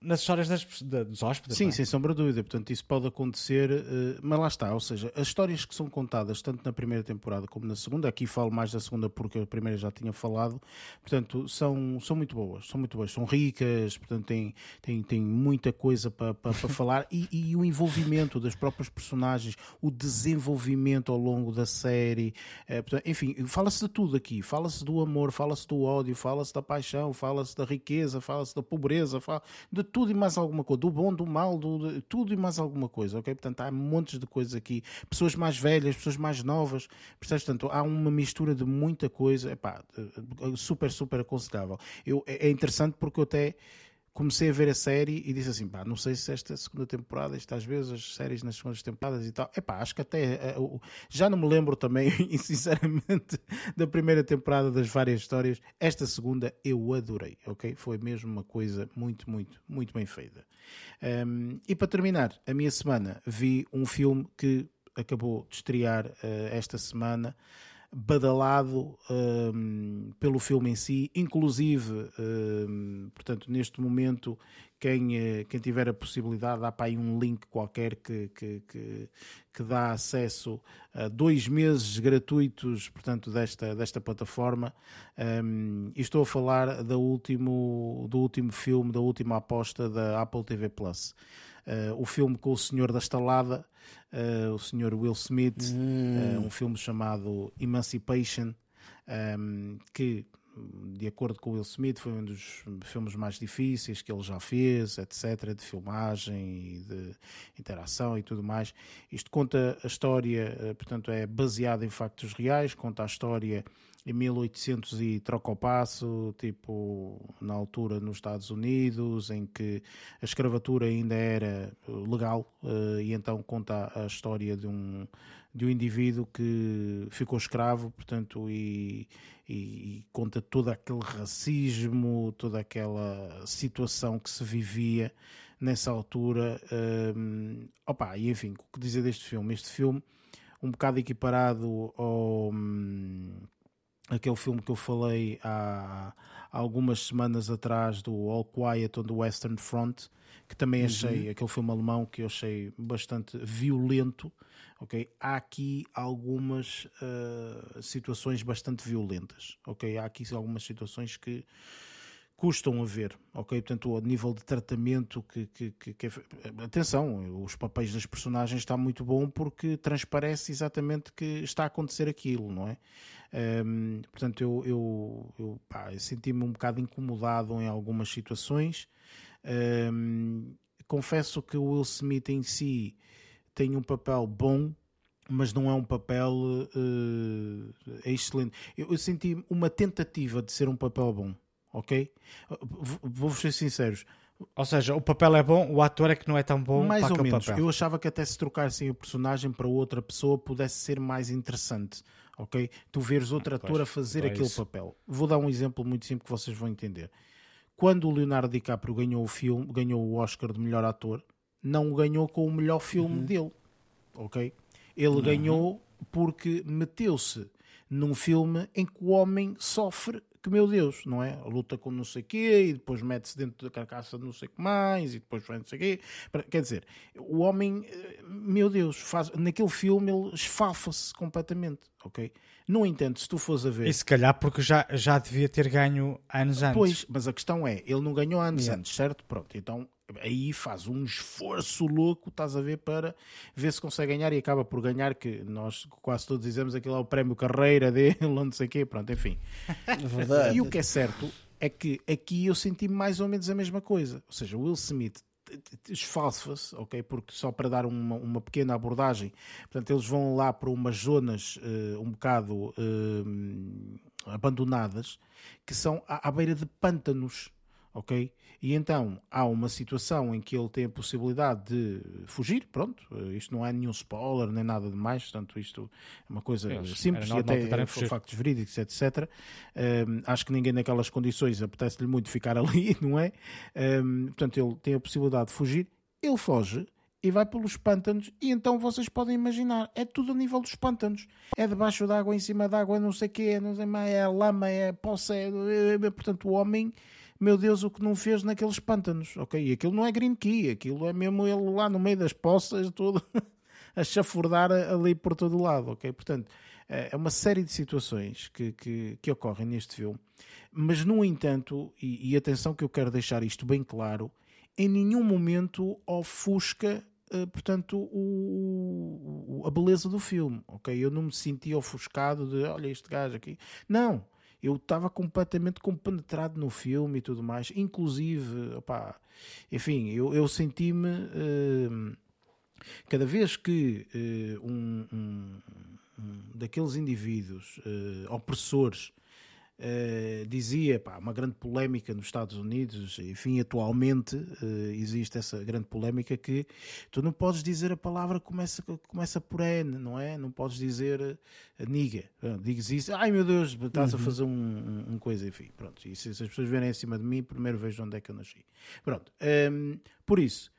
nas histórias das, dos hóspedes. Sim, é? sem sombra de dúvida. Portanto, isso pode acontecer, uh, mas lá está. Ou seja, as histórias que são contadas tanto na primeira temporada como na segunda, aqui falo mais da segunda porque a primeira já tinha falado, portanto, são, são muito boas. São muito boas, são ricas, portanto, tem, tem, tem muita coisa para pa, pa falar e, e, o envolvimento das próprias personagens, o desenvolvimento ao longo da série, uh, portanto, enfim, fala-se de tudo aqui. Fala-se do amor, fala-se do ódio, fala-se da paixão, fala-se da riqueza, fala-se da pobreza, fala de tudo e mais alguma coisa, do bom, do mal, do, tudo e mais alguma coisa, ok? Portanto, há montes de coisas aqui, pessoas mais velhas, pessoas mais novas, percebes? Portanto, há uma mistura de muita coisa, epá, super, super aconselhável. Eu, é, é interessante porque eu até comecei a ver a série e disse assim, pá, não sei se esta segunda temporada, isto às vezes as séries nas segundas temporadas e tal, é pá, acho que até, uh, já não me lembro também, sinceramente, da primeira temporada das várias histórias, esta segunda eu adorei, ok? Foi mesmo uma coisa muito, muito, muito bem feita. Um, e para terminar, a minha semana, vi um filme que acabou de estrear uh, esta semana, badalado um, pelo filme em si, inclusive, um, portanto, neste momento, quem, eh, quem tiver a possibilidade, há para aí um link qualquer que, que, que, que, dá acesso a dois meses gratuitos, portanto, desta, desta plataforma. Um, e estou a falar do último, do último filme, da última aposta da Apple TV Plus. Uh, o filme com o Senhor da Estalada, uh, o Senhor Will Smith, hum. uh, um filme chamado Emancipation, um, que de acordo com Will Smith, foi um dos filmes mais difíceis que ele já fez, etc., de filmagem e de interação e tudo mais. Isto conta a história, portanto, é baseado em factos reais, conta a história em 1800 e troca o passo, tipo na altura nos Estados Unidos, em que a escravatura ainda era legal, uh, e então conta a história de um, de um indivíduo que ficou escravo, portanto, e, e, e conta todo aquele racismo, toda aquela situação que se vivia nessa altura. Ehm, opa, e enfim, o que dizer deste filme? Este filme, um bocado equiparado ao. Um, aquele filme que eu falei há, há, algumas semanas atrás do All Quiet on the Western Front, que também achei, uhum. aquele filme alemão que eu achei bastante violento, ok? Há aqui algumas uh, situações bastante violentas, ok? Há aqui algumas situações que custam a ver, ok? Portanto, o nível de tratamento que, que, que, é... Atenção, os papéis das personagens está muito bom porque transparece exatamente que está a acontecer aquilo, não é? Um, portanto, eu, eu, eu, eu senti-me um bocado incomodado em algumas situações. Um, confesso que o Will Smith em si tem um papel bom, mas não é um papel uh, excelente. Eu, eu, senti uma tentativa de ser um papel bom, ok? Vou-vos ser sinceros. Ou seja, o papel é bom, o ator é que não é tão bom mais ou menos. Papel. Eu achava que até se trocassem o personagem para outra pessoa pudesse ser mais interessante ok? Tu veres outro ah, ator a fazer é aquele isso. papel. Vou dar um exemplo muito simples que vocês vão entender. Quando o Leonardo DiCaprio ganhou o filme, ganhou o Oscar de melhor ator, não o ganhou com o melhor filme uhum. dele, ok? Ele uhum. ganhou porque meteu-se num filme em que o homem sofre que, meu Deus, não é? Luta com não sei o quê e depois mete-se dentro da carcaça de não sei o que mais e depois vai não sei o quê. Quer dizer, o homem, eh, meu Deus, faz, naquele filme ele esfafa-se completamente, ok? No entanto, se tu fores a ver... E se calhar porque já, já devia ter ganho anos antes. Pois, mas a questão é, ele não ganhou anos yeah. antes, certo? Pronto, então aí faz um esforço louco, estás a ver, para ver se consegue ganhar e acaba por ganhar, que nós quase todos dizemos aquilo é o prémio carreira dele, não sei o quê, pronto, enfim. Verdade. E o que é certo é que aqui eu senti mais ou menos a mesma coisa. Ou seja, Will Smith esfalfa-se, ok? Porque só para dar uma, uma pequena abordagem, portanto, eles vão lá para umas zonas uh, um bocado uh, abandonadas que são à, à beira de pântanos ok? E então há uma situação em que ele tem a possibilidade de fugir, pronto, isto não é nenhum spoiler nem nada de mais, portanto isto é uma coisa simples e até é, factos verídicos, etc. Um, acho que ninguém naquelas condições apetece-lhe muito ficar ali, não é? Um, portanto, ele tem a possibilidade de fugir, ele foge e vai pelos pântanos e então vocês podem imaginar, é tudo a nível dos pântanos. É debaixo d'água, em cima d'água, não sei o que, não sei mais, é lama, é poça, é, é, é, portanto o homem, meu Deus, o que não fez naqueles pântanos, ok? E aquilo não é green key, aquilo é mesmo ele lá no meio das poças, todo a chafurdar ali por todo o lado, ok? Portanto, é uma série de situações que, que, que ocorrem neste filme, mas no entanto, e, e atenção que eu quero deixar isto bem claro, em nenhum momento ofusca Uh, portanto, o, o, a beleza do filme, ok? Eu não me senti ofuscado de, olha este gajo aqui. Não, eu estava completamente compenetrado no filme e tudo mais. Inclusive, opá, enfim, eu, eu senti-me, uh, cada vez que uh, um, um, um, daqueles indivíduos opressores Uh, dizia, pá, uma grande polémica nos Estados Unidos, enfim, atualmente uh, existe essa grande polémica que tu não podes dizer a palavra que começa, começa por N, não é? Não podes dizer uh, niga. Dizes isso, ai meu Deus, estás uhum. a fazer um, um, um, coisa, enfim, pronto. E se, se, as pessoas vierem acima de mim, primeiro vejo onde é que eu nasci. Pronto, um, ehm, por isso,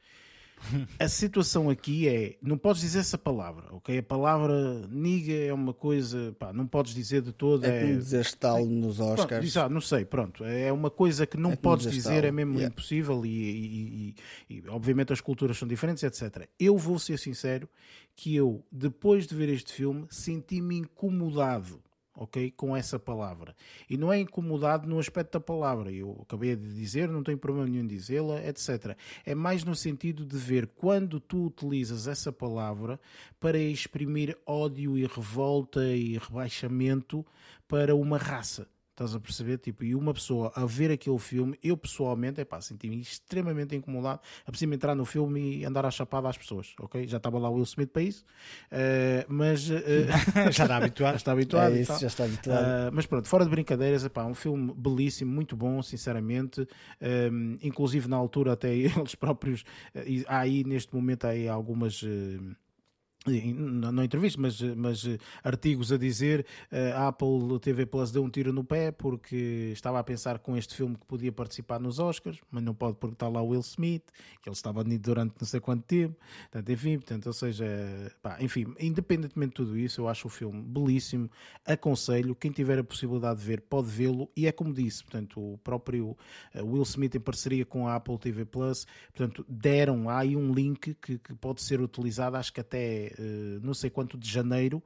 a situação aqui é, não podes dizer essa palavra, ok? A palavra niga é uma coisa, pá, não podes dizer de todo. É, é... como dizer tal nos Oscars. Pronto, não sei, pronto. É uma coisa que não é podes dizer, é mesmo yeah. impossível e, e, e, e, obviamente as culturas são diferentes, etc. Eu vou ser sincero que eu, depois de ver este filme, senti-me incomodado ok? Com essa palavra. E não é incomodado no aspecto da palavra, eu acabei de dizer, não tenho problema nenhum dizê-la, etc. É mais no sentido de ver quando tu utilizas essa palavra para exprimir ódio e revolta e rebaixamento para uma raça. Estás a perceber? Tipo, e uma pessoa a ver aquele filme, eu pessoalmente, é pá, senti-me extremamente incomodado a precisar entrar no filme e andar à chapada às pessoas, ok? Já estava lá o Will Smith para isso, uh, mas uh, já está habituado. já está habituado. É isso, já está habituado. Uh, mas pronto, fora de brincadeiras, é pá, um filme belíssimo, muito bom, sinceramente. Um, inclusive na altura até eles próprios, há aí neste momento há aí algumas não entrevista, mas, mas eh, artigos a dizer eh, a Apple TV Plus deu um tiro no pé porque estava a pensar com este filme que podia participar nos Oscars, mas não pode porque está lá o Will Smith, que ele estava ali durante não sei quanto tempo, portanto, enfim, portanto, ou seja, pá, enfim, independentemente de tudo isso, eu acho o filme belíssimo, aconselho, quem tiver a possibilidade de ver pode vê-lo, e é como disse, portanto, o próprio eh, Will Smith em parceria com a Apple TV Plus, portanto, deram há aí um link que, que pode ser utilizado, acho que até eh, não sei quanto de janeiro,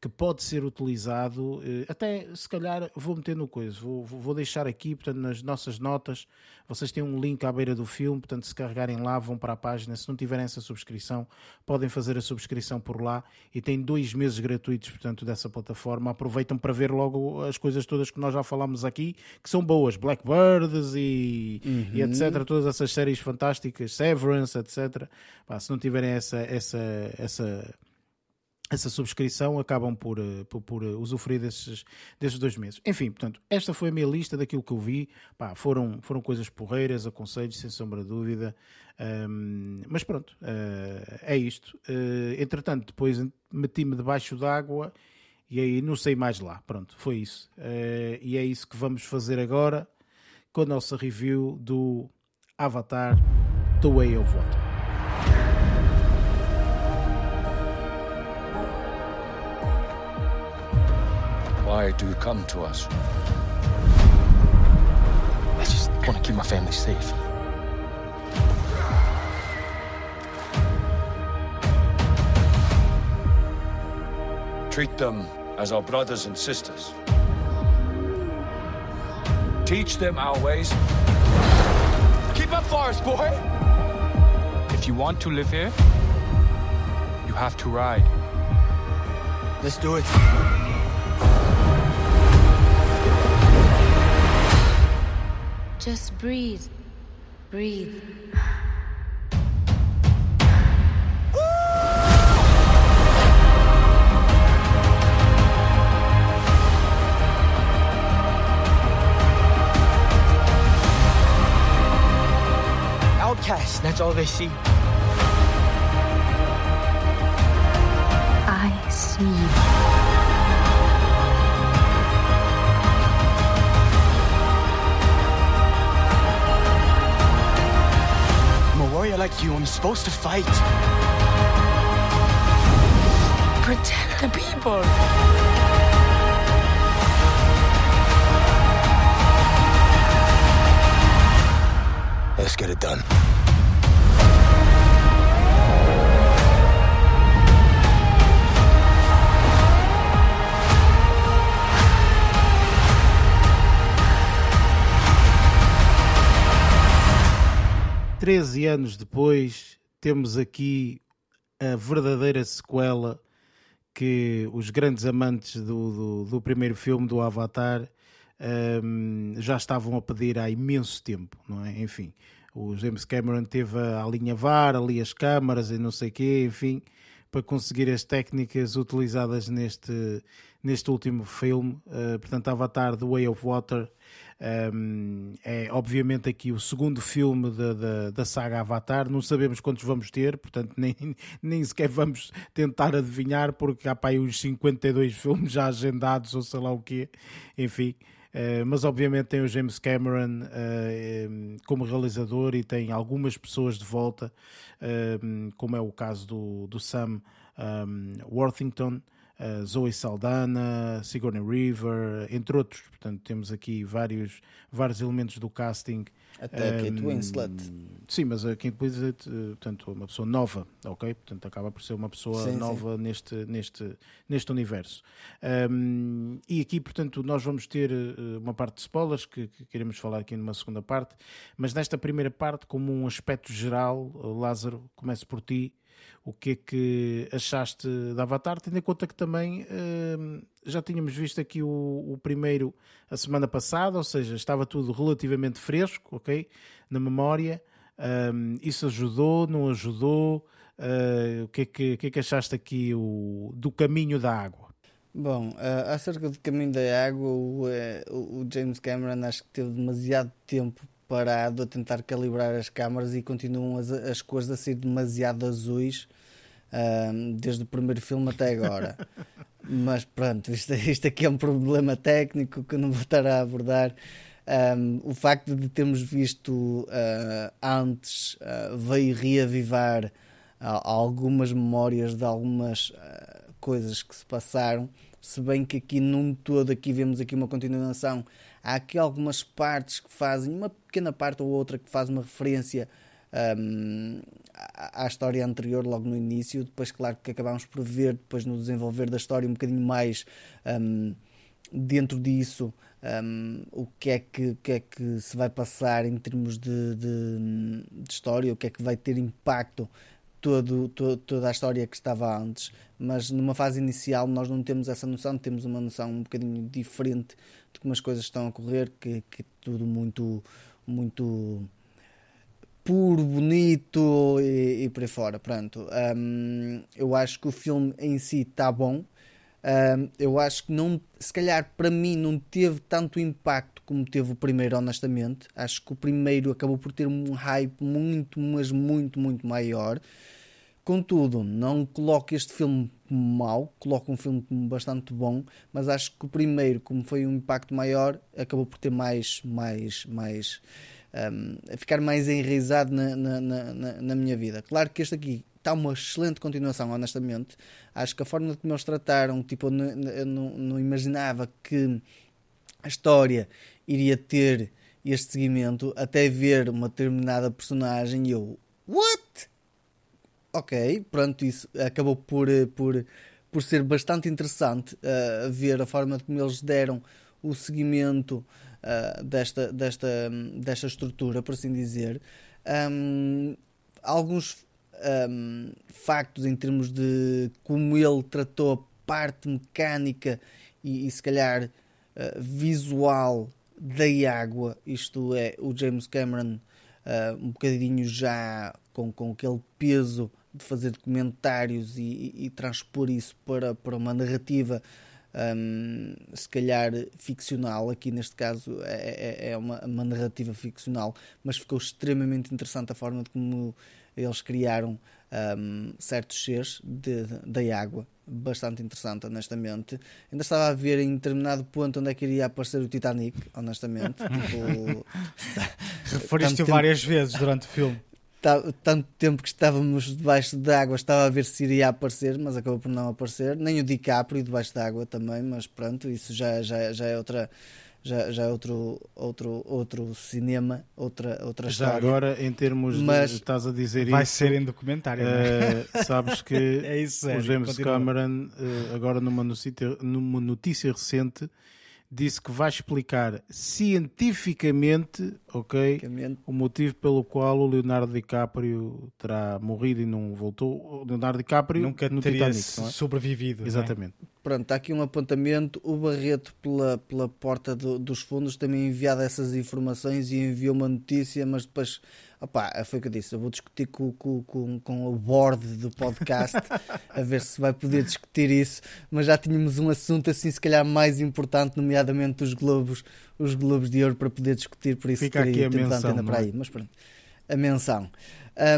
que pode ser utilizado, eh, até se calhar vou meter no coisa, vou, vou deixar aqui, portanto, nas nossas notas, vocês têm um link à beira do filme, portanto, se carregarem lá, vão para a página, se não tiverem essa subscrição, podem fazer a subscrição por lá e têm dois meses gratuitos, portanto, dessa plataforma, aproveitam para ver logo as coisas todas que nós já falámos aqui, que são boas, Blackbirds e, uhum. e etc, todas essas séries fantásticas, Severance, etc, Pá, se não tiverem essa, essa, essa essa subscrição acabam por, eh, por, por, eh, usufruir desses, desses dois meses. Enfim, portanto, esta foi a minha lista daquilo que eu vi. Pá, foram, foram coisas porreiras, aconselhos, sem sombra de dúvida. Um, mas pronto, uh, é isto. Uh, entretanto, depois meti-me debaixo d'água e aí não sei mais lá. Pronto, foi isso. Uh, e é isso que vamos fazer agora com a nossa review do Avatar The Way of Water. Why do you come to us? I just want to keep my family safe. Treat them as our brothers and sisters. Teach them our ways. Keep up for us, boy! If you want to live here, you have to ride. Let's do it. Just breathe. Breathe. Outcasts, that's all they see. I see you. like you. Everyone is supposed to fight. Protect the people. Let's get it done. Treze anos depois, temos aqui a verdadeira sequela que os grandes amantes do, do, do primeiro filme, do Avatar, hum, já estavam a pedir há imenso tempo, não é? Enfim, o James Cameron teve a alinhavar ali as câmaras e não sei o quê, enfim, para conseguir as técnicas utilizadas neste, neste último filme. Uh, portanto, Avatar The Way of Water um, é obviamente aqui o segundo filme da, da, da, saga Avatar. Não sabemos quantos vamos ter, portanto, nem, nem sequer vamos tentar adivinhar, porque há para aí uns 52 filmes já agendados, ou sei lá o quê. Enfim. Uh, mas obviamente tem o James Cameron uh, como realizador e tem algumas pessoas de volta, uh, como é o caso do, do Sam um, Worthington, uh, Zoe Saldana, Sigourney Weaver, entre outros. Portanto, temos aqui vários, vários elementos do casting. Até um, Kate Winslet. Sim, mas a Kate Winslet, uh, portanto, uma pessoa nova, ok? Portanto, acaba por ser uma pessoa sim, nova sim. Neste, neste, neste universo. Um, e aqui, portanto, nós vamos ter uh, uma parte de spoilers que, que, queremos falar aqui numa segunda parte, mas nesta primeira parte, como um aspecto geral, Lázaro, começo por ti o que é que achaste da Avatar, tendo em conta que também uh, já tínhamos visto aqui o, o, primeiro a semana passada, ou seja, estava tudo relativamente fresco, ok? Na memória. Um, isso ajudou, não ajudou? Uh, o que é que, que, é que achaste aqui o, do caminho da água? Bom, uh, acerca do caminho da água, o, o James Cameron acho que teve demasiado tempo parado a tentar calibrar as câmaras e continuam as, as cores a ser demasiado azuis um, desde o primeiro filme até agora. Mas pronto, isto, isto aqui é um problema técnico que não vou estar a abordar. Um, o facto de termos visto uh, antes uh, veio reavivar uh, algumas memórias de algumas coisas que se passaram, se bem que aqui num todo aqui vemos aqui uma continuação Há aqui algumas partes que fazem, uma pequena parte ou outra que faz uma referência um, à, história anterior, logo no início. Depois, claro que acabamos por ver, depois no desenvolver da história, um bocadinho mais um, dentro disso. Um, o que é que, que é que se vai passar em termos de, de, de história, o que é que vai ter impacto todo, todo, toda a história que estava antes, mas numa fase inicial nós não temos essa noção, temos uma noção um bocadinho diferente de como as coisas estão a correr, que, que tudo muito, muito puro, bonito e, e por aí fora. Pronto, um, eu acho que o filme em si está bom. Um, eu acho que não, se calhar para mim não teve tanto impacto como teve o primeiro, honestamente. Acho que o primeiro acabou por ter um hype muito, mas muito, muito maior. Contudo, não coloco este filme como mau, coloco um filme como bastante bom, mas acho que o primeiro, como foi um impacto maior, acabou por ter mais, mais, mais, um, ficar mais enraizado na, na, na, na, minha vida. Claro que este aqui está uma excelente continuação, honestamente. Acho que a forma como eles trataram, tipo, eu não, não imaginava que a história iria ter este seguimento até ver uma determinada personagem e eu, what? Ok, pronto, isso acabou por, eh, por, por ser bastante interessante uh, ver a forma como eles deram o seguimento uh, desta, desta, desta estrutura, por assim dizer. Um, alguns um, factos em termos de como ele tratou a parte mecânica e, e se calhar uh, visual da água, isto é, o James Cameron um bocadinho já com, com aquele peso de fazer documentários e, e, e transpor isso para, para uma narrativa um, se calhar ficcional, aqui neste caso é, é, é uma, uma, narrativa ficcional, mas ficou extremamente interessante a forma de como eles criaram um, certos seres da água, bastante interessante, honestamente. Ainda estava a ver em determinado ponto onde é que iria aparecer o Titanic, honestamente. tipo, Referiste-o várias vezes durante o filme. Tanto tempo que estávamos debaixo d'água, estava a ver se iria aparecer, mas acabou por não aparecer. Nem o DiCaprio debaixo d'água também, mas pronto, isso já, já, já é outra. Já, já é outro, outro, outro cinema, outra, outra Já história. agora, em termos Mas de. Estás a dizer Vai isso. ser em documentário, eh, sabes que É isso, o James continua. Cameron, eh, agora numa notícia, numa notícia recente, disse que vai explicar cientificamente, ok, o motivo pelo qual o Leonardo DiCaprio terá morrido e não voltou. O Leonardo DiCaprio Nunca no teria Titanic, não é? sobrevivido. é? Exatamente. Pronto, está aqui um apontamento. O Barreto, pela, pela porta do- dos fundos, também enviado essas informações e enviou uma notícia, mas depois, opá, foi o que eu disse. Eu vou discutir com, com, com, com o board do podcast a ver se vai poder discutir isso. Mas já tínhamos um assunto assim, se calhar mais importante, nomeadamente os Globos, os Globos de Ouro, para poder discutir. Por isso, Fica aqui a menção, antena não para é? aí. Mas pronto, a menção.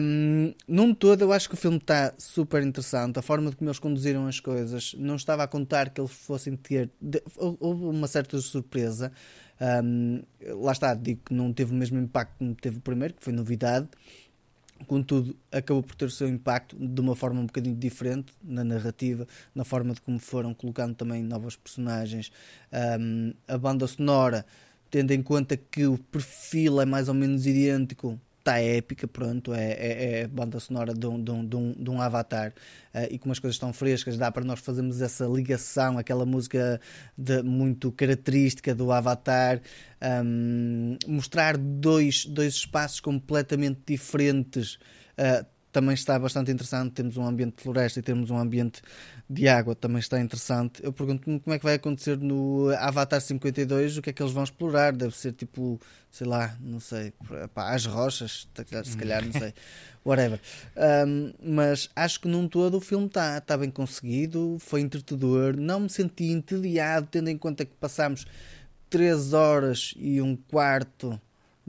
Um, num todo, eu acho que o filme está super interessante. A forma como eles conduziram as coisas, não estava a contar que eles fossem ter. houve uma certa surpresa. Um, lá está, digo que não teve o mesmo impacto como teve o primeiro, que foi novidade. Contudo, acabou por ter o seu impacto de uma forma um bocadinho diferente na narrativa, na forma de como foram colocando também novos personagens. Um, a banda sonora, tendo em conta que o perfil é mais ou menos idêntico, está épica, pronto, é, é, é banda sonora de um, de um, de um, de um avatar eh, e como as coisas estão frescas, dá para nós fazermos essa ligação, aquela música de- muito característica do avatar, um, mostrar dois, dois espaços completamente diferentes. eh, também está bastante interessante. Temos um ambiente de floresta e temos um ambiente de água, também está interessante. Eu pergunto-me como é que vai acontecer no Avatar 52, o que é que eles vão explorar? Deve ser tipo, sei lá, não sei, pá, as rochas, se calhar- se calhar, não sei, whatever. Um, mas acho que num todo o filme está está bem conseguido, foi entretador, não me senti entediado, tendo em conta que passámos 3 horas e um quarto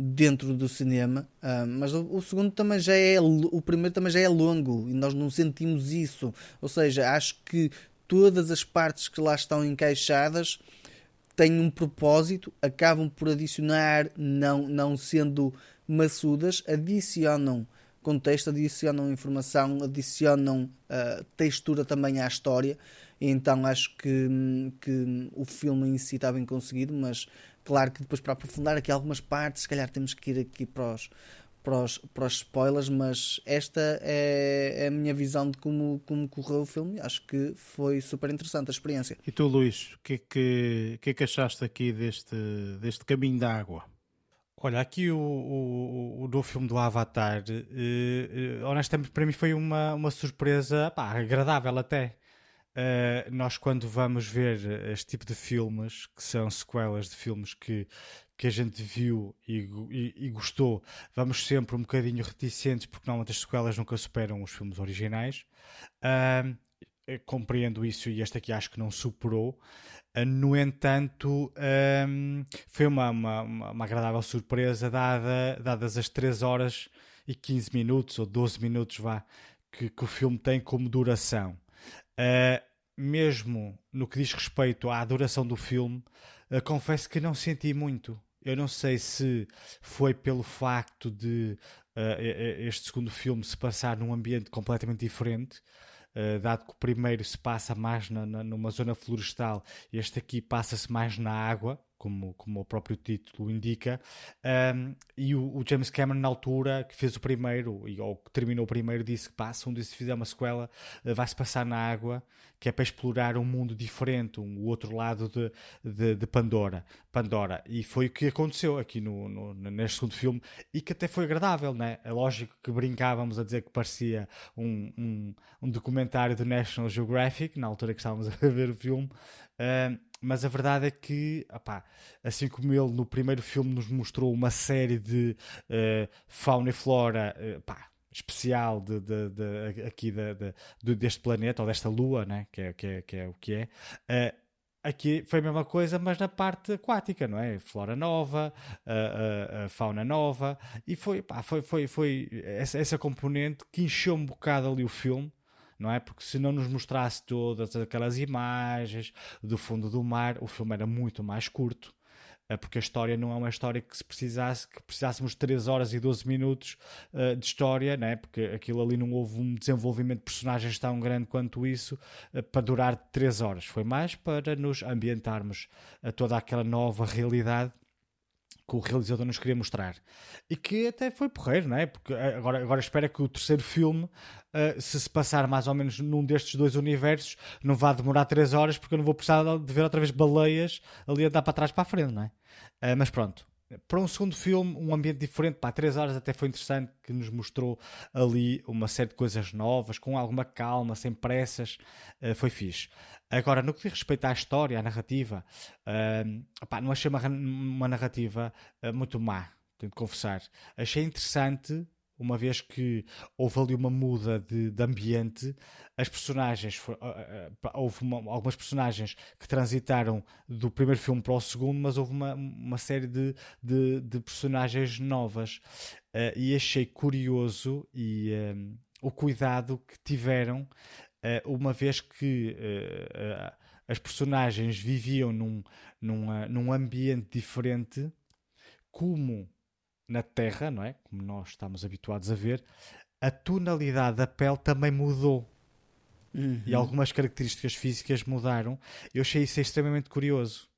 dentro do cinema, ah, mas o, o segundo também já é o primeiro também já é longo e nós não sentimos isso. Ou seja, acho que todas as partes que lá estão encaixadas têm um propósito, acabam por adicionar, não, não sendo maçudas, adicionam contexto, adicionam informação, adicionam ah, textura também à história. Então acho que, que o filme em si está bem conseguido, mas claro que depois para aprofundar aqui algumas partes, se calhar temos que ir aqui para os, para os, para os spoilers, mas esta é, é a minha visão de como, como correu o filme. Acho que foi super interessante a experiência. E tu, Luís, o que, é que, o que é que achaste aqui deste, deste caminho da água? Olha, aqui o, o, o novo filme do Avatar, eh, eh, honestamente, para mim foi uma, uma surpresa pá, agradável até. Eh, nós, quando vamos ver este tipo de filmes, que são sequelas de filmes que, que a gente viu e, e- e gostou, vamos sempre um bocadinho reticentes, porque normalmente as sequelas nunca superam os filmes originais. Eh, compreendo isso e este aqui acho que não superou. Uh, No entanto, um, foi uma, uma- uma agradável surpresa, dada, dadas as 3 horas e 15 minutos, ou 12 minutos, vá, que, que o filme tem como duração. Uh, mesmo no que diz respeito à duração do filme, uh, confesso que não senti muito. Eu não sei se foi pelo facto de uh, e- e- este segundo filme se passar num ambiente completamente diferente, Uh, dado que o primeiro se passa mais na, na- numa zona florestal, este aqui passa-se mais na água, como, como o próprio título indica, Um, e o, o James Cameron, na altura que fez o primeiro, ou que terminou o primeiro, disse que passa, um se fizer uma sequela, uh, vai-se passar na água, que é para explorar um mundo diferente, um, o outro lado de, de, de Pandora, Pandora. E foi o que aconteceu aqui no, no- neste segundo filme, e que até foi agradável, né? É lógico que brincávamos a dizer que parecia um, um, um documentário do National Geographic, na altura que estávamos a ver o filme, ah, mas a verdade é que, opá, assim como ele no primeiro filme nos mostrou uma série de ah, fauna e flora, pá, especial de, de- de- aqui do- deste planeta ou desta lua, né? que, é, que, é, que é o que é. ah, Aqui foi a mesma coisa, mas na parte aquática, não é? Flora nova, fauna nova, e foi, foi, foi, foi essa, essa componente que encheu um bocado ali o filme, não é? Porque se não nos mostrasse todas aquelas imagens do fundo do mar, o filme era muito mais curto. uh, porque a história não é uma história que se precisasse, que precisássemos de 3 horas e 12 minutos uh, de história, né? porque aquilo ali não houve um desenvolvimento de personagens tão grande quanto isso para durar 3 horas. Foi mais para nos ambientarmos a toda aquela nova realidade que o realizador nos queria mostrar. E que até foi porreiro, não é? Porque agora, agora espera que o terceiro filme, uh, se se passar mais ou menos num destes dois universos, não vá demorar 3 horas, porque eu não vou precisar de ver outra vez baleias ali a dar para trás para a frente, não é? Uh, mas pronto, para um segundo filme, um ambiente diferente, para três horas até foi interessante, que nos mostrou ali uma série de coisas novas, com alguma calma, sem pressas, uh, foi fixe. Agora, no que diz respeito à história, à narrativa, uh, opá, não achei uma, uma narrativa uh, muito má, tenho de confessar. Achei interessante uma vez que houve ali uma muda de, de ambiente, as personagens, uh, uh, houve uma, algumas personagens que transitaram do primeiro filme para o segundo, mas houve uma, uma série de, de, de personagens novas. Uh, e achei curioso e um, o cuidado que tiveram, uma vez que as personagens viviam num, num, num ambiente diferente, como na Terra, não é? Como nós estamos habituados a ver, a tonalidade da pele também mudou. Uhum. E algumas características físicas mudaram. Eu achei isso extremamente curioso.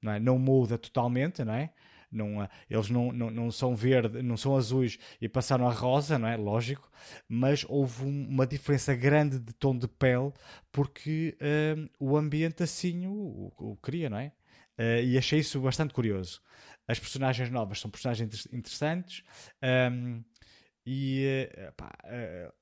Não, é? não muda totalmente, não é? Não, eh, eles não, não, não são verde, não são azuis e passaram a rosa, não é? Lógico, mas houve uma diferença grande de tom de pele porque uh, o ambiente assim o, o, o queria, não é? Uh, e achei isso bastante curioso. As personagens novas são personagens interessantes um, e uh, pá, uh,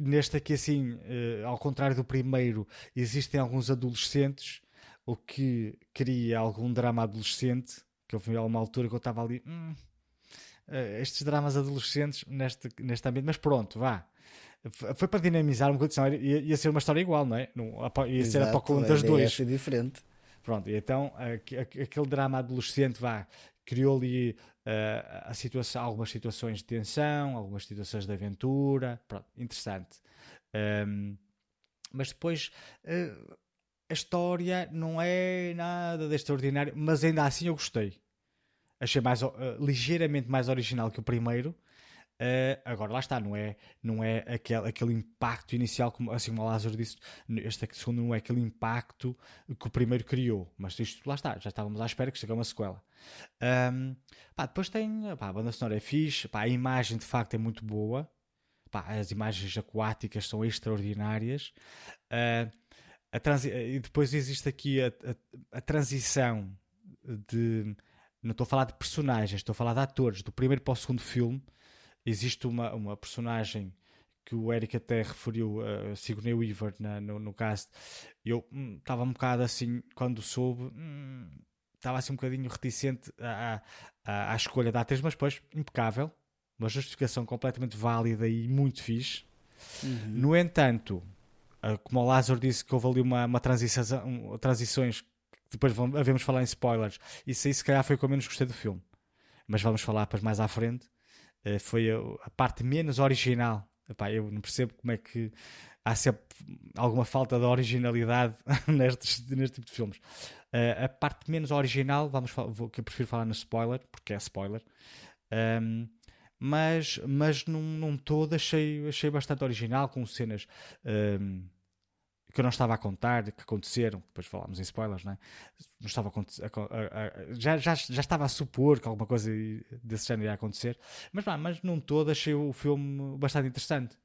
neste aqui assim, ao contrário do primeiro, existem alguns adolescentes, o que cria algum drama adolescente, que eu vi a uma altura que eu estava ali, hum, estes dramas adolescentes neste, neste ambiente, mas pronto, vá foi para dinamizar um bocadinho, ia, ia ser uma história igual, não é? Não, ia Exato, ser a apocalipse das duas. Ia ser diferente. Pronto, e então aquele drama adolescente vá, criou ali uh, situação, algumas situações de tensão, algumas situações de aventura, pronto, interessante. Um, mas depois uh, a história não é nada de extraordinário, mas ainda assim eu gostei. Achei mais, uh, ligeiramente mais original que o primeiro Uh, agora, lá está, não é, não é aquele, aquele impacto inicial, como, assim como o Lázaro disse, este segundo não é aquele impacto que o primeiro criou, mas isto lá está, já estávamos à espera que chegue uma sequela. Um, pá, depois tem, pá, a banda sonora é fixe, pá, a imagem de facto é muito boa, pá, as imagens aquáticas são extraordinárias. Uh, e depois existe aqui a, a, a transição de. Não estou a falar de personagens, estou a falar de atores, do primeiro para o segundo filme existe uma, uma personagem que o Eric até referiu a uh, Sigourney Weaver na, no, no cast. Eu estava hum, um bocado assim, quando soube, estava hum, assim um bocadinho reticente à, à, à, escolha da atriz, mas depois, impecável, uma justificação completamente válida e muito fixe. Uhum. No entanto, uh, como o Lázaro disse que houve ali uma, uma transição, um, transições que depois vamos, havemos falar em spoilers, isso aí se calhar foi o que eu menos gostei do filme. Mas vamos falar depois mais à frente. Eh, foi a, a, parte menos original. Epá, eu não percebo como é que há sempre alguma falta de originalidade neste, neste tipo de filmes. Uh, a parte menos original, vamos vou, que eu prefiro falar no spoiler, porque é spoiler. Um, mas, mas num, num todo achei, achei bastante original, com cenas um, que eu não estava a contar, que aconteceram, depois falámos em spoilers, não é? Não estava a, a, a, já, já, já estava a supor que alguma coisa desse género ia acontecer, mas, pá, mas num todo achei o filme bastante interessante.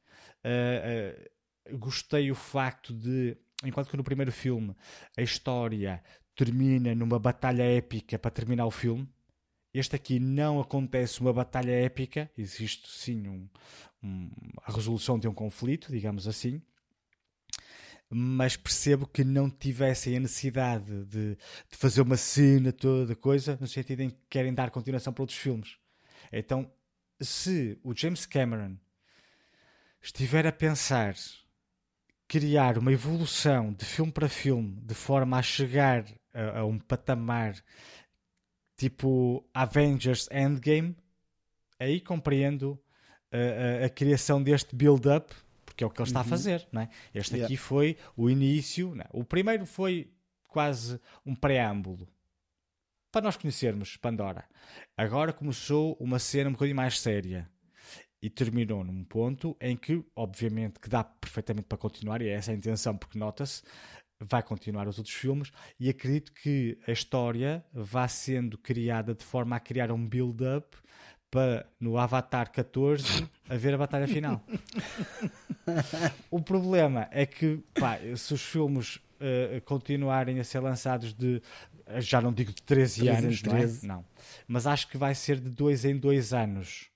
Uh, uh, gostei o facto de, enquanto que no primeiro filme a história termina numa batalha épica para terminar o filme, este aqui não acontece uma batalha épica, existe sim um, um, a resolução de um conflito, digamos assim mas percebo que não tivessem a necessidade de, de, fazer uma cena toda coisa, no sentido em que querem dar continuação para outros filmes. Então, se o James Cameron estiver a pensar criar uma evolução de filme para filme de forma a chegar a, a um patamar tipo Avengers Endgame, aí compreendo a, a, a criação deste build-up porque é o que ele está uhum. a fazer. Não é? Este yeah. aqui foi o início. É? o primeiro foi quase um preâmbulo. para nós conhecermos Pandora. Agora começou uma cena um bocadinho mais séria e terminou num ponto em que, obviamente, que dá perfeitamente para continuar, e é essa a intenção, porque nota-se, vai continuar os outros filmes, e acredito que a história vá sendo criada de forma a criar um build-up para no Avatar 14 haver a batalha final. o problema é que, pá, se os filmes uh, continuarem a ser lançados de já não digo de 13, 13 anos, 13. Não, é? não, mas acho que vai ser de dois em dois anos.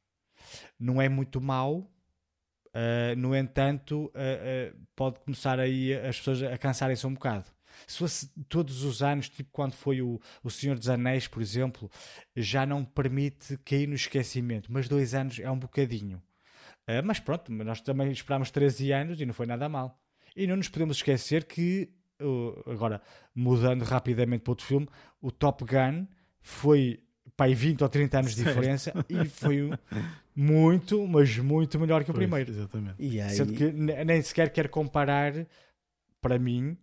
Não é muito mau, uh, no entanto, uh, uh, pode começar aí as pessoas a cansarem-se um bocado. Se fosse todos os anos, tipo quando foi o, o Senhor dos Anéis, por exemplo, já não permite cair no esquecimento, mas dois anos é um bocadinho. mas pronto, nós também esperámos 13 anos e não foi nada mal. E não nos podemos esquecer que agora mudando rapidamente para outro filme, o Top Gun foi pai 20 ou 30 anos de diferença e foi muito, mas muito melhor que o pois, primeiro. Exatamente. E aí... Sendo que nem sequer quero comparar, para mim,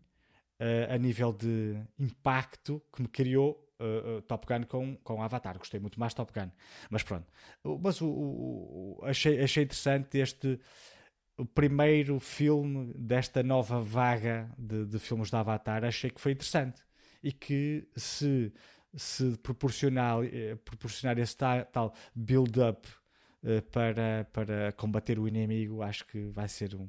uh, a nível de impacto que me criou uh, uh, Top Gun com, com Avatar. Gostei muito mais Top Gun. Mas pronto. Mas o, o, o achei, achei interessante este o primeiro filme desta nova vaga de, de filmes de Avatar, achei que foi interessante. E que se, se proporcionar, proporcionar esse tal, tal build-up para, para combater o inimigo, acho que vai ser um,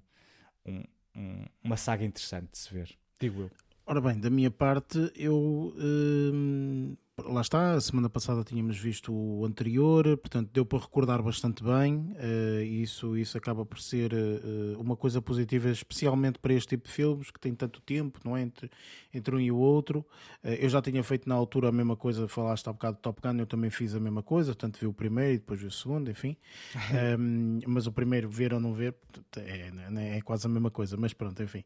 um, um, uma saga interessante de se ver. Digo eu. Ora bem, da minha parte, eu hum, lá está, a semana passada tínhamos visto o anterior, portanto deu para recordar bastante bem, uh, isso, isso acaba por ser uh, uma coisa positiva, especialmente para este tipo de filmes que tem tanto tempo, não é? Entre, entre um e o outro. Uh, eu já tinha feito na altura a mesma coisa, falaste há bocado de Top Gun, eu também fiz a mesma coisa, portanto vi o primeiro e depois vi o segundo, enfim. um, mas o primeiro, ver ou não ver, é, é, é quase a mesma coisa, mas pronto, enfim.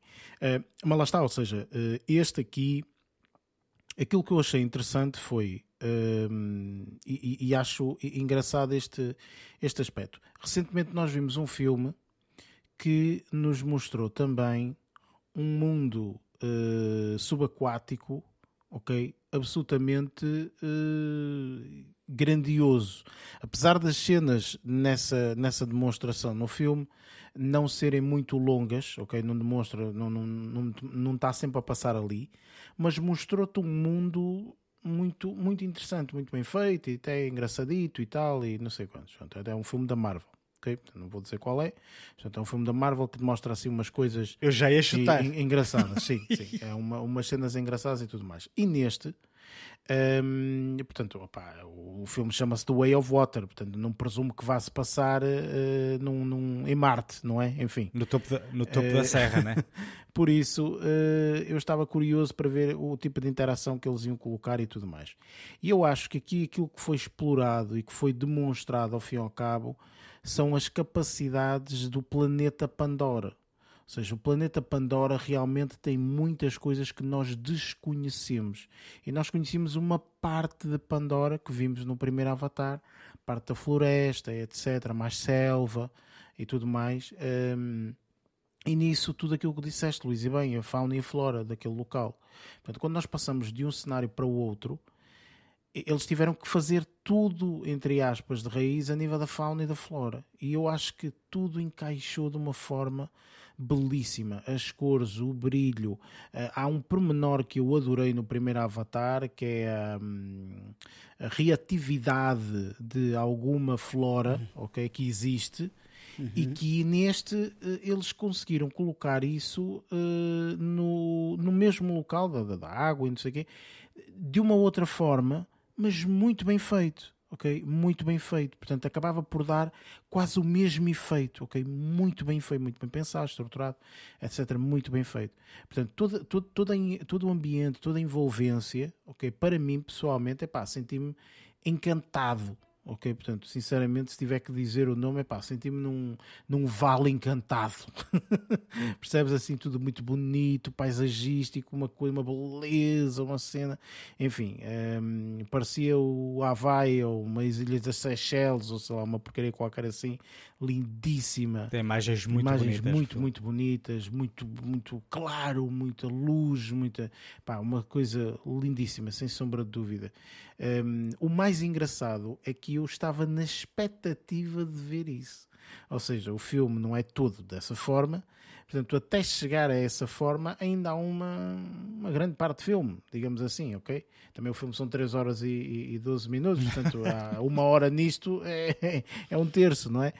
mas lá está, ou seja, este aqui aquilo que eu achei interessante foi, um, e, e, acho engraçado este, este aspecto. Recentemente nós vimos um filme que nos mostrou também um mundo uh, subaquático, ok? Absolutamente uh, grandioso. Apesar das cenas nessa, nessa demonstração no filme não serem muito longas, ok? Não demonstra, não, não, não, não está sempre a passar ali, mas mostrou-te um mundo muito, muito interessante, muito bem feito e até engraçadito e tal, e não sei quantos. É um filme da Marvel. ok? Não vou dizer qual é. Portanto, é um filme da Marvel que mostra assim umas coisas. Eu já ia chutar. engraçadas, sim, sim. É uma, umas cenas engraçadas e tudo mais. E neste, um, portanto, opa, o filme chama-se The Way of Water, portanto, não presumo que vá se passar uh, num, num, em Marte, não é? Enfim, no topo da, no topo uh, da serra, né? Por isso, uh, eu estava curioso para ver o tipo de interação que eles iam colocar e tudo mais. E eu acho que aqui aquilo que foi explorado e que foi demonstrado ao fim e ao cabo são as capacidades do planeta Pandora. Ou seja, o planeta Pandora realmente tem muitas coisas que nós desconhecemos. E nós conhecemos uma parte de Pandora que vimos no primeiro Avatar, parte da floresta, etc., mais selva e tudo mais. Um, e nisso, tudo aquilo que disseste, Luís, e bem, a fauna e a flora daquele local. Portanto, quando nós passamos de um cenário para o outro, eles tiveram que fazer tudo, entre aspas, de raiz a nível da fauna e da flora. E eu acho que tudo encaixou de uma forma belíssima, as cores, o brilho. Uh, há um pormenor que eu adorei no primeiro Avatar, que é um, a reatividade de alguma flora uhum. okay, que existe. Uhum. E que neste uh, eles conseguiram colocar isso uh, no, no mesmo local da, da água e não sei o quê, de uma outra forma, mas muito bem feito ok? Muito bem feito. Portanto, acabava por dar quase o mesmo efeito, ok? Muito bem feito, muito bem pensado, estruturado, etc. Muito bem feito. Portanto, todo, todo, todo, todo o ambiente, toda a envolvência, ok? Para mim, pessoalmente, é pá, senti-me encantado, ok? Portanto, sinceramente, se tiver que dizer o nome, é pá, senti-me num, num vale encantado. Percebes assim, tudo muito bonito, paisagístico, uma coisa, uma beleza, uma cena, enfim, um, parecia o Havaí ou umas ilhas das Seychelles, ou sei lá, uma porcaria qualquer assim, lindíssima. Tem imagens muito imagens bonitas. muito, muito bonitas, muito, muito claro, muita luz, muita, pá, uma coisa lindíssima, sem sombra de dúvida. Um, o mais engraçado é que eu estava na expectativa de ver isso. Ou seja, o filme não é todo dessa forma, portanto, até chegar a essa forma, ainda há uma, uma grande parte de filme, digamos assim, ok? Também o filme são 3 horas e, e, e 12 minutos, portanto, há uma hora nisto é, é um terço, não é?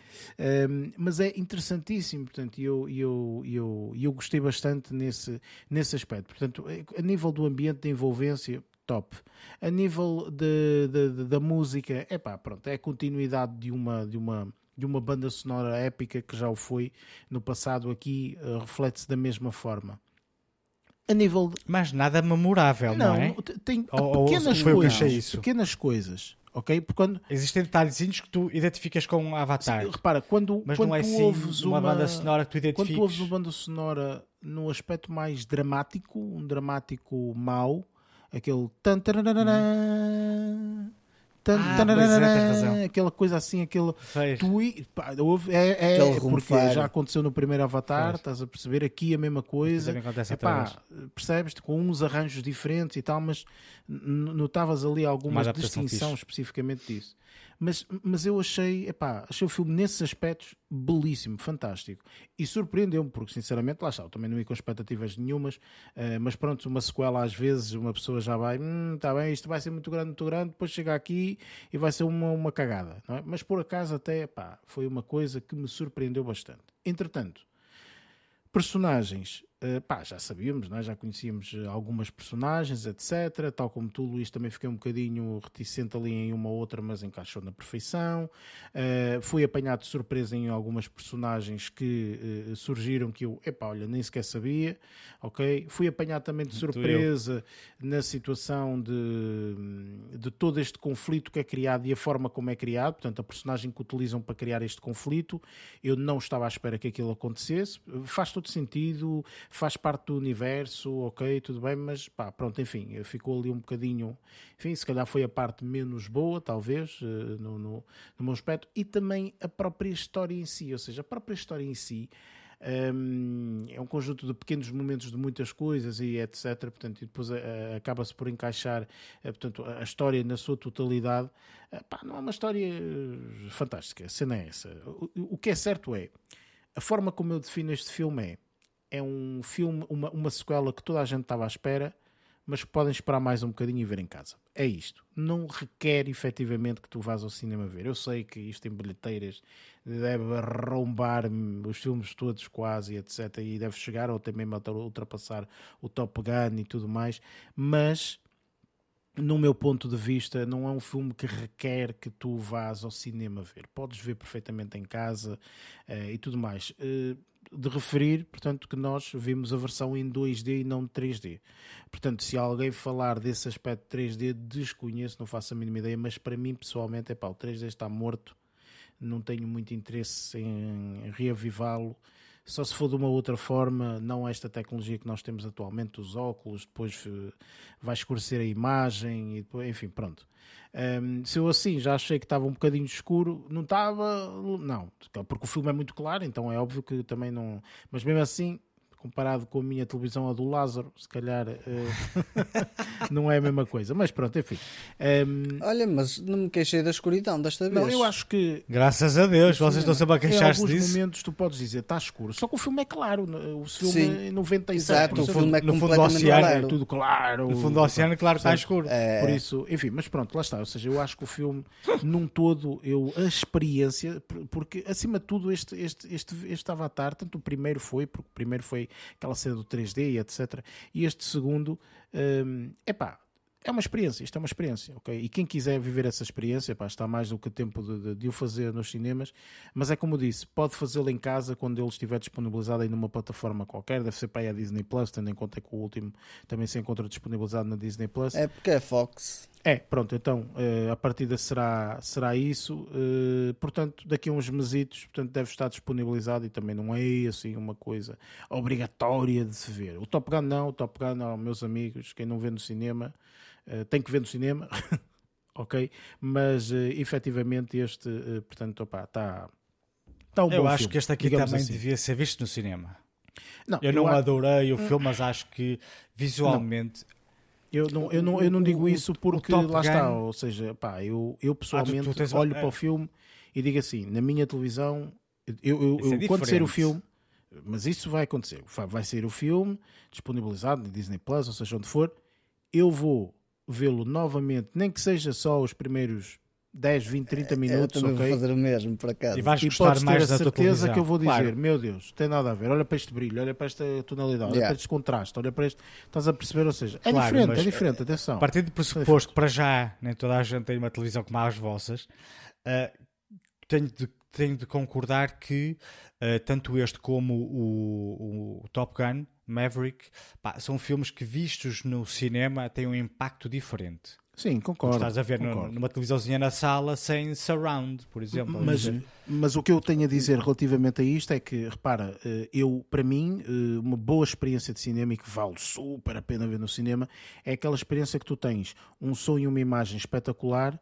Um, mas é interessantíssimo, portanto, e eu, eu, eu, eu gostei bastante nesse, nesse aspecto. Portanto, a nível do ambiente de envolvência, top. A nível de, de, de, da música, é pá, pronto, é a continuidade de uma, de uma, de uma banda sonora épica que já o foi no passado, aqui uh, reflete-se da mesma forma. A nível. De... Mas nada memorável, não, não é? Tem ou, pequenas ou coisas. isso. Pequenas coisas. Ok? Porque quando... Existem detalhezinhos que tu identificas com um Avatar. Sim, repara, quando, mas quando não é tu assim ouves uma, uma banda sonora que tu identifiques. Quando tu ouves uma banda sonora num aspecto mais dramático, um dramático mau, aquele tan, tan, Ah, é, aquela coisa assim, aquele tui- pá, houve- é, é, é porque já aconteceu no primeiro Avatar, Pois. estás a perceber? Aqui a mesma coisa. Também acontece Epá, outra percebes com uns arranjos diferentes e tal, mas notavas ali alguma distinção especificamente disso. Mas, mas eu achei, epá, achei o filme nesses aspectos belíssimo, fantástico. E surpreendeu-me, porque sinceramente, lá está, eu também não ia com expectativas nenhumas, eh, mas pronto, uma sequela às vezes, uma pessoa já vai, hum, tá bem, isto vai ser muito grande, muito grande, depois chega aqui e vai ser uma, uma cagada, é? Mas por acaso até, pá, foi uma coisa que me surpreendeu bastante. Entretanto, personagens, eh, pá, já sabíamos, é? já conhecíamos eh, algumas personagens, etc. Tal como tu, Luís, também fiquei um bocadinho reticente ali em uma ou outra, mas encaixou na perfeição. Eh, fui apanhado de surpresa em algumas personagens que eh, surgiram que eu, epá, olha, nem sequer sabia, ok? Fui apanhado também de surpresa na situação de, de todo este conflito que é criado e a forma como é criado, portanto, a personagem que utilizam para criar este conflito, eu não estava à espera que aquilo acontecesse. Faz todo sentido, faz parte do universo, ok, tudo bem, mas pá, pronto, enfim, ficou ali um bocadinho, enfim, se calhar foi a parte menos boa, talvez, eh, no, no, no meu aspecto, e também a própria história em si, ou seja, a própria história em si. hum, é um conjunto de pequenos momentos de muitas coisas e etc. Portanto, e depois eh, acaba-se por encaixar eh, portanto, a história na sua totalidade. Eh, pá, não é uma história eh, fantástica, a cena é essa. O, o que é certo é, a forma como eu defino este filme é é um filme, uma, uma sequela que toda a gente estava à espera, mas podem esperar mais um bocadinho e ver em casa. É isto. Não requer efetivamente que tu vás ao cinema ver. Eu sei que isto em bilheteiras deve arrombar os filmes todos quase, etc. E deve chegar ou até mesmo ultrapassar o Top Gun e tudo mais, mas no meu ponto de vista, não é um filme que requer que tu vás ao cinema ver. Podes ver perfeitamente em casa eh, e tudo mais. Eh, de referir, portanto, que nós vimos a versão em 2D e não 3D. Portanto, se alguém falar desse aspecto 3D, desconheço, não faço a mínima ideia, mas para mim, pessoalmente, é pá, o 3D está morto, não tenho muito interesse em reavivá-lo. Só se for de uma outra forma, não esta tecnologia que nós temos atualmente, os óculos, depois eh, vai escurecer a imagem, e depois, enfim, pronto. Um, se eu assim já achei que estava um bocadinho escuro, não estava, não, porque o filme é muito claro, então é óbvio que também não. Mas mesmo assim, comparado com a minha televisão, a do Lázaro, se calhar eh, não é a mesma coisa. Mas pronto, enfim. Um, Olha, mas não me queixei da escuridão desta vez. não, eu acho que Graças a Deus, vocês estão sempre a em queixar-se alguns disso. momentos tu podes dizer está escuro, só que o filme é claro, o filme Sim. é 97%. Exato, o filme é no fundo do oceano, claro. é tudo claro. No fundo do oceano, claro que está escuro. É. Por isso, enfim, mas pronto, lá está. Ou seja, eu acho que o filme, num todo, eu, a experiência, por- porque acima de tudo, este, este, este, este Avatar, tanto o primeiro foi, porque o primeiro foi aquela cena do 3D e etc. E este segundo, hum, epá, é uma experiência, isto é uma experiência, ok? E quem quiser viver essa experiência, pá, está mais do que tempo de, de- de o fazer nos cinemas, mas é como disse, pode fazê-lo em casa quando ele estiver disponibilizado aí numa plataforma qualquer, deve ser para aí a Disney Plus, tendo em conta que o último também se encontra disponibilizado na Disney Plus. É porque é Fox. É, pronto, então eh, a partida será, será isso. eh, portanto, daqui a uns mesitos, portanto, deve estar disponibilizado e também não é assim uma coisa obrigatória de se ver. O Top Gun não, o Top Gun, meus amigos, quem não vê no cinema, eh, tem que ver no cinema, ok? Mas eh, efetivamente este, eh, portanto, opá, está. Tá um Eu acho filme, que este aqui também assim. devia ser visto no cinema. Não, Eu não adorei o filme, mas acho que visualmente. Eu não, eu não, eu não digo O- isso porque lá está, Gun- ou seja, pá, eu, eu pessoalmente tu tens- olho é. para o filme e digo assim, na minha televisão, eu, eu, é eu- quando sair o filme, mas isso vai acontecer, vai, vai sair o filme disponibilizado na Disney Plus, ou seja, onde for, eu vou vê-lo novamente, nem que seja só os primeiros 10, 20, 30 eu minutos, também ok? vou fazer o mesmo, por acaso. E vais E gostar podes ter mais a da certeza que eu vou dizer, Claro. meu Deus, tem nada a ver, olha para este brilho, olha para esta tonalidade, olha Yeah. para este contraste, olha para este. Estás a perceber? Ou seja, é Claro, diferente, é diferente, atenção. Partindo do pressuposto que para já nem toda a gente tem uma televisão como as vossas, eh, tenho, de, tenho de concordar que eh, tanto este como o, o Top Gun, Maverick, pá, são filmes que vistos no cinema têm um impacto diferente. Sim, Como concordo. estás a ver no- concordo. numa televisãozinha na sala sem surround, por exemplo. Mas, mas o que eu tenho a dizer relativamente a isto é que, repara, eh, eu, para mim, eh, uma boa experiência de cinema e que vale super a pena ver no cinema é aquela experiência que tu tens um som e uma imagem espetacular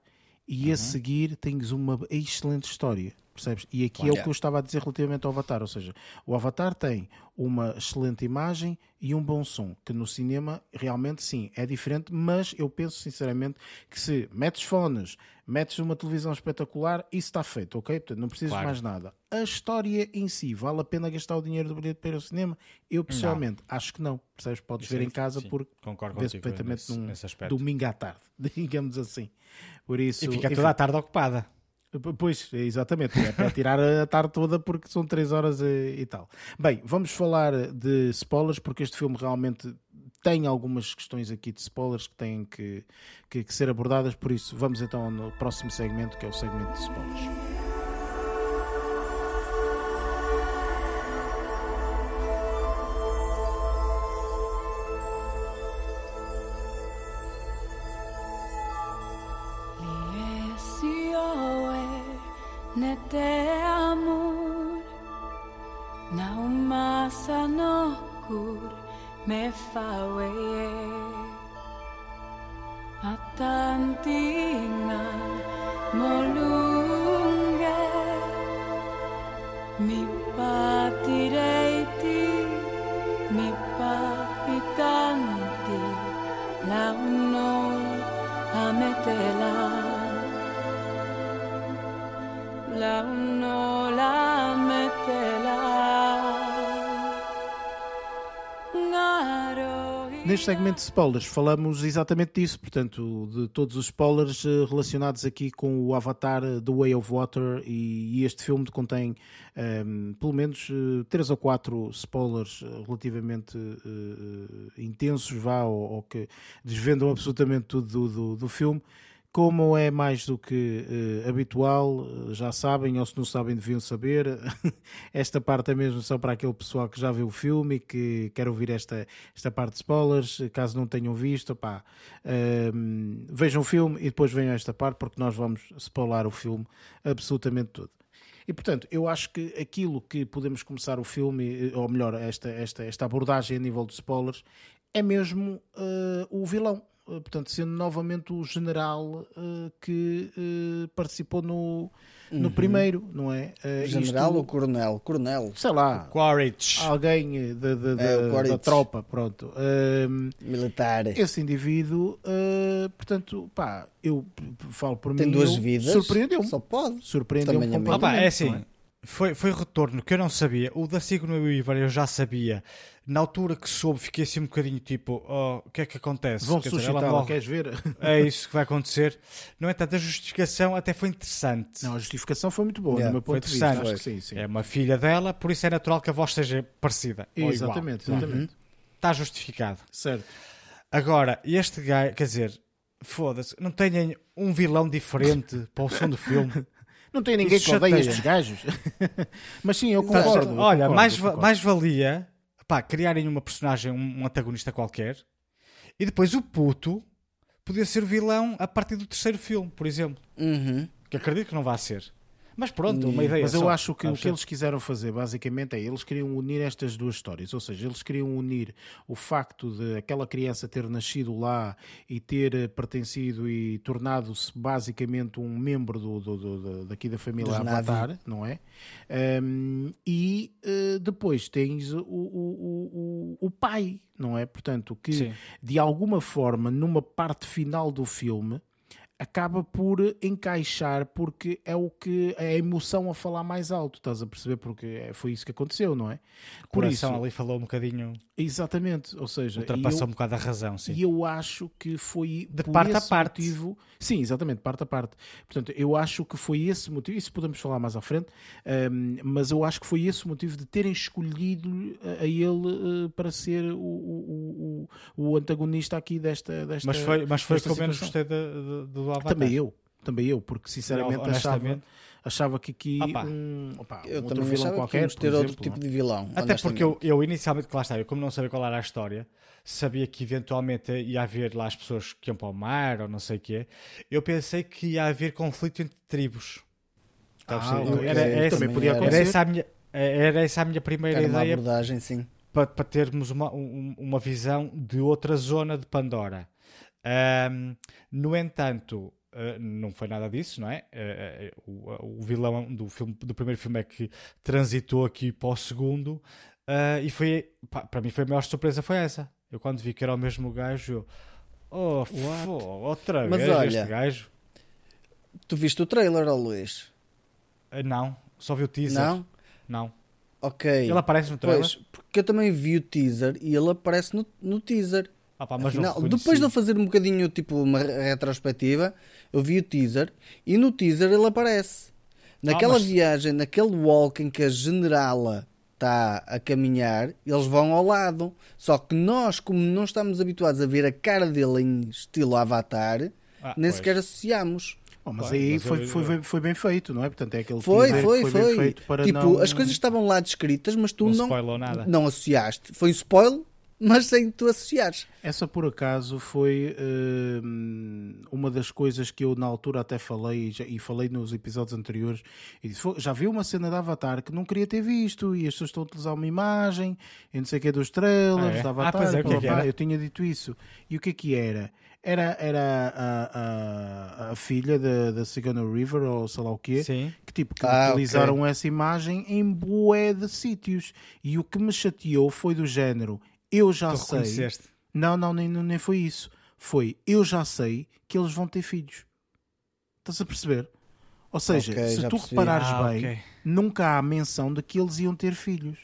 e a seguir tens uma excelente história. Percebes? E aqui é o que eu estava a dizer relativamente ao Avatar, ou seja, o Avatar tem uma excelente imagem e um bom som, que no cinema realmente sim, é diferente, mas eu penso sinceramente que se metes fones, metes uma televisão espetacular, isso está feito, ok? Portanto, não precisas Claro. mais nada. A história em si, vale a pena gastar o dinheiro do bilhete para ir ao cinema? Eu pessoalmente acho que não. Percebes? Podes Isso ver é em casa sim, porque concordo perfeitamente nesse- num nesse domingo à tarde, digamos assim. Por isso, E fica enfim. toda a tarde ocupada. Pois, exatamente. É para tirar a tarde toda porque são 3 horas e, e tal. Bem, vamos falar de spoilers porque este filme realmente tem algumas questões aqui de spoilers que têm que, que, que ser abordadas. Por isso, vamos então no próximo segmento que é o segmento de spoilers. me fa weye atantinga molunga mi patireiti mi papitanti la uno ametela la. Uno Neste segmento de spoilers falamos exatamente disso, portanto, de todos os spoilers eh, relacionados aqui com o Avatar eh, The Way of Water e, este filme contém ehm, pelo menos eh, três ou quatro spoilers relativamente eh, intensos, vá, ou, ou que desvendam absolutamente tudo do, do, do filme. Como é mais do que eh, habitual, eh, já sabem, ou se não sabem, deviam saber. esta parte é mesmo só para aquele pessoal que já viu o filme e que quer ouvir esta, esta parte de spoilers. Caso não tenham visto, pá, ehm, vejam o filme e depois venham a esta parte, porque nós vamos spoiler o filme absolutamente todo. E portanto, eu acho que aquilo que podemos começar o filme, eh, ou melhor, esta, esta, esta abordagem a nível de spoilers, é mesmo eh, o vilão. Eh, portanto, sendo novamente o general eh, que eh, participou no, no primeiro, não é? Eh, General isto- ou coronel? Coronel. Sei lá, Quaritch. alguém eh, da, da, É, da- tropa, pronto. Ehm, Militar. esse indivíduo, portanto, pá, eu falo por Tem mim, duas eu- vidas. surpreendeu-me. Só pode. Surpreendeu-me Também a mim. completamente. Opa, é assim, não é? Foi, foi retorno que eu não sabia. O da Signo Weaver eu já sabia. Na altura que soube, fiquei assim um bocadinho tipo: oh, o que é que acontece? Vão Quer dizer, ela queres ver? É isso que vai acontecer. No entanto, a justificação até foi interessante. Não, a justificação foi muito boa, Yeah, do meu foi ponto de vista. Acho que sim, sim. É uma filha dela, por isso é natural que a voz seja parecida. Exatamente, exatamente. Está justificado. Certo. Agora, este gajo, quer dizer, foda-se, não tenham um vilão diferente para o som do filme. Não tem ninguém Isso que odeie chateia. estes gajos. Mas sim, eu Tá, concordo. eu Olha, concordo, mais, concordo. mais valia pá, criarem uma personagem, um, um antagonista qualquer, e depois o puto poder ser vilão a partir do terceiro filme, por exemplo. Uhum. Que acredito que não vai ser. Mas pronto, uma ideia Mas eu só. acho que o Vamos que eles quiseram fazer basicamente é eles queriam unir estas duas histórias, ou seja, eles queriam unir o facto de aquela criança ter nascido lá e ter eh, pertencido e tornado-se basicamente um membro do, do- do- do- daqui da família Dos Na'vi. Avatar, não é? Um, e eh, depois tens o, o, o, o- o pai, não é? Portanto, que Sim. de alguma forma, numa parte final do filme, acaba por encaixar porque é o que é a emoção a falar mais alto, estás a perceber? Porque é- foi isso que aconteceu, não é? Por coração isso, ali falou um bocadinho, exatamente, ou seja, ultrapassou eu, um bocado a razão, sim. e eu acho que foi De parte a parte. motivo, sim, exatamente, parte a parte. Portanto, eu acho que foi esse motivo, isso podemos falar mais à frente, hum, mas eu acho que foi esse o motivo de terem escolhido a, a ele eh, para ser o, o, o, o antagonista aqui desta, desta Mas foi, mas foi eu menos gostei de- do Avatar. Também eu, também eu, porque sinceramente achava, achava que aqui Opa. um, opa, Eu um outro também vilão qualquer, ter outro exemplo, tipo não é? de vilão. Até porque eu, eu inicialmente, que lá está, eu como não sabia qual era a história, sabia que eventualmente ia haver lá as pessoas que iam para o mar ou não sei o quê, eu pensei que ia haver conflito entre tribos. A Ah, perceber? ok. era, era, Também essa- podia era- essa a minha, era essa a minha primeira Era uma ideia abordagem, sim. para, para termos uma, um- uma visão de outra zona de Pandora. Ahm, no entanto, ah, não foi nada disso, não é? Ah, ah, o, o vilão do, filme, do primeiro filme é que transitou aqui para o segundo e foi, para mim foi a maior surpresa foi essa. Eu quando vi que era o mesmo gajo, eu, oh, fô, outra Mas vez olha, este gajo. Tu viste o trailer, ó Luís? Não, só vi o teaser. Não? Não. Ok. Ele aparece no trailer? Pois, porque eu também vi o teaser e ele aparece no, no teaser. Ah, pá, mas não Afinal, reconheci. depois de eu fazer um bocadinho, tipo, uma retrospectiva, eu vi o teaser e no teaser ele aparece. Naquela mas- viagem, naquele walk em que a generala está a caminhar, eles vão ao lado. Só que nós, como não estamos habituados a ver a cara dele em estilo avatar, Ah, nem pois. sequer associamos. Bom, mas Pois, aí mas foi, eu- foi, bem- foi bem feito, não é? Portanto, é aquele Foi, teaser que foi, bem foi. feito para Tipo, não... as coisas estavam lá descritas, mas tu Não não, spoilou nada. não associaste. Foi um spoiler, mas sem tu associares. Essa por acaso foi hum, uma das coisas que eu na altura até falei e, já- e falei nos episódios anteriores e disse, "Fô, já vi uma cena da Avatar que não queria ter visto e as pessoas estão a utilizar uma imagem e não sei o que é dos trailers Ah, é? da Ah, Avatar pois é, que é que eu tinha dito isso e o que é que era? Era, era a, a, a filha da, da Sigourney River ou sei lá o quê Sim. que tipo que Ah, utilizaram ok. essa imagem em bué de sítios e o que me chateou foi do género eu já Tu sei não, não, nem, nem foi isso. Foi, eu já sei que eles vão ter filhos. Estás a perceber? Ou seja, Ok, se tu percebi. reparares Ah, bem, ok. nunca há menção de que eles iam ter filhos.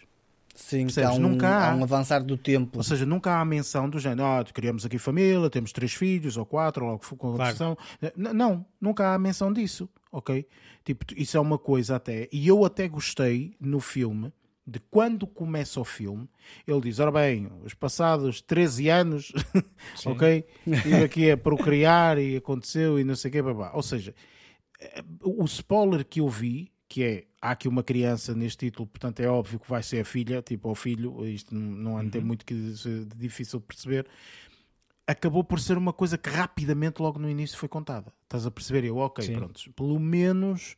Sim, Percebes? há um, Nunca há. há um avançar do tempo. Ou seja, nunca há menção do género, ah, criamos aqui família, temos três filhos, ou quatro, ou logo com a Claro. N- Não, nunca há menção disso, ok? Tipo, isso é uma coisa até, e eu até gostei no filme, de quando começa o filme, ele diz, ora bem, os passados 13 anos, ok? Estive aqui a procriar e aconteceu e não sei o quê, babá. Ou seja, eh, o spoiler que eu vi, que é há aqui uma criança neste título, portanto é óbvio que vai ser a filha, tipo ao filho, isto não, não há de Uhum. muito que ser difícil de perceber. Acabou por ser uma coisa que rapidamente, logo no início, foi contada. Estás a perceber? Eu, ok, Sim. pronto. Pelo menos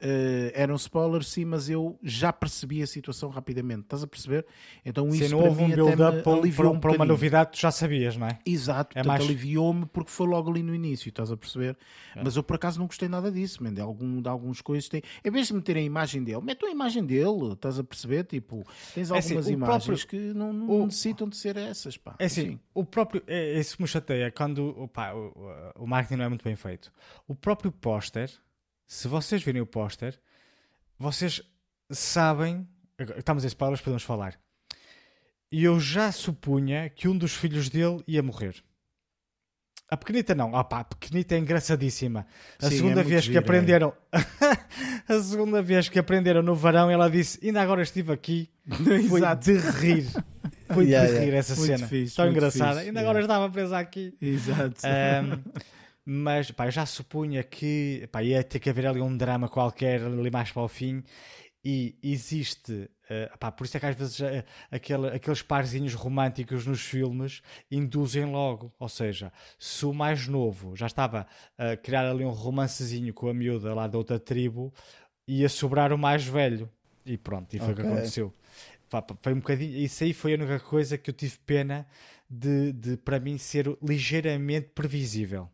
eh, era um spoiler, sim, mas eu já percebi a situação rapidamente. Estás a perceber? Então isso não houve um build-up para, um- para- um para uma novidade, tu já sabias, não é? Exato, É portanto mais- aliviou-me porque foi logo ali no início, estás a perceber? Mas eu por acaso não gostei nada disso, man, de, algum, de algumas coisas. Tem... Em vez de meterem a imagem dele, mete a imagem dele, estás a perceber? Tipo, tens É assim, algumas imagens próprio- que não, não o- necessitam de ser essas, pá. É assim, Enfim. o próprio. É, é isso que me chateia quando opá, o, o marketing não é muito bem feito. O próprio póster, se vocês virem o póster, vocês sabem. Estamos em spoilers, podemos falar. E eu já supunha que um dos filhos dele ia morrer. A pequenita não. Ah pá, a pequenita é engraçadíssima. A Sim, é segunda muito vez que gira, é. aprenderam. a segunda vez que aprenderam no verão, ela disse: Ainda agora estive aqui. Foi de rir. Foi Yeah, de rir yeah. essa Muito cena. fixe, Tão engraçada. fixe, Ainda yeah. agora estava presa aqui. Exato. Ahm, mas pá, eu já supunha que pá, ia ter que haver ali um drama qualquer ali mais para o fim. e existe. eh, pá, por isso é que às vezes eh, aquele- aqueles parzinhos românticos nos filmes induzem logo. Ou seja, se o mais novo já estava a criar ali um romancezinho com a miúda lá da outra tribo, ia sobrar o mais velho. E pronto, e foi o que Ok. aconteceu. Foi um bocadinho. Isso aí foi a única coisa que eu tive pena de, de para mim, ser ligeiramente previsível.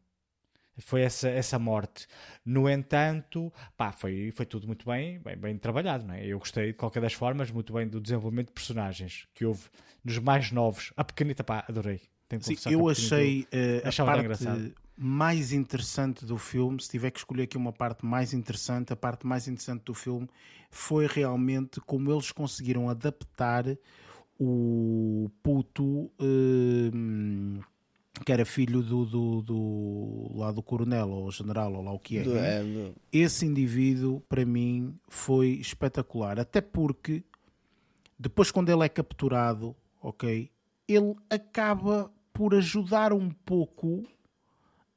Foi essa, essa morte. No entanto, pá, foi, foi tudo muito bem, bem, bem trabalhado. Não é? Eu gostei, de qualquer das formas, muito bem do desenvolvimento de personagens que houve nos mais novos. A pequenita, pá, adorei. Sim, eu achei eh, a parte engraçado. mais interessante do filme. Se tiver que escolher aqui uma parte mais interessante, a parte mais interessante do filme foi realmente como eles conseguiram adaptar o puto eh, que era filho do, do, do lá do coronel ou general ou lá o que é. Do- é, do- esse indivíduo para mim foi espetacular, até porque depois quando ele é capturado, ok, ele acaba por ajudar um pouco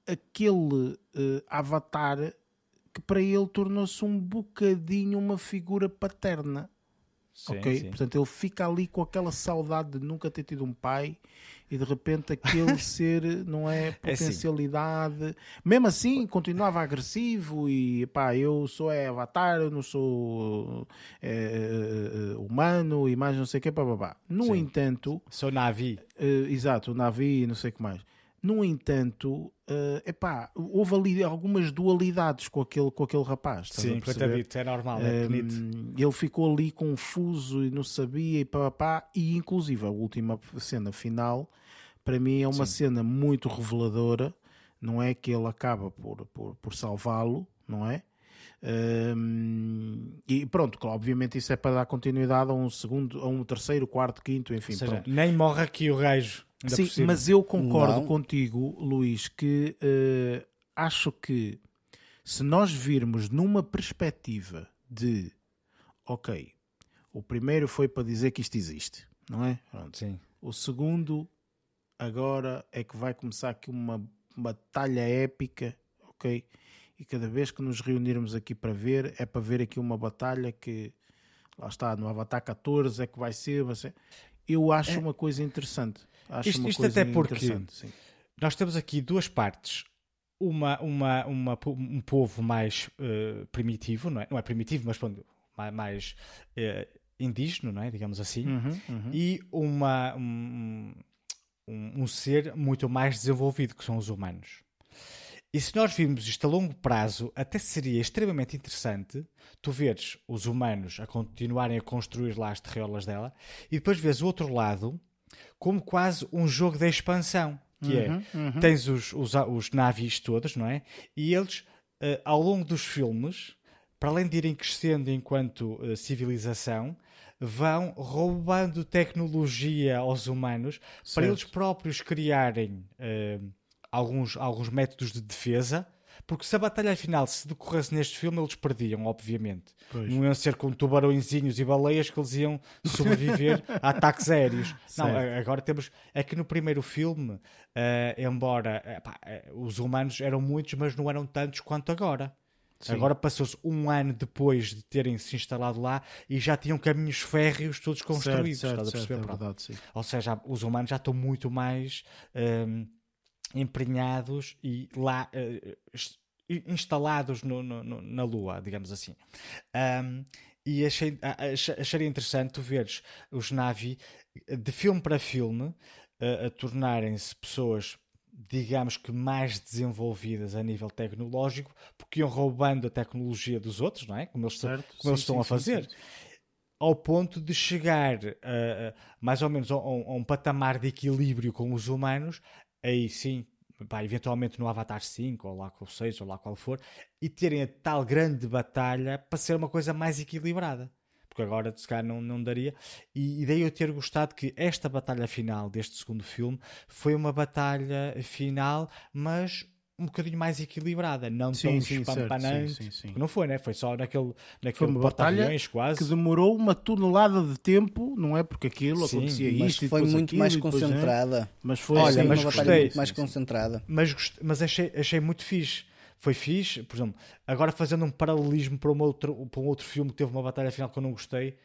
aquele eh, avatar que para ele tornou-se um bocadinho uma figura paterna. Sim, ok? sim. Portanto, ele fica ali com aquela saudade de nunca ter tido um pai e de repente aquele ser, não é? É assim. Potencialidade. Mesmo assim, continuava agressivo e pá, eu sou é avatar, eu não sou é, humano e mais não sei o que, pá, pá, pá. No Sim. entanto, Sou Navi. eh, exato, Navi e não sei o que mais. No entanto, eh, epá, houve ali algumas dualidades com aquele, com aquele rapaz. Sim, coitadito, é normal, é Um, pequenito. ele ficou ali confuso e não sabia e pá, pá, pá, e inclusive a última cena final para mim é uma cena muito reveladora não é que ele acaba por, por, por salvá-lo não é Um, e pronto, claro, obviamente isso é para dar continuidade a um segundo, a um terceiro, quarto, quinto, enfim, Ou seja, pronto. nem morre aqui o gajo. Sim, cima. mas eu concordo Não. contigo, Luís, que eh, acho que se nós virmos numa perspectiva de ok, o primeiro foi para dizer que isto existe, não é? Pronto. Sim. O segundo agora é que vai começar aqui uma batalha épica, ok? E cada vez que nos reunirmos aqui para ver, é para ver aqui uma batalha que lá está, no Avatar 14 é que vai ser, vai ser. Eu acho uma coisa interessante. Acho Isto- uma isto coisa até porque-. Nós temos aqui duas partes. Uma, uma, uma, um povo mais eh, primitivo, não é? Não é primitivo, mas pronto, mais, mais eh, indígena, não é? Digamos assim. Uhum, uhum. E uma, um, um, um ser muito mais desenvolvido, que são os humanos. E se nós virmos isto a longo prazo, até seria extremamente interessante tu veres os humanos a continuarem a construir lá as terreolas dela e depois vês o outro lado como quase um jogo de expansão. Que Uhum, é, tens os, os, os navios todos, não é? E eles, eh, ao longo dos filmes, para além de irem crescendo enquanto eh, civilização, vão roubando tecnologia aos humanos para Certo. eles próprios criarem eh, alguns, alguns métodos de defesa. Porque se a batalha final se decorresse neste filme, eles perdiam, obviamente. Pois. Não iam ser como tubarõezinhos e baleias que eles iam sobreviver a ataques aéreos. Não, Certo. a- agora temos. É que no primeiro filme, eh, embora eh, pá, eh, os humanos eram muitos, mas não eram tantos quanto agora. Agora passou-se um ano depois de terem se instalado lá e já tinham caminhos férreos todos construídos. certo, estás a certo, perceber? é verdade, sim. Ou seja, os humanos já estão muito mais hum, emprenhados e lá eh, instalados no- no- no- na Lua, digamos assim. Hum, e achei, a- ach- acharia interessante tu veres os Navi eh, de filme para filme eh, a tornarem-se pessoas digamos que mais desenvolvidas a nível tecnológico porque iam roubando a tecnologia dos outros, não é? Como eles, estão- Certo, como eles sim, estão sim, a fazer sim, ao ponto de chegar a, a- mais ou menos a, um, a um patamar de equilíbrio com os humanos, aí sim, pá, eventualmente no Avatar 5, ou lá com o 6, ou lá qual for, e terem a tal grande batalha para ser uma coisa mais equilibrada. Porque agora, se calhar, não, não daria. E, e daí eu ter gostado que esta batalha final deste segundo filme foi uma batalha final, mas um bocadinho mais equilibrada, não Sim, tão sim, certo, espampanante. sim, sim, sim. Não foi, né? Foi só naquele, Foi naquele uma batalha quase. que demorou uma tonelada de tempo, não é? Porque aquilo Sim, acontecia Mas isto foi muito aquilo, mais depois, né? concentrada. Mas foi Olha, Foi mas uma batalha gostei. muito mais concentrada. mas, gost- mas achei, achei muito fixe foi fixe. Por exemplo, agora fazendo um paralelismo para um outro, para um outro filme que teve uma batalha final que eu não gostei,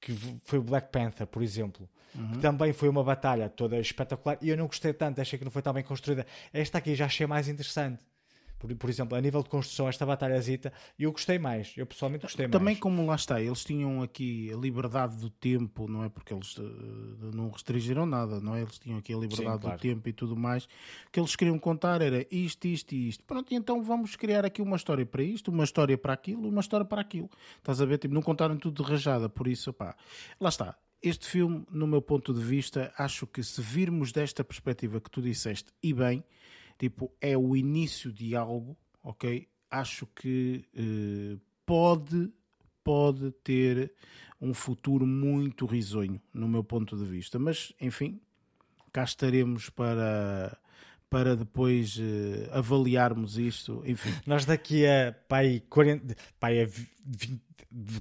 que foi o Black Panther, por exemplo. Que também foi uma batalha toda espetacular e eu não gostei tanto, achei que não foi tão bem construída. Esta aqui já achei mais interessante. Por, por exemplo, a nível de construção, esta batalhazita, eu gostei mais. Eu pessoalmente gostei Também mais. como lá está, eles tinham aqui a liberdade do tempo, não é? Porque eles eh, não restringiram nada, não é? Eles tinham aqui a liberdade Sim, claro. do tempo e tudo mais. O que eles queriam contar era isto, isto e isto. Pronto, e então vamos criar aqui uma história para isto, uma história para aquilo, uma história para aquilo. Estás a ver? Tipo, não contaram tudo de rajada, por isso, pá. Lá está. Este filme, no meu ponto de vista, acho que se virmos desta perspectiva que tu disseste, e bem, tipo, é o início de algo, ok? Acho que eh, pode, pode ter um futuro muito risonho, no meu ponto de vista. Mas, enfim, cá estaremos para, para depois eh, avaliarmos isto. Enfim, Nós daqui a pai, 40, pai, a 20,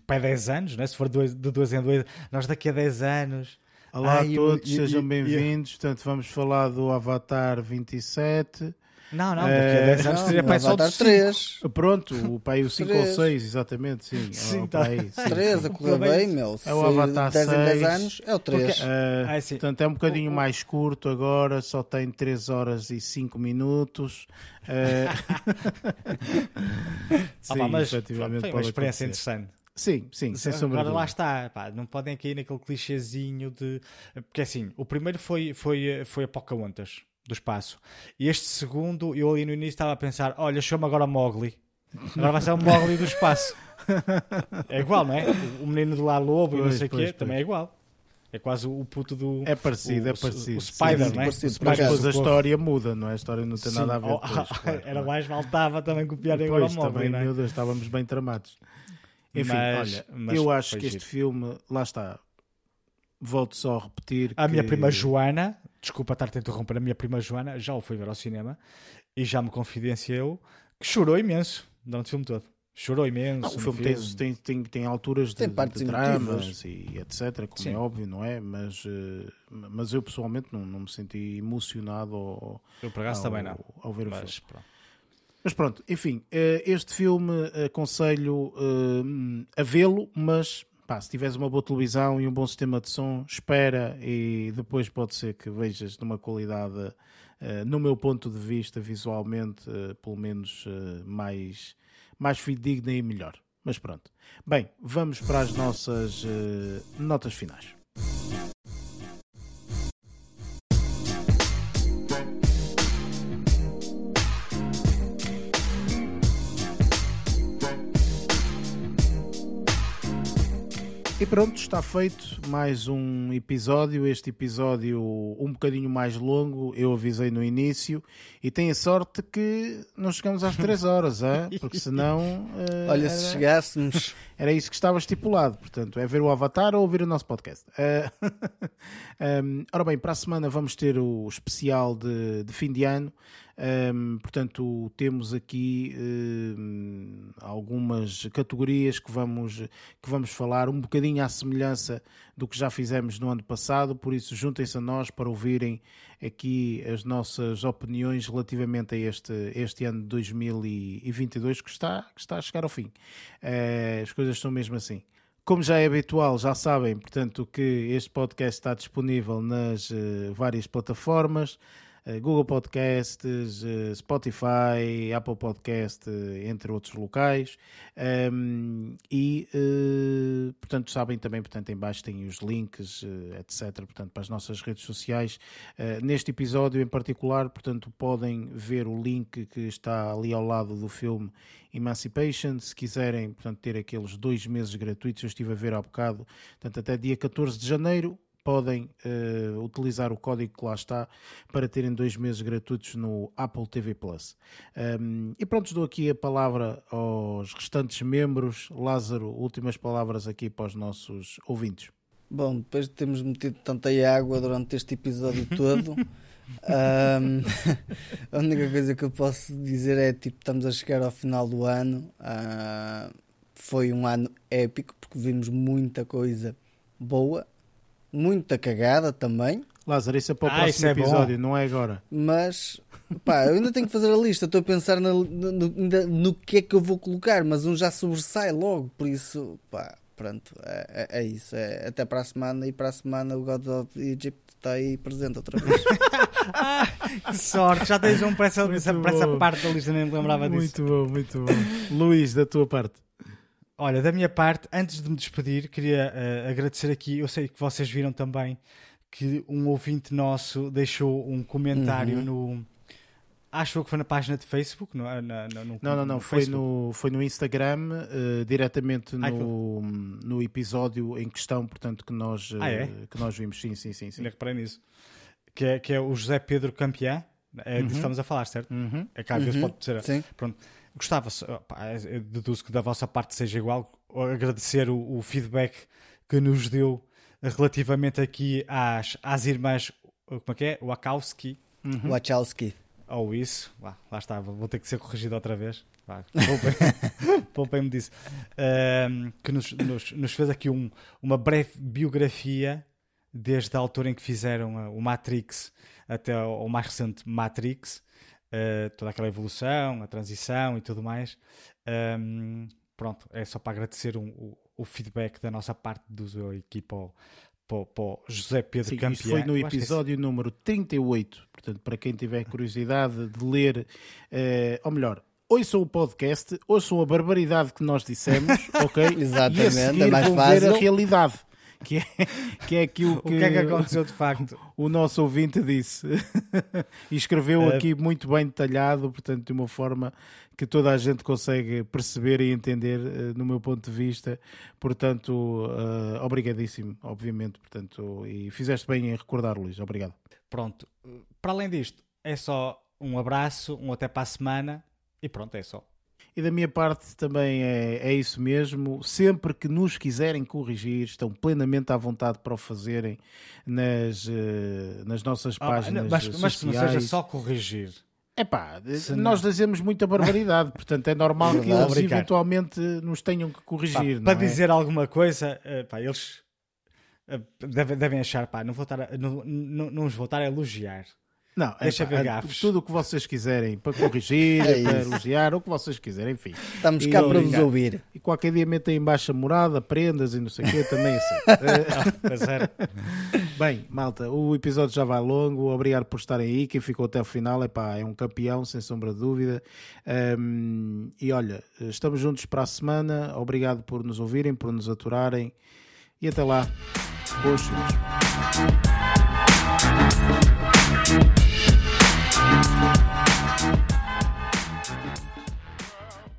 pai 10 anos, né? se for dois- de 2 em 2, nós daqui a 10 anos. olá Ai, a todos, eu- sejam bem-vindos. Portanto, vamos falar do Avatar 27. Não, não, daqui a Eh, 10 anos no pai só de 5. 3. Pronto, o pai o 5 ou Três. 6, exatamente, sim. Sim, Oh, tá. pai, sim, 3 sim. a correr bem, meu. É o Avatar 10 em 10 6. anos, é o 3. Ah, Ah, sim. portanto, é um bocadinho mais curto agora, só tem 3 horas e 5 minutos. Ah, Ah, pá, mas efetivamente foi uma experiência acontecer. interessante. Sim, sim, sem sombra Agora lá está, pá, não podem cair naquele clichêzinho de. Porque assim, o primeiro foi, foi, foi a Pocahontas do espaço. E este segundo, eu ali no início estava a pensar: olha, chama agora Mowgli. Agora vai ser o Mowgli do espaço. É igual, não é? O- menino do lá lobo e não sei o quê pois, também é igual. É quase o puto do. É parecido, o, é parecido. O Spider, Sim, não é? Mas depois a história muda, não é? A história não tem Sim. nada a ver Oh, depois. claro, Era mais faltava também copiarem agora o Depois Mowgli, também, não é? meu Deus, estávamos bem tramados. Enfim, Mas- olha, mas eu acho que este filme, lá está, volto só a repetir. A minha que- prima Joana, desculpa estar-te a interromper, a minha prima Joana já o foi ver ao cinema e já me confidenciou que chorou imenso durante o filme todo. Chorou imenso. Não, o no filme tem, tem, tem, alturas de, Tem partes de dramas e etc, como Sim. é óbvio, não é? Mas, eh, mas eu pessoalmente não, não me senti emocionado ao, Eu por acaso ao, também não. ao ver o filme. Mas pronto. Mas pronto, enfim, eh, este filme aconselho eh, a vê-lo, mas pá, se tiveres uma boa televisão e um bom sistema de som, espera e depois pode ser que vejas numa qualidade, eh, no meu ponto de vista, visualmente, eh, pelo menos eh, mais, mais fidedigna e melhor. Mas pronto. Bem, vamos para as nossas notas finais. E pronto, está feito mais um episódio. Este episódio um bocadinho mais longo, eu avisei no início. E tenho a sorte que não chegamos às 3 horas, é? porque senão. eh, Olha, era, se chegássemos. era isso que estava estipulado. Portanto, é ver o Avatar ou ouvir o nosso podcast. Eh, um, ora bem, para a semana vamos ter o especial de, de fim de ano. Um, portanto, temos aqui um, algumas categorias que vamos, que vamos falar um bocadinho à semelhança do que já fizemos no ano passado, por isso juntem-se a nós para ouvirem aqui as nossas opiniões relativamente a este, este ano de 2022 que está, que está a chegar ao fim. Eh, as coisas são mesmo assim. Como já é habitual, já sabem, portanto, que este podcast está disponível nas eh, várias plataformas, Google Podcasts, eh, Spotify, Apple Podcast, eh, entre outros locais. E, eh, portanto, sabem também, portanto, em baixo tem os links, eh, etc., portanto, para as nossas redes sociais. Eh, neste episódio em particular, portanto, podem ver o link que está ali ao lado do filme Emancipation, se quiserem, portanto, ter aqueles dois meses gratuitos, eu estive a ver há bocado, portanto, até dia 14 de janeiro, podem eh, utilizar o código que lá está para terem dois meses gratuitos no Apple TV Plus. Um, e pronto, dou aqui a palavra aos restantes membros. Lázaro, últimas palavras aqui para os nossos ouvintes. Bom, depois de termos metido tanta água durante este episódio todo, ahm, a única coisa que eu posso dizer é tipo, estamos a chegar ao final do ano. ah, foi um ano épico porque vimos muita coisa boa, muita cagada também, Lázaro, isso é para o Ah, próximo é bom. episódio, não é agora. mas Pá, eu ainda tenho que fazer a lista. Estou a pensar no, no- no que é que eu vou colocar, mas um já sobressai logo. Por isso, pá, pronto, é, é- é isso. É, até para a semana. E para a semana o God of Egypt está aí presente outra vez. Que sorte, já tens um para essa, para essa bom. parte da lista, nem me lembrava disso. Muito bom, muito bom. Luís, da tua parte. Olha, da minha parte, antes de me despedir, queria eh, agradecer aqui. Eu sei que vocês viram também que um ouvinte nosso deixou um comentário no. Acho que foi na página de Facebook. No, na, na- no, Não, não, não. Foi Facebook. no, foi no Instagram, eh, diretamente Ai, no, no episódio em questão, portanto, que nós, eh, Ah, é? que nós vimos. Sim, sim, sim. sim. Ainda reparei nisso. Que é, que é o José Pedro Campeã. É disso que estamos a falar, certo? Uhum. É vezes Uhum, pode ser. Sim. Pronto. Gostava, deduzo que da vossa parte seja igual, agradecer o, o feedback que nos deu relativamente aqui às, às irmãs, como é que é? Wachowski, Wachowski. ou isso, lá, lá está, vou ter que ser corrigido outra vez. Poupem- Poupem-me disso. Ahm, que nos, nos, nos fez aqui um- uma breve biografia desde a altura em que fizeram ah, o Matrix até ao mais recente Matrix, ah, toda aquela evolução, a transição e tudo mais. Ahm, pronto, é só para agradecer um- o, o feedback da nossa parte do Zoe aqui para o, para o- para o José Pedro Sim, Campeão. foi no é episódio número 38. Portanto, para quem tiver curiosidade de ler, eh, ou melhor, ouçam o podcast, ouçam a barbaridade que nós dissemos, ok? Exatamente, e a seguir é mais vão ver fácil. a realidade. Que é, que é aquilo O que, que é que aconteceu de facto? o nosso ouvinte disse. e escreveu Eh, aqui muito bem detalhado, portanto, de uma forma que toda a gente consegue perceber e entender, eh, no meu ponto de vista. Portanto, eh, obrigadíssimo, obviamente. Portanto, e fizeste bem em recordar, Luís. Obrigado. Pronto, para além disto, é só um abraço, um até para a semana e pronto, é só. E da minha parte também é, é isso mesmo. Sempre que nos quiserem corrigir, estão plenamente à vontade para o fazerem nas, eh, nas nossas Ah, páginas mas, mas que não seja só corrigir. Epá, Se nós dizemos muita barbaridade, portanto é normal que Verdade. eles Obrigado. eventualmente nos tenham que Pá, corrigir. para não é? dizer alguma coisa, eh, pá, eles eh, devem, devem achar, pá, não, vou estar a, não, não, não os vou estar a elogiar. Não, Deixa epá, ver gafes. tudo o que vocês quiserem para corrigir, É para elogiar, o que vocês quiserem, enfim. Estamos E cá para vos ouvir. E qualquer dia metem em baixa morada, prendas e não sei o quê, também assim. Eh, Pois era. Bem, malta, o episódio já vai longo. Obrigado por estarem aí. Quem ficou até o final epá, é um campeão, sem sombra de dúvida. Ahm, e olha, estamos juntos para a semana. Obrigado por nos ouvirem, por nos aturarem. E até lá. Boas